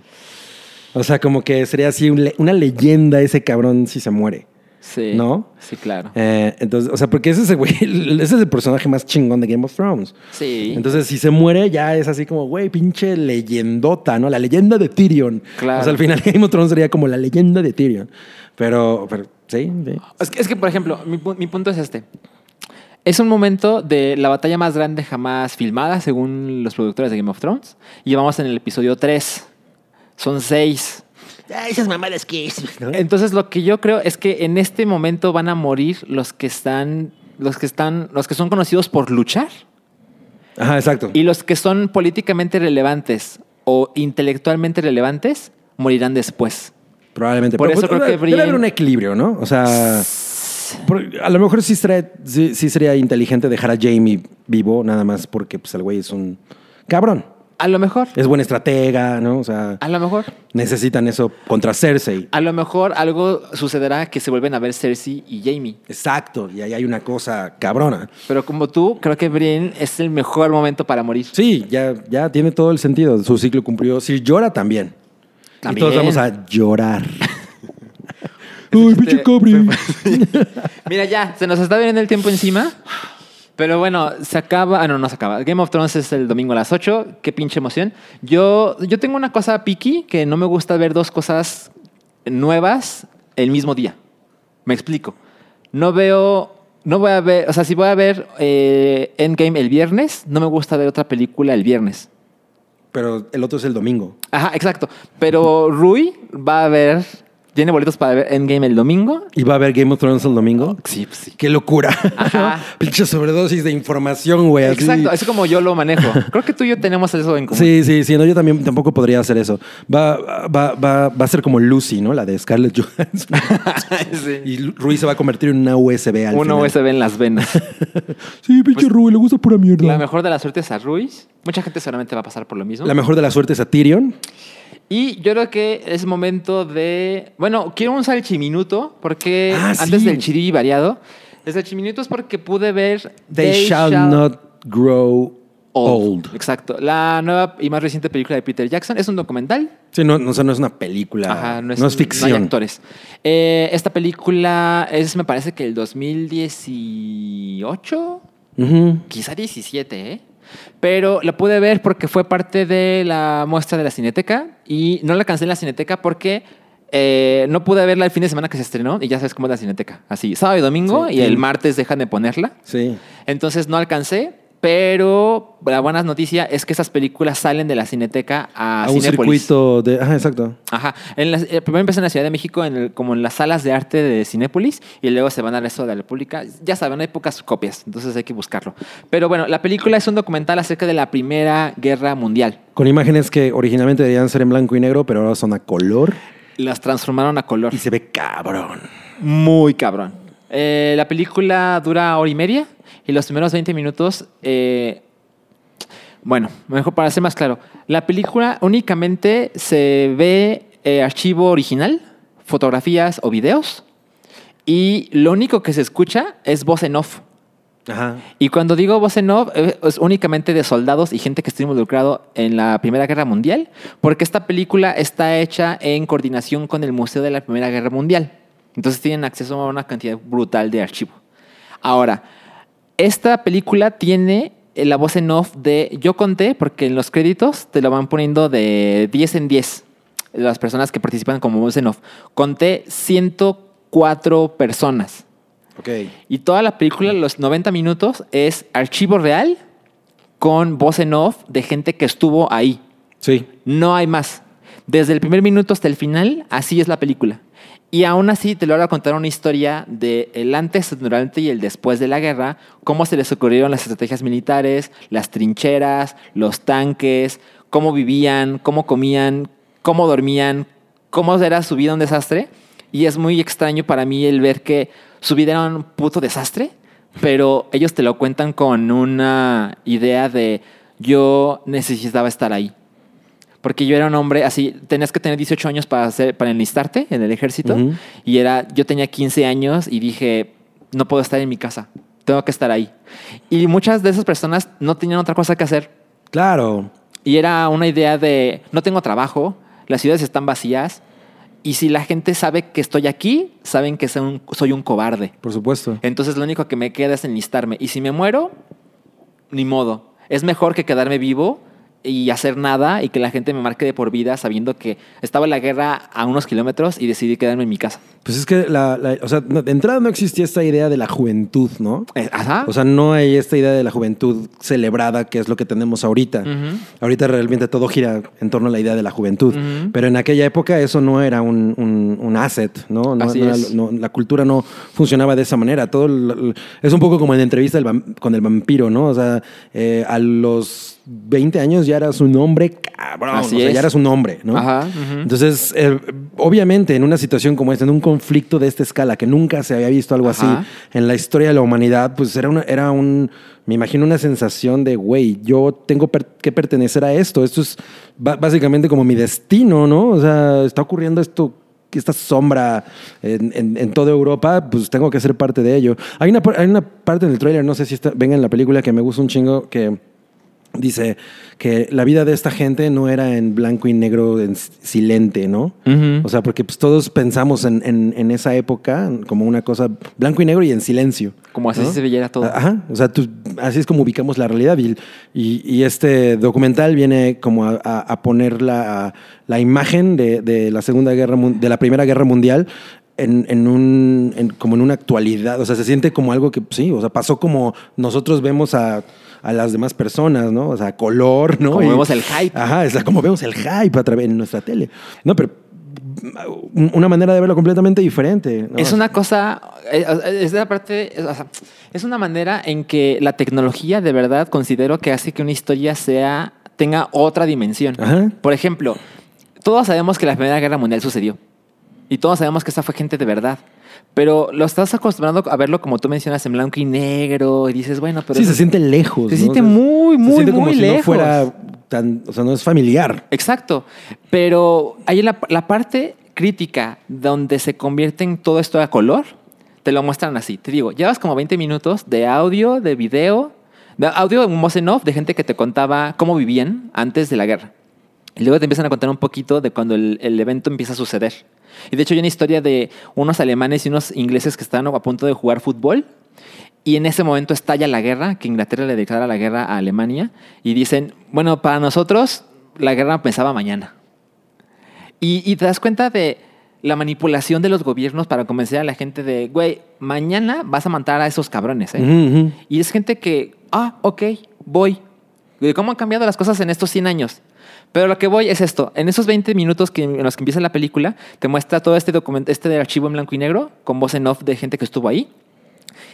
O sea, como que sería así un le- una leyenda ese cabrón si se muere. Sí. ¿No? Sí, claro. Eh, entonces, o sea, porque ese es el güey, ese es el personaje más chingón de Game of Thrones. Sí. Entonces, si se muere, ya es así como, güey, pinche leyendota, ¿no? La leyenda de Tyrion. Claro. O sea, al final Game of Thrones sería como la leyenda de Tyrion. Pero, pero sí, sí. Es que, es que, por ejemplo, mi, pu- mi punto es este. Es un momento de la batalla más grande jamás filmada, según los productores de Game of Thrones. Y vamos en el episodio 3. Son 6. Ah, esas mamadas que es. ¿no? Entonces, lo que yo creo es que en este momento van a morir los que están. Los que están. Los que son conocidos por luchar. Ajá, exacto. Y los que son políticamente relevantes o intelectualmente relevantes morirán después. Probablemente. Por Pero, eso pues, creo que debe, debe haber un equilibrio, ¿no? O sea, por- a lo mejor sí, sería- sí- sí sería inteligente dejar a Jamie vivo, nada más porque pues, el güey es un cabrón. A lo mejor. Es buen estratega, ¿no? O sea, A lo mejor. necesitan eso contra Cersei. A lo mejor algo sucederá que se vuelven a ver Cersei y Jamie. Exacto, y ahí hay una cosa cabrona. Pero como tú, creo que Brienne es el mejor momento para morir. Sí, ya, ya tiene todo el sentido. Su ciclo cumplió. Si llora también. También. Y todos vamos a llorar. Ay, pinche cabri. Mira, ya, se nos está viendo el tiempo encima. Pero bueno, se acaba. Ah, no, no se acaba. Game of Thrones es el domingo a las 8. Qué pinche emoción. Yo, yo tengo una cosa picky que no me gusta ver dos cosas nuevas el mismo día. Me explico. No veo. No voy a ver. O sea, si voy a ver eh, Endgame el viernes, no me gusta ver otra película el viernes. Pero el otro es el domingo. Ajá, exacto. Pero Rui va a ver Tiene boletos para ver Endgame el domingo. ¿Y va a haber Game of Thrones el domingo? Sí, pues sí. Qué locura. Ajá. Pinche sobredosis de información, güey. Exacto, así como yo lo manejo. Creo que tú y yo tenemos eso en común. Sí, sí, sí. No, yo también tampoco podría hacer eso. Va, va, va, va a ser como Lucy, ¿no? La de Scarlett Johansson. Sí. y Rui se va a convertir en una USB al Una final. USB en las venas. Sí, pinche Rui, le gusta pura mierda. La mejor de las suertes a Ruiz. Mucha gente seguramente va a pasar por lo mismo. La mejor de la suerte es a Tyrion. Y yo creo que es momento de. Bueno, quiero un salchiminuto, porque Ah, antes sí. del chiribi variado. El salchiminuto es porque pude ver. They, shall, not grow old. Exacto. La nueva y más reciente película de Peter Jackson es un documental. Sí, no, no, o sea, no es una película. Ajá, no es, No hay ficción. actores. Eh, esta película es, me parece que el 2018. Ujú. Quizá 17, ¿eh? Pero la pude ver porque fue parte de la muestra de la Cineteca y no la alcancé en la Cineteca porque eh, no pude verla el fin de semana que se estrenó y ya sabes cómo es la Cineteca. Así, sábado y domingo Sí, y el martes dejan de ponerla. Sí. Entonces no alcancé, pero la buena noticia es que esas películas salen de la Cineteca a, A un Cinépolis. circuito de. Ajá, exacto. Ajá. En las- eh, primero empiezan en la Ciudad de México, en el- como en las salas de arte de Cinépolis, y luego se van al resto de la República. Ya saben, hay pocas copias, entonces hay que buscarlo. Pero bueno, la película es un documental acerca de la Primera Guerra Mundial. Con imágenes que originalmente deberían ser en blanco y negro, pero ahora son a color. Las transformaron a color. Y se ve cabrón. Muy cabrón. Eh, la película dura hora y media, y los primeros 20 minutos. eh, bueno, mejor para ser más claro, la película únicamente se ve eh, archivo original, fotografías o videos, y lo único que se escucha es voz en off. Ajá. Y cuando digo voz en off, eh, es únicamente de soldados y gente que estuvo involucrado en la Primera Guerra Mundial, porque esta película está hecha en coordinación con el Museo de la Primera Guerra Mundial. Entonces tienen acceso a una cantidad brutal de archivo. Ahora, esta película tiene eh, la voz en off de yo conté, porque en los créditos te lo van poniendo de 10 en 10, las personas que participan como voz en off. Conté 104 personas. Ok. Y toda la película, los 90 minutos, es archivo real con voz en off de gente que estuvo ahí. Sí. No hay más. Desde el primer minuto hasta el final, así es la película. Y aún así te lo voy a contar una historia de el antes, durante y el después de la guerra, cómo se les ocurrieron las estrategias militares, las trincheras, los tanques, cómo vivían, cómo comían, cómo dormían, cómo era su vida un desastre. Y es muy extraño para mí el ver que su vida era un puto desastre, pero ellos te lo cuentan con una idea de yo necesitaba estar ahí. Porque yo era un hombre así, tenías que tener 18 años para, hacer, para enlistarte en el ejército. Ujú. Y era, yo tenía 15 años y dije, no puedo estar en mi casa, tengo que estar ahí. Y muchas de esas personas no tenían otra cosa que hacer. Claro. Y era una idea de, no tengo trabajo, las ciudades están vacías. Y si la gente sabe que estoy aquí, saben que soy un, soy un cobarde. Por supuesto. Entonces lo único que me queda es enlistarme. Y si me muero, ni modo. Es mejor que quedarme vivo y hacer nada y que la gente me marque de por vida sabiendo que estaba la guerra a unos kilómetros y decidí quedarme en mi casa. Pues es que, la, la- o sea, de entrada no existía esta idea de la juventud, ¿no? Eh, Ajá. O sea, no hay esta idea de la juventud celebrada que es lo que tenemos ahorita. Ahorita realmente todo gira en torno a la idea de la juventud. Ujú. Pero en aquella época eso no era un, un- un asset, ¿no? No- Así no era- es. no- la cultura no funcionaba de esa manera. Todo el- es un poco como en la entrevista del con el vampiro, ¿no? O sea, eh, a los 20 años ya eras un hombre cabrón. Así o sea, es. ya eras un hombre, ¿no? Ajá. Entonces, eh, obviamente, en una situación como esta, en un conflicto de esta escala, que nunca se había visto algo Ajá. así en la historia de la humanidad, pues era, una, era un, me imagino una sensación de, güey, yo tengo per- que pertenecer a esto. Esto es básicamente como mi destino, ¿no? O sea, está ocurriendo esto esta sombra en, en- en toda Europa, pues tengo que ser parte de ello. Hay una, hay una parte en el tráiler, no sé si está, venga en la película, que me gusta un chingo, que dice que la vida de esta gente no era en blanco y negro, en silente, ¿no? Ujú. O sea, porque pues, todos pensamos en, en- en esa época como una cosa blanco y negro y en silencio. Como así ¿no? se veía todo. Ajá, o sea, tú- así es como ubicamos la realidad y, y- y este documental viene como a, a- a poner la, la imagen de, de la Segunda Guerra, de la Primera Guerra Mundial en, en un, en- como en una actualidad, o sea, se siente como algo que, sí, o sea, pasó como nosotros vemos a, a las demás personas, ¿no? O sea, color, ¿no? Como Y- vemos el hype. Ajá, sea, como vemos el hype a través en nuestra tele. No, pero una manera de verlo completamente diferente. ¿no? Es una cosa, eh, es de la parte, es, o sea, es una manera en que la tecnología de verdad considero que hace que una historia sea, tenga otra dimensión. Ajá. Por ejemplo, todos sabemos que la Primera Guerra Mundial sucedió. Y todos sabemos que esa fue gente de verdad. Pero lo estás acostumbrado a verlo como tú mencionas en blanco y negro y dices, bueno, pero... sí, eso- se siente lejos. Se ¿no? siente sea, muy, se muy, siente como muy si lejos. no fuera tan, o sea, no es familiar. Exacto. Pero hay la, la parte crítica donde se convierte en todo esto a color, te lo muestran así. Te digo, llevas como 20 minutos de audio, de video, de audio en voz en off de gente que te contaba cómo vivían antes de la guerra. Y luego te empiezan a contar un poquito de cuando el, el evento empieza a suceder. Y de hecho hay una historia de unos alemanes y unos ingleses que estaban a punto de jugar fútbol y en ese momento estalla la guerra, que Inglaterra le declara la guerra a Alemania y dicen, bueno, para nosotros la guerra empezaba mañana. Y, y te das cuenta de la manipulación de los gobiernos para convencer a la gente de, güey, mañana vas a matar a esos cabrones. ¿eh? Ujú. Y es gente que, ah, ok, voy. ¿Cómo han cambiado las cosas en estos 100 años? Pero lo que voy es esto. En esos 20 minutos que, en los que empieza la película, te muestra todo este documento, este archivo en blanco y negro, con voz en off de gente que estuvo ahí.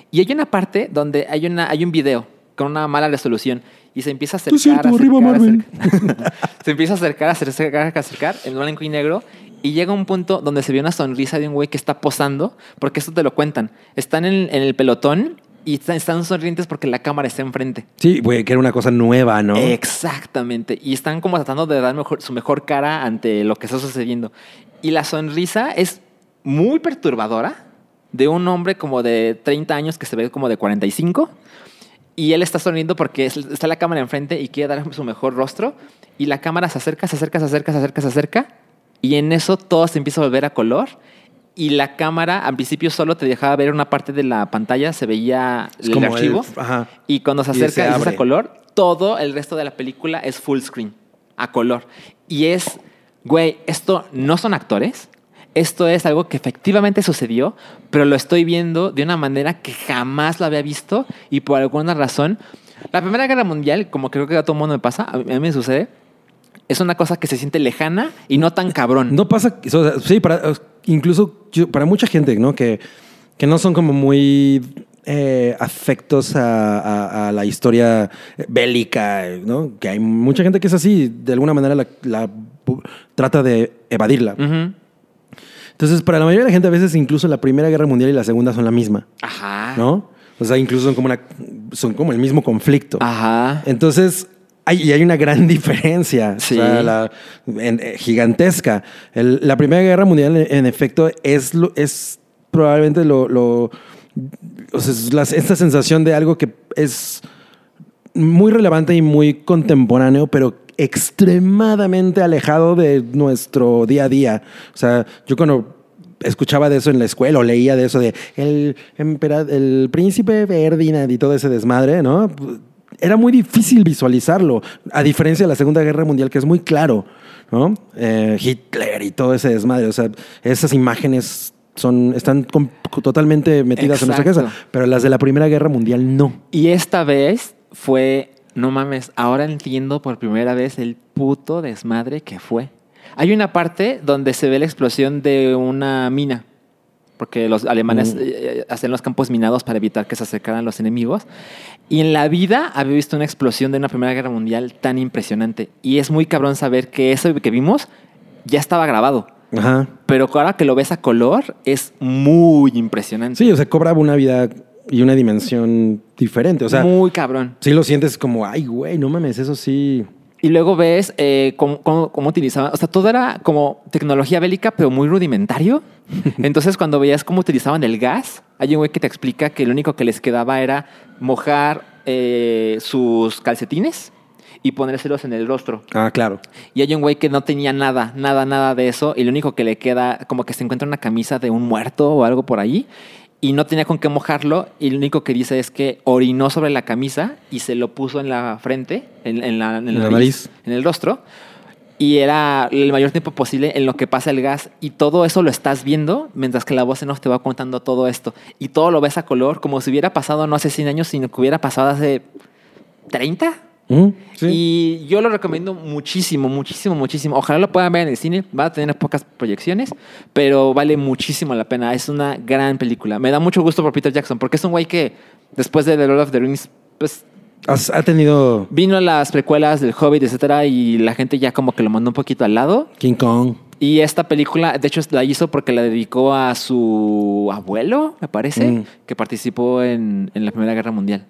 Y hay una parte donde hay, una, hay un video con una mala resolución y se empieza a acercar. Es cierto, arriba Marvel. se empieza a acercar, acercar, acercar en blanco y negro. Y llega un punto donde se ve una sonrisa de un güey que está posando, porque esto te lo cuentan. Están en, en el pelotón y están, sonrientes porque la cámara está enfrente. Sí, güey, que era una cosa nueva, ¿no? Exactamente. Y están como tratando de dar mejor- su mejor cara ante lo que está sucediendo. Y la sonrisa es muy perturbadora de un hombre como de 30 años que se ve como de 45. Y él está sonriendo porque es- está la cámara enfrente y quiere dar su mejor rostro. Y la cámara se acerca, se acerca, se acerca, se acerca, se acerca. Y en eso todo se empieza a volver a color. Y la cámara al principio solo te dejaba ver una parte de la pantalla, se veía Es el como el- archivo. ajá. Y cuando se Y se acerca y es abre. a color, todo el resto de la película es full screen, a color. Y es, güey, esto no son actores. Esto es algo que efectivamente sucedió, pero lo estoy viendo de una manera que jamás lo había visto y por alguna razón. La Primera Guerra Mundial, como creo que a todo el mundo me pasa, a mí, a mí me sucede, es una cosa que se siente lejana y no tan cabrón. No pasa, o sea, sí, para, incluso yo- para mucha gente, ¿no? Que, que no son como muy eh, afectos a, a- a la historia bélica, ¿no? Que hay mucha gente que es así, de alguna manera la, trata de evadirla. Entonces, para la mayoría de la gente, a veces incluso la Primera Guerra Mundial y la Segunda son la misma, Ajá. ¿no? O sea, incluso son como, una, son como el mismo conflicto. Ajá. Entonces, hay, y hay una gran diferencia, Sí. o sea, la- en- eh, gigantesca. El- la Primera Guerra Mundial, en, en efecto, es, es probablemente lo... lo- o sea, es la- esta sensación de algo que es muy relevante y muy contemporáneo, pero extremadamente alejado de nuestro día a día. O sea, yo cuando escuchaba de eso en la escuela o leía de eso de el, el príncipe Ferdinand y todo ese desmadre, ¿no? Era muy difícil visualizarlo, a diferencia de la Segunda Guerra Mundial, que es muy claro, ¿no? Eh, Hitler y todo ese desmadre, o sea, esas imágenes son, están totalmente metidas en nuestra Exacto. pero las de la Primera Guerra Mundial no. Y esta vez fue, no mames, ahora entiendo por primera vez el puto desmadre que fue. Hay una parte donde se ve la explosión de una mina, porque los alemanes Mm. eh, hacen los campos minados para evitar que se acercaran los enemigos. Y en la vida había visto una explosión de una Primera Guerra Mundial tan impresionante. Y es muy cabrón saber que eso que vimos ya estaba grabado. Ajá. Pero ahora que lo ves a color, es muy impresionante. Sí, o sea, cobra una vida y una dimensión diferente. O sea, muy cabrón. sí lo sientes como, ay, güey, no mames, eso sí. Y luego ves eh, cómo, cómo- cómo utilizaban, o sea, todo era como tecnología bélica, pero muy rudimentario. Entonces, cuando veías cómo utilizaban el gas, hay un güey que te explica que lo único que les quedaba era mojar eh, sus calcetines y ponérselos en el rostro. Ah, claro. Y hay un güey que no tenía nada, nada, nada de eso. Y lo único que le queda, como que se encuentra una camisa de un muerto o algo por ahí. Y no tenía con qué mojarlo. Y lo único que dice es que orinó sobre la camisa y se lo puso en la frente, en, en la, en En la nariz. en el rostro. Y era el mayor tiempo posible en lo que pasa el gas. Y todo eso lo estás viendo mientras que la voz en off te va contando todo esto. Y todo lo ves a color, como si hubiera pasado no hace 100 años, sino que hubiera pasado hace 30. Sí. Y yo lo recomiendo muchísimo, muchísimo, muchísimo. Ojalá lo puedan ver en el cine. Va a tener pocas proyecciones, pero vale muchísimo la pena. Es una gran película. Me da mucho gusto por Peter Jackson, porque es un güey que después de The Lord of the Rings, pues Has- ha tenido vino a las precuelas del Hobbit, etcétera, y la gente ya como que lo mandó un poquito al lado. King Kong. Y esta película, de hecho, la hizo porque la dedicó a su abuelo, me parece, Mm. que participó en, en la Primera Guerra Mundial.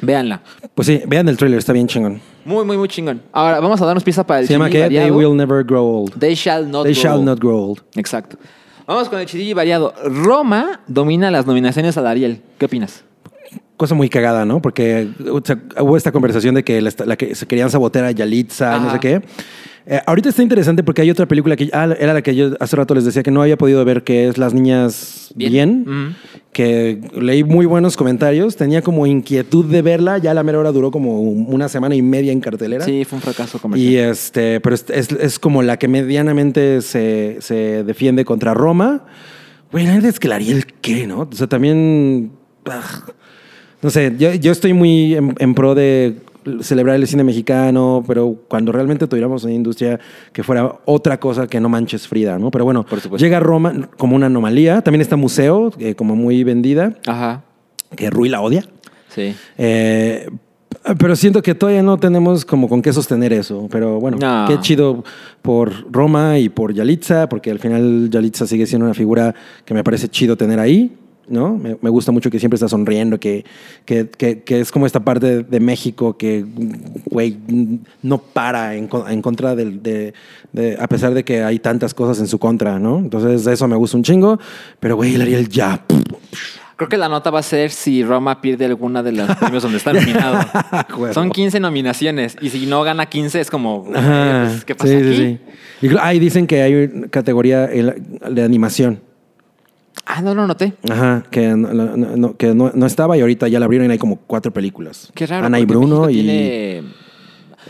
Véanla. Pues sí, vean el trailer, está bien chingón. Muy, muy, muy chingón. Ahora, vamos a darnos pieza para el Se llama que They. Will Never Grow Old. They shall not They grow shall old. not grow old. Exacto. Vamos con el chidilli variado. Roma domina las nominaciones al Ariel. ¿Qué opinas? Cosa muy cagada, ¿no? Porque o sea, hubo esta conversación de que la, la que se querían sabotear a Yalitza, no Ajá. sé qué. Eh, ahorita está interesante porque hay otra película que ah, era la que yo hace rato les decía que no había podido ver, que es Las Niñas Bien, que leí muy buenos comentarios, tenía como inquietud de verla, ya a la mera hora duró como una semana y media en cartelera. Sí, fue un fracaso comercial. Y este, pero es, es- es como la que medianamente se, se defiende contra Roma. Güey, la es que la Ariel, ¿qué, no? O sea, también. ah, no sé, yo, yo estoy muy en, en pro de celebrar el cine mexicano, pero cuando realmente tuviéramos una industria que fuera otra cosa que no manches Frida, ¿no? Pero bueno, Por llega Roma como una anomalía. También está Museo, eh, como muy vendida, Ajá. que Rui la odia. Sí. Eh, pero siento que todavía no tenemos como con qué sostener eso. Pero bueno, No. qué chido por Roma y por Yalitza, porque al final Yalitza sigue siendo una figura que me parece chido tener ahí. ¿No? Me, me gusta mucho que siempre está sonriendo, que, que, que- que es como esta parte de México que, güey, no para en, co- en contra del, de, de- a pesar de que hay tantas cosas en su contra, ¿no? Entonces, eso me gusta un chingo, pero, güey, el Ariel ya. Creo que la nota va a ser si Roma pierde alguna de los premios donde está nominado. Huevo. Son 15 nominaciones y si no gana 15 es como, Ajá. pues, ¿qué pasa sí, aquí? sí, sí. Y ahí dicen que hay categoría de animación. Ah, no lo noté. Ajá, que, no, no- no- que no, no estaba y ahorita ya la abrieron y hay como cuatro películas. Qué raro. Ana y Bruno México y... Tiene,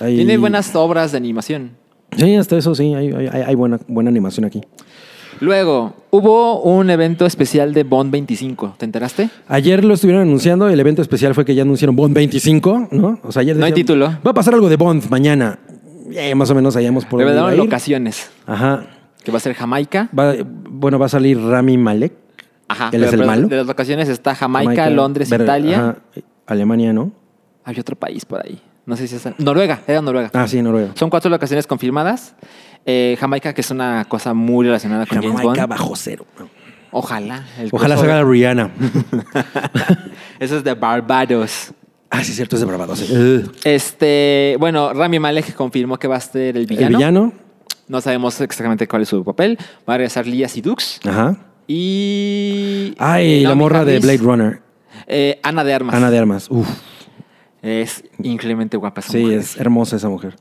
hay- tiene buenas obras de animación. Sí, hasta eso sí, hay, hay- hay buena, buena animación aquí. Luego, hubo un evento especial de Bond 25. ¿Te enteraste? Ayer lo estuvieron anunciando, el evento especial fue que ya anunciaron Bond 25, ¿no? O sea, ayer No hay título. Va a pasar algo de Bond mañana. Eh, más o menos hayamos por ir. locaciones. Ajá. Que va a ser Jamaica. Va- bueno, va a salir Rami Malek. Ajá. Él es pero- el pero malo. De las locaciones está Jamaica, Londres, Ver- Italia. ajá, Alemania, ¿no? Había otro país por ahí. No sé si es... Noruega. Era Noruega. Ah, sí, Noruega. Son cuatro locaciones confirmadas. Eh, Jamaica, que es una cosa muy relacionada con James Jamaica Bond. bajo cero. Ojalá. el Ojalá crossover. haga la Rihanna. Eso es de Barbados. ah, sí, cierto, es de Barbados. sí. Este, bueno, Rami Malek confirmó que va a ser el villano. El villano. No sabemos exactamente cuál es su papel. Va a regresar Lia Sidux. Ajá. Y. Ay, eh, la morra de. Blade Runner. Eh, Ana de Armas. Ana de Armas. Uf. Es increíblemente guapa esa Sí, mujer. es hermosa esa mujer.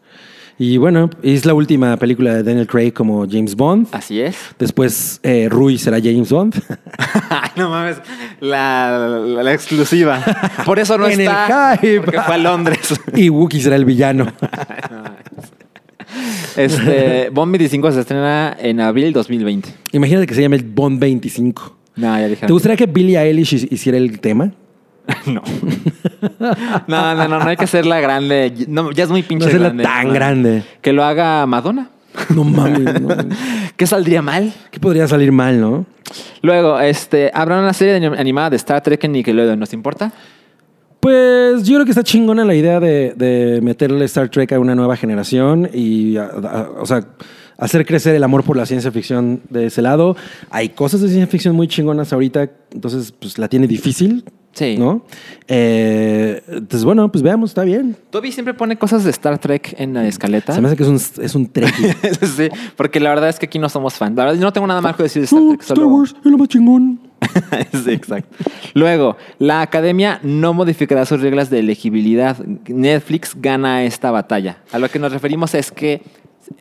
Y bueno, es la última película de Daniel Craig como James Bond. Así es. Después eh, Rui será James Bond. No mames. La, la- la exclusiva. Por eso no En el está. hype. Porque fue a Londres. y Wookiee será el villano. Este, Bond 25 se estrena en abril 2020. Imagínate que se llame Bond 25. No, ya dijeron. ¿Te gustaría que Billie Eilish hi- hiciera el tema? No. no, no, no, no hay que hacerla grande. No, ya es muy pinche No hacerla grande. tan No. grande. Que lo haga Madonna. No mames. no. ¿Qué saldría mal? ¿Qué podría salir mal, no? Luego, este, habrá una serie animada de Star Trek en Nickelodeon, ¿nos importa? Pues yo creo que está chingona la idea de, meterle Star Trek a una nueva generación y, o sea, hacer crecer el amor por la ciencia ficción de ese lado. Hay cosas de ciencia ficción muy chingonas ahorita, entonces pues la tiene difícil. Sí. ¿No? Eh, entonces, bueno, pues veamos, está bien. Toby siempre pone cosas de Star Trek en la escaleta. Se me hace que es un, es un sí, porque la verdad es que aquí no somos fan. La verdad, yo no tengo nada más que decir de Star No, Trek. Star solo- Wars es lo más chingón. sí, exacto. Luego, la academia no modificará sus reglas de elegibilidad. Netflix gana esta batalla. A lo que nos referimos es que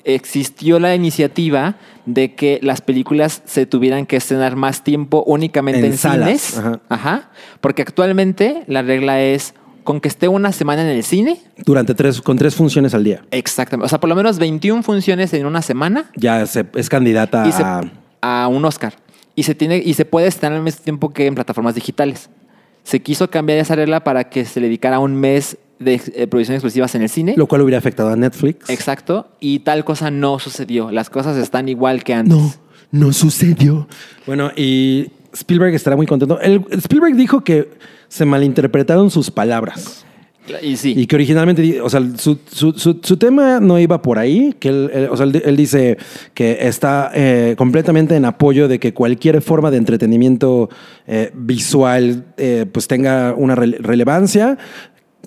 existió la iniciativa de que las películas se tuvieran que estrenar más tiempo únicamente en, En salas, cines. ajá. Ajá. Porque actualmente la regla es con que esté una semana en el cine. Durante tres, con tres funciones al día. Exactamente. O sea, por lo menos 21 funciones en una semana Ya se- es candidata se- a... a un Oscar. Y se, tiene, y se puede estrenar al mismo tiempo que en plataformas digitales. Se quiso cambiar esa regla para que se le dedicara un mes de eh, producciones exclusivas en el cine. Lo cual hubiera afectado a Netflix. Exacto. Y tal cosa no sucedió. Las cosas están igual que antes. No, no sucedió. Bueno, y Spielberg estará muy contento. El- Spielberg dijo que se malinterpretaron sus palabras. Y sí. Y que originalmente, o sea, su, su- su- su tema no iba por ahí, que él, él- o sea, él, él dice que está eh, completamente en apoyo de que cualquier forma de entretenimiento eh, visual eh, pues tenga una rele- relevancia.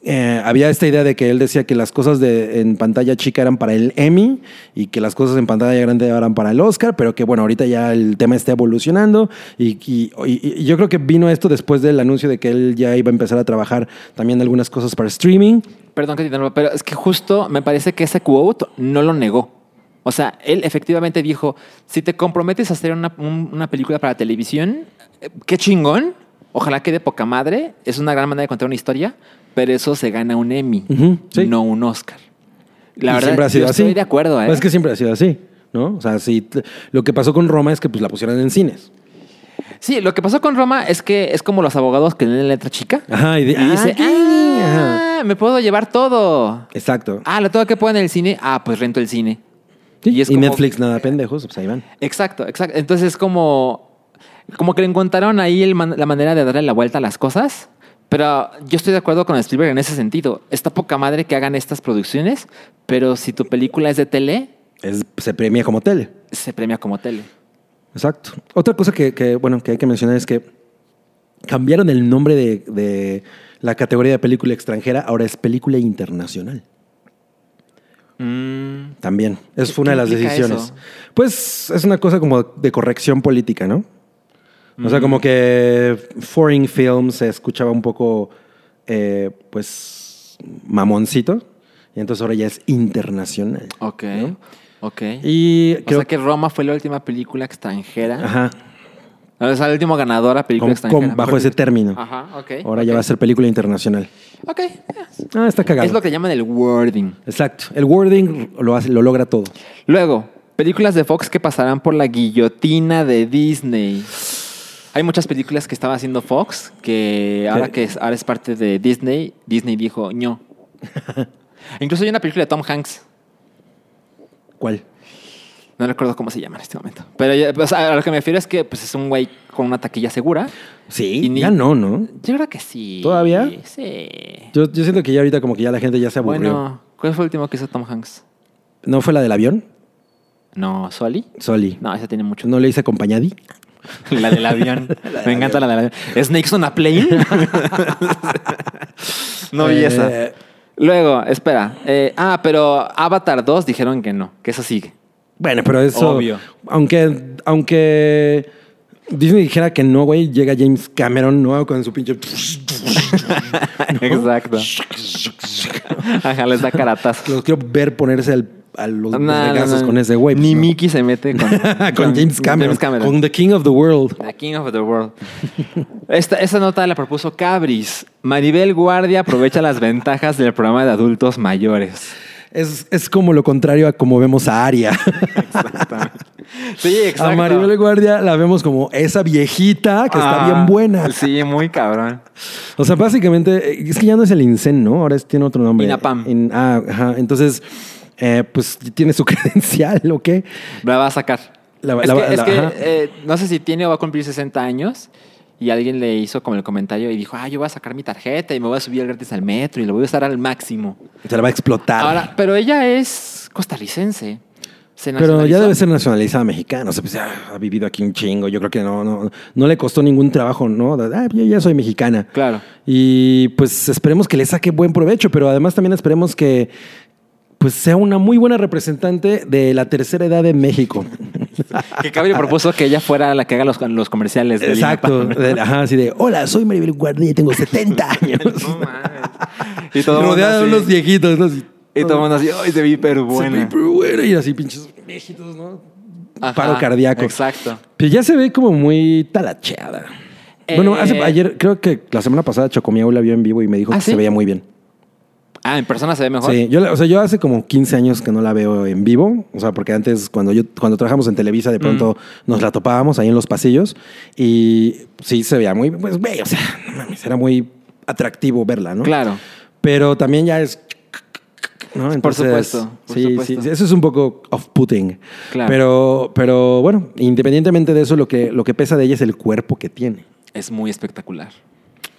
Eh, había esta idea de que él decía que las cosas de, en pantalla chica eran para el Emmy y que las cosas en pantalla grande eran para el Oscar, pero que bueno, ahorita ya el tema está evolucionando y, yo creo que vino esto después del anuncio de que él ya iba a empezar a trabajar también algunas cosas para streaming. Perdón que te interrumpa, pero es que justo me parece que ese quote no lo negó. O sea, él efectivamente dijo, si te comprometes a hacer una, un- una película para televisión, eh, qué chingón, ojalá quede poca madre, es una gran manera de contar una historia, pero eso se gana un Emmy, sí. no un Oscar. La Y verdad, siempre ha sido yo así. estoy de acuerdo. ¿eh? Pues es que siempre ha sido así, ¿no? O sea, sí, lo que pasó con Roma es que pues la pusieron en cines. Sí, lo que pasó con Roma es que es como los abogados que leen letra chica. Ajá, y, de- Y dice, ah, ah, me puedo llevar todo. Exacto. Ah, lo tengo que poner en el cine. Ah, pues rento el cine. Sí, y y es como- Netflix nada pendejos, pues ahí van. Exacto, exacto. Entonces es como, como que le encontraron ahí el man- la manera de darle la vuelta a las cosas. Pero yo estoy de acuerdo con Spielberg en ese sentido. Está poca madre que hagan estas producciones, pero si tu película es de tele, Es- se premia como tele. se premia como tele. Exacto. Otra cosa que, que, bueno, que hay que mencionar es que cambiaron el nombre de, de la categoría de película extranjera, ahora es película internacional. Mm, También. Esa ¿Qué- fue una de las decisiones. eso? Pues es una cosa como de corrección política, ¿no? O sea, Mm. como que foreign film se escuchaba un poco, eh, pues, mamoncito. Y entonces ahora ya es internacional. ok, ok. Y o creo sea que Roma fue la última película extranjera. Ajá. O sea, la última ganadora película Con- extranjera. con- bajo ese término. Ajá, ok. Ahora ok. ya va a ser película internacional. Ok. Ah, está cagado. Es lo que llaman el wording. Exacto. El wording lo, hace, lo logra todo. Luego, películas de Fox que pasarán por la guillotina de Disney. Hay muchas películas que estaba haciendo Fox que ahora que es, ahora es parte de Disney, Disney dijo no. Incluso hay una película de Tom Hanks. ¿Cuál? No recuerdo cómo se llama en este momento. Pero sea, a lo que me refiero es que pues, es un güey con una taquilla segura. Sí, Y ni- ya no, ¿no? Yo creo que sí. ¿Todavía? Sí. Yo, yo siento que ya ahorita como que ya la gente ya se aburrió. Bueno, ¿cuál fue el último que hizo Tom Hanks? ¿No fue la del avión? No, ¿Soli? Soli. No, esa tiene mucho. ¿No le hice acompañadi? La del avión. Me encanta la del avión. ¿Snakes on a plane? no vi Eh, esa. Luego, espera. eh, ah, pero Avatar 2 dijeron que no, que eso sigue. Bueno, pero eso... Obvio. Aunque, aunque Disney dijera que no, güey, llega James Cameron, ¿no? Con su pinche... Exacto. Ajá, les da caratas. Los quiero ver ponerse al- a los No, no, con ese güey. pues, Ni no. Mickey se mete con, con, James Cameron, Con The King of the World. The King of the World. Esta, esta nota la propuso Cabris. Maribel Guardia aprovecha las ventajas del programa de adultos mayores. Es, es como lo contrario a como vemos a Aria. Sí, exacto. A Maribel Guardia la vemos como esa viejita que está Ah, bien buena. Sí, muy cabrón. O sea, básicamente, eh, es que ya no es el INSEN, ¿no? Ahora es- tiene otro nombre. INAPAM. In- ah, ajá. Entonces, eh, pues tiene su credencial, ¿o qué? La va a sacar. La es la que, es que, eh, no sé si tiene o va a cumplir 60 años y alguien le hizo como el comentario y dijo, ah, yo voy a sacar mi tarjeta y me voy a subir gratis al metro y lo voy a usar al máximo. Se la va a explotar. Ahora, pero ella es costarricense. Se Pero ya debe ser nacionalizada mexicana. O sea, pues ha vivido aquí un chingo. Yo creo que no, no, no le costó ningún trabajo, ¿no? Ah, yo ya soy mexicana. Claro. Y pues esperemos que le saque buen provecho, pero además también esperemos que pues sea una muy buena representante de la tercera edad en México. Que Cabri propuso que ella fuera la que haga los, los comerciales. del Exacto. De- Ajá, así de, hola, soy Maribel Guardia y tengo 70 años. No mames. Y todo Rodeada de unos viejitos, ¿no? Así, Y todo el mundo así, ¡ay, se ve hiper se buena! hiper buena", Y así pinches viejitos, ¿no? Ajá, Paro cardíaco. Exacto. Pero ya se ve como muy talacheada. Bueno, Eh, hace, ayer, creo que la semana pasada Chocomiao la vio en vivo y me dijo ¿Ah, que sí? se veía muy bien. Ah, en persona se ve mejor. Sí, yo, o sea, yo hace como 15 años que no la veo en vivo, o sea, porque antes cuando yo cuando trabajamos en Televisa de pronto Mm. nos la topábamos ahí en los pasillos y sí se veía muy, pues, güey, o sea, no mames, era muy atractivo verla, ¿no? Claro. pero también ya es... ¿no? Entonces, supuesto, por sí, supuesto. sí, eso es un poco off-putting. Claro. Pero, pero bueno, independientemente de eso, lo que, lo que pesa de ella es el cuerpo que tiene. Es muy espectacular.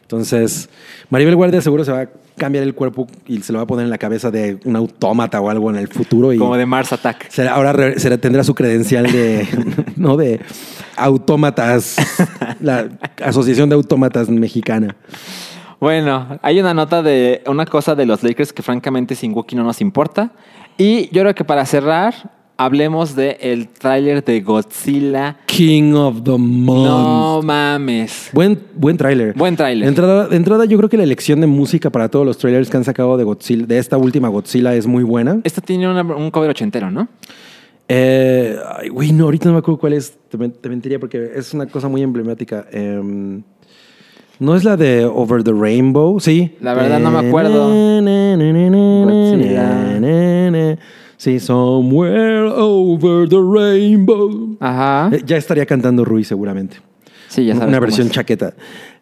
Entonces, Maribel Guardia seguro se va a cambiar el cuerpo y se lo va a poner en la cabeza de un autómata o algo en el futuro. Y Como de Mars Attack. será, ahora será- tendrá su credencial de, ¿no? de autómatas, la Asociación de Autómatas Mexicana. Bueno, hay una nota de una cosa de los Lakers que francamente sin Wookiee no nos importa. Y yo creo que para cerrar, hablemos del el tráiler de Godzilla. King of the Month. No mames. Buen, buen tráiler. Buen tráiler. De entrada, de entrada, yo creo que la elección de música para todos los trailers que han sacado de Godzilla, de esta última Godzilla, es muy buena. Esto tiene una- un cover ochentero, ¿no? Eh, ay, güey, no, ahorita no me acuerdo cuál es. Te mentiría porque es una cosa muy emblemática. Em, no es la de Over the Rainbow, sí. La verdad no me acuerdo. Godzilla. Sí, Somewhere Over the Rainbow. Ajá. Eh, Ya estaría cantando Rui seguramente. Sí, ya sabes. Una versión es. chaqueta.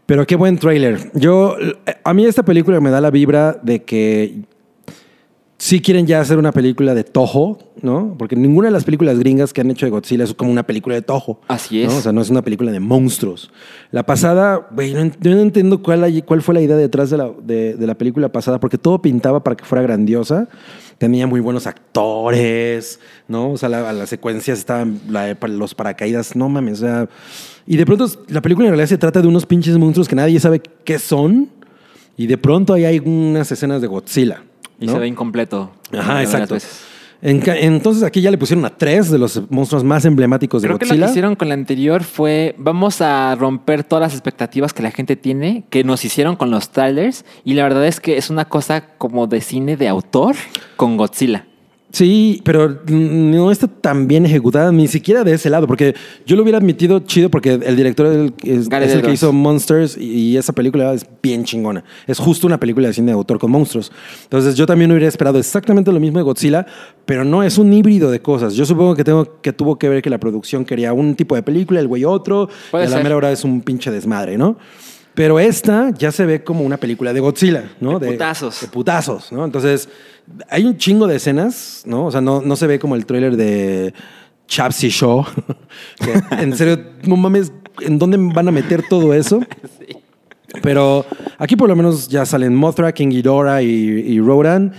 Pero qué buen tráiler. Yo, a mí esta película me da la vibra de que sí quieren ya hacer una película de Toho, ¿no? Porque ninguna de las películas gringas que han hecho de Godzilla es como una película de Toho. Así es. ¿no? O sea, no es una película de monstruos. La pasada, güey, no, entiendo cuál, cuál fue la idea detrás de la, de, de la película pasada, porque todo pintaba para que fuera grandiosa. Tenía muy buenos actores, ¿no? O sea, la- las secuencias estaban, la los paracaídas, no mames, o sea. Y de pronto la película en realidad se trata de unos pinches monstruos que nadie sabe qué son. Y de pronto ahí hay unas escenas de Godzilla. Y ¿no? se ve incompleto. Ajá, exacto. En entonces aquí ya le pusieron a tres de los monstruos más emblemáticos de Creo que Godzilla. lo que hicieron con la anterior fue vamos a romper todas las expectativas que la gente tiene, que nos hicieron con los trailers. Y la verdad es que es una cosa como de cine de autor con Godzilla. Sí, pero no está tan bien ejecutada, ni siquiera de ese lado, porque yo lo hubiera admitido chido porque el director es, el- es- que hizo Monsters y, esa película es bien chingona. Es justo una película de cine de autor con monstruos. Entonces yo también hubiera esperado exactamente lo mismo de Godzilla, pero no, es un híbrido de cosas. Yo supongo que, tengo, que tuvo que ver que la producción quería un tipo de película, el güey otro, y a la ser. mera hora es un pinche desmadre, ¿no? Pero esta ya se ve como una película de Godzilla, ¿no? De putazos. de putazos, ¿no? Entonces, hay un chingo de escenas, ¿no? O sea, no, no se ve como el tráiler de Chapsy Show. en serio, no mames, ¿en dónde van a meter todo eso? Pero aquí por lo menos ya salen Mothra, King Ghidorah y, y Rodan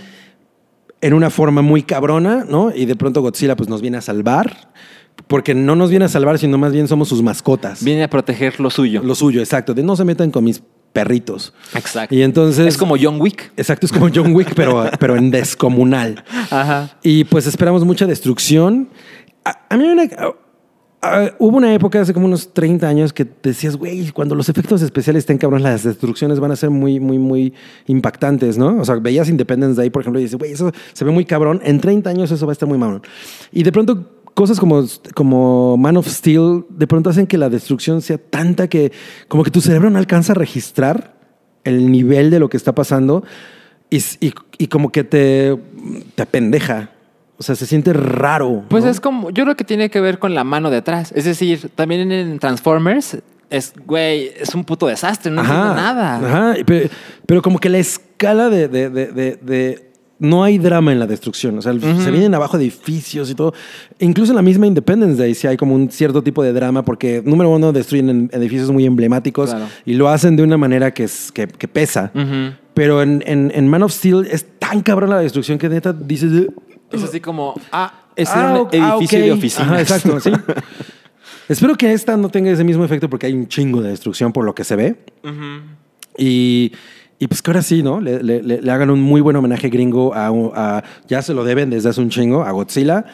en una forma muy cabrona, ¿no? Y de pronto Godzilla pues nos viene a salvar, porque no nos viene a salvar, sino más bien somos sus mascotas. Viene a proteger lo suyo. Lo suyo, exacto. De no se metan con mis perritos. Exacto. Y entonces... es como John Wick. Exacto, es como John Wick, pero, pero en descomunal. Ajá. Y pues esperamos mucha destrucción. A, a mí una- a- a- hubo una época hace como unos 30 años que decías, güey, cuando los efectos especiales estén cabrones, las destrucciones van a ser muy, muy, muy impactantes, ¿no? O sea, veías Independence Day, por ejemplo, y dices, güey, eso se ve muy cabrón. En 30 años eso va a estar muy cabrón. Y de pronto cosas como, como Man of Steel de pronto hacen que la destrucción sea tanta que como que tu cerebro no alcanza a registrar el nivel de lo que está pasando y, y- y como que te, te pendeja. O sea, se siente raro. Pues ¿no? es como, yo creo que tiene que ver con la mano de atrás. Es decir, también en Transformers es, güey, es un puto desastre, no entiendo nada. Ajá, y pe- pero, como que la escala de, de- de- de- de- No hay drama en la destrucción. O sea, se vienen abajo edificios y todo. Incluso en la misma Independence Day sí hay como un cierto tipo de drama porque, número uno, destruyen en- edificios muy emblemáticos Claro. y lo hacen de una manera que, es, que, que pesa. Pero en, en- en Man of Steel es tan cabrón la destrucción que neta dices... "Eh, Es así como, ah, es Ah, un edificio ah, de oficinas. Ajá, exacto, sí. Espero que esta no tenga ese mismo efecto porque hay un chingo de destrucción por lo que se ve. Y, y pues que ahora sí, ¿no? Le, le- le- le hagan un muy buen homenaje gringo a, a- Ya se lo deben desde hace un chingo, a Godzilla.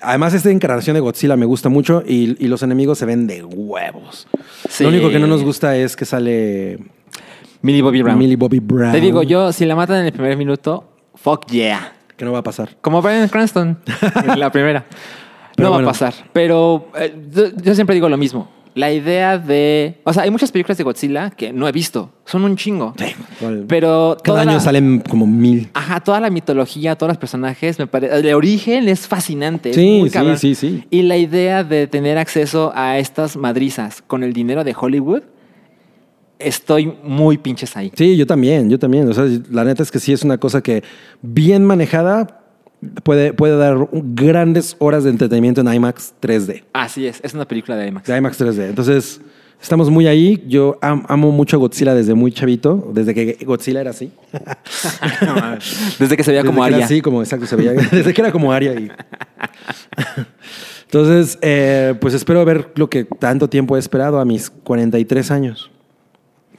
Además, esta encarnación de Godzilla me gusta mucho y, y los enemigos se ven de huevos. Sí. Lo único que no nos gusta es que sale Millie Bobby Brown. Millie Bobby Brown. Te digo, yo, si la matan en el primer minuto, fuck yeah. Que no va a pasar. Como Brian Cranston en la primera. Pero no va a pasar. Pero eh, yo, yo siempre digo lo mismo. La idea de. O sea, hay muchas películas de Godzilla que no he visto. Son un chingo. Igual. Pero. Cada año la- salen como mil. Ajá, toda la mitología, todos los personajes, me parece. El origen es fascinante. es Sí, muy sí, cabrón. sí, sí. Y la idea de tener acceso a estas madrizas con el dinero de Hollywood estoy muy pinches ahí. Sí, yo también, yo también. O sea, la neta es que sí es una cosa que bien manejada puede, puede dar grandes horas de entretenimiento en IMAX 3D. Así es, es una película de IMAX. De IMAX 3D. Entonces, estamos muy ahí. Yo am- amo mucho a Godzilla desde muy chavito, desde que Godzilla era así. Desde que se veía Desde como que era Aria. así, como exacto, se veía. Desde que era como Aria. y- Entonces, eh, pues espero ver lo que tanto tiempo he esperado a mis 43 años.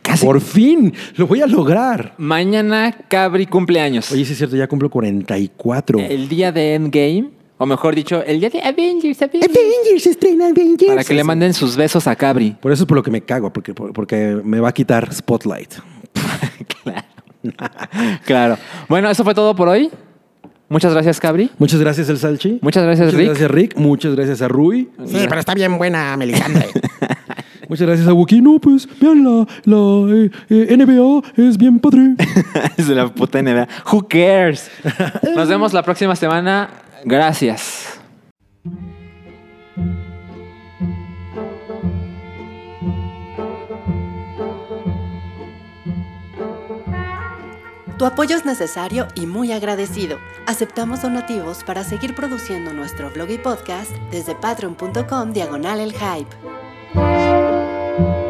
Casi. Por fin, lo voy a lograr. Mañana Cabri cumpleaños. Oye, sí es cierto, ya cumplo 44. El día de Endgame, o mejor dicho, el día de Avengers, Avengers. Avengers estrena Avengers. Para que le manden sus besos a Cabri. Por eso es por lo que me cago, porque, por- porque me va a quitar Spotlight. claro. claro. Bueno, eso fue todo por hoy. Muchas gracias, Cabri. Muchas gracias, El Salchi. Muchas gracias, Muchas Rick. gracias, Rick. Muchas gracias a Rui. Sí, pero está bien buena, Melisandre. Muchas gracias a Wookie. No, pues, vean, la, la eh, eh, NBA es bien padre. es de la puta NBA. Who cares? Nos vemos la próxima semana. Gracias. Tu apoyo es necesario y muy agradecido. Aceptamos donativos para seguir produciendo nuestro blog y podcast desde patreon.com diagonal el hype. Thank you.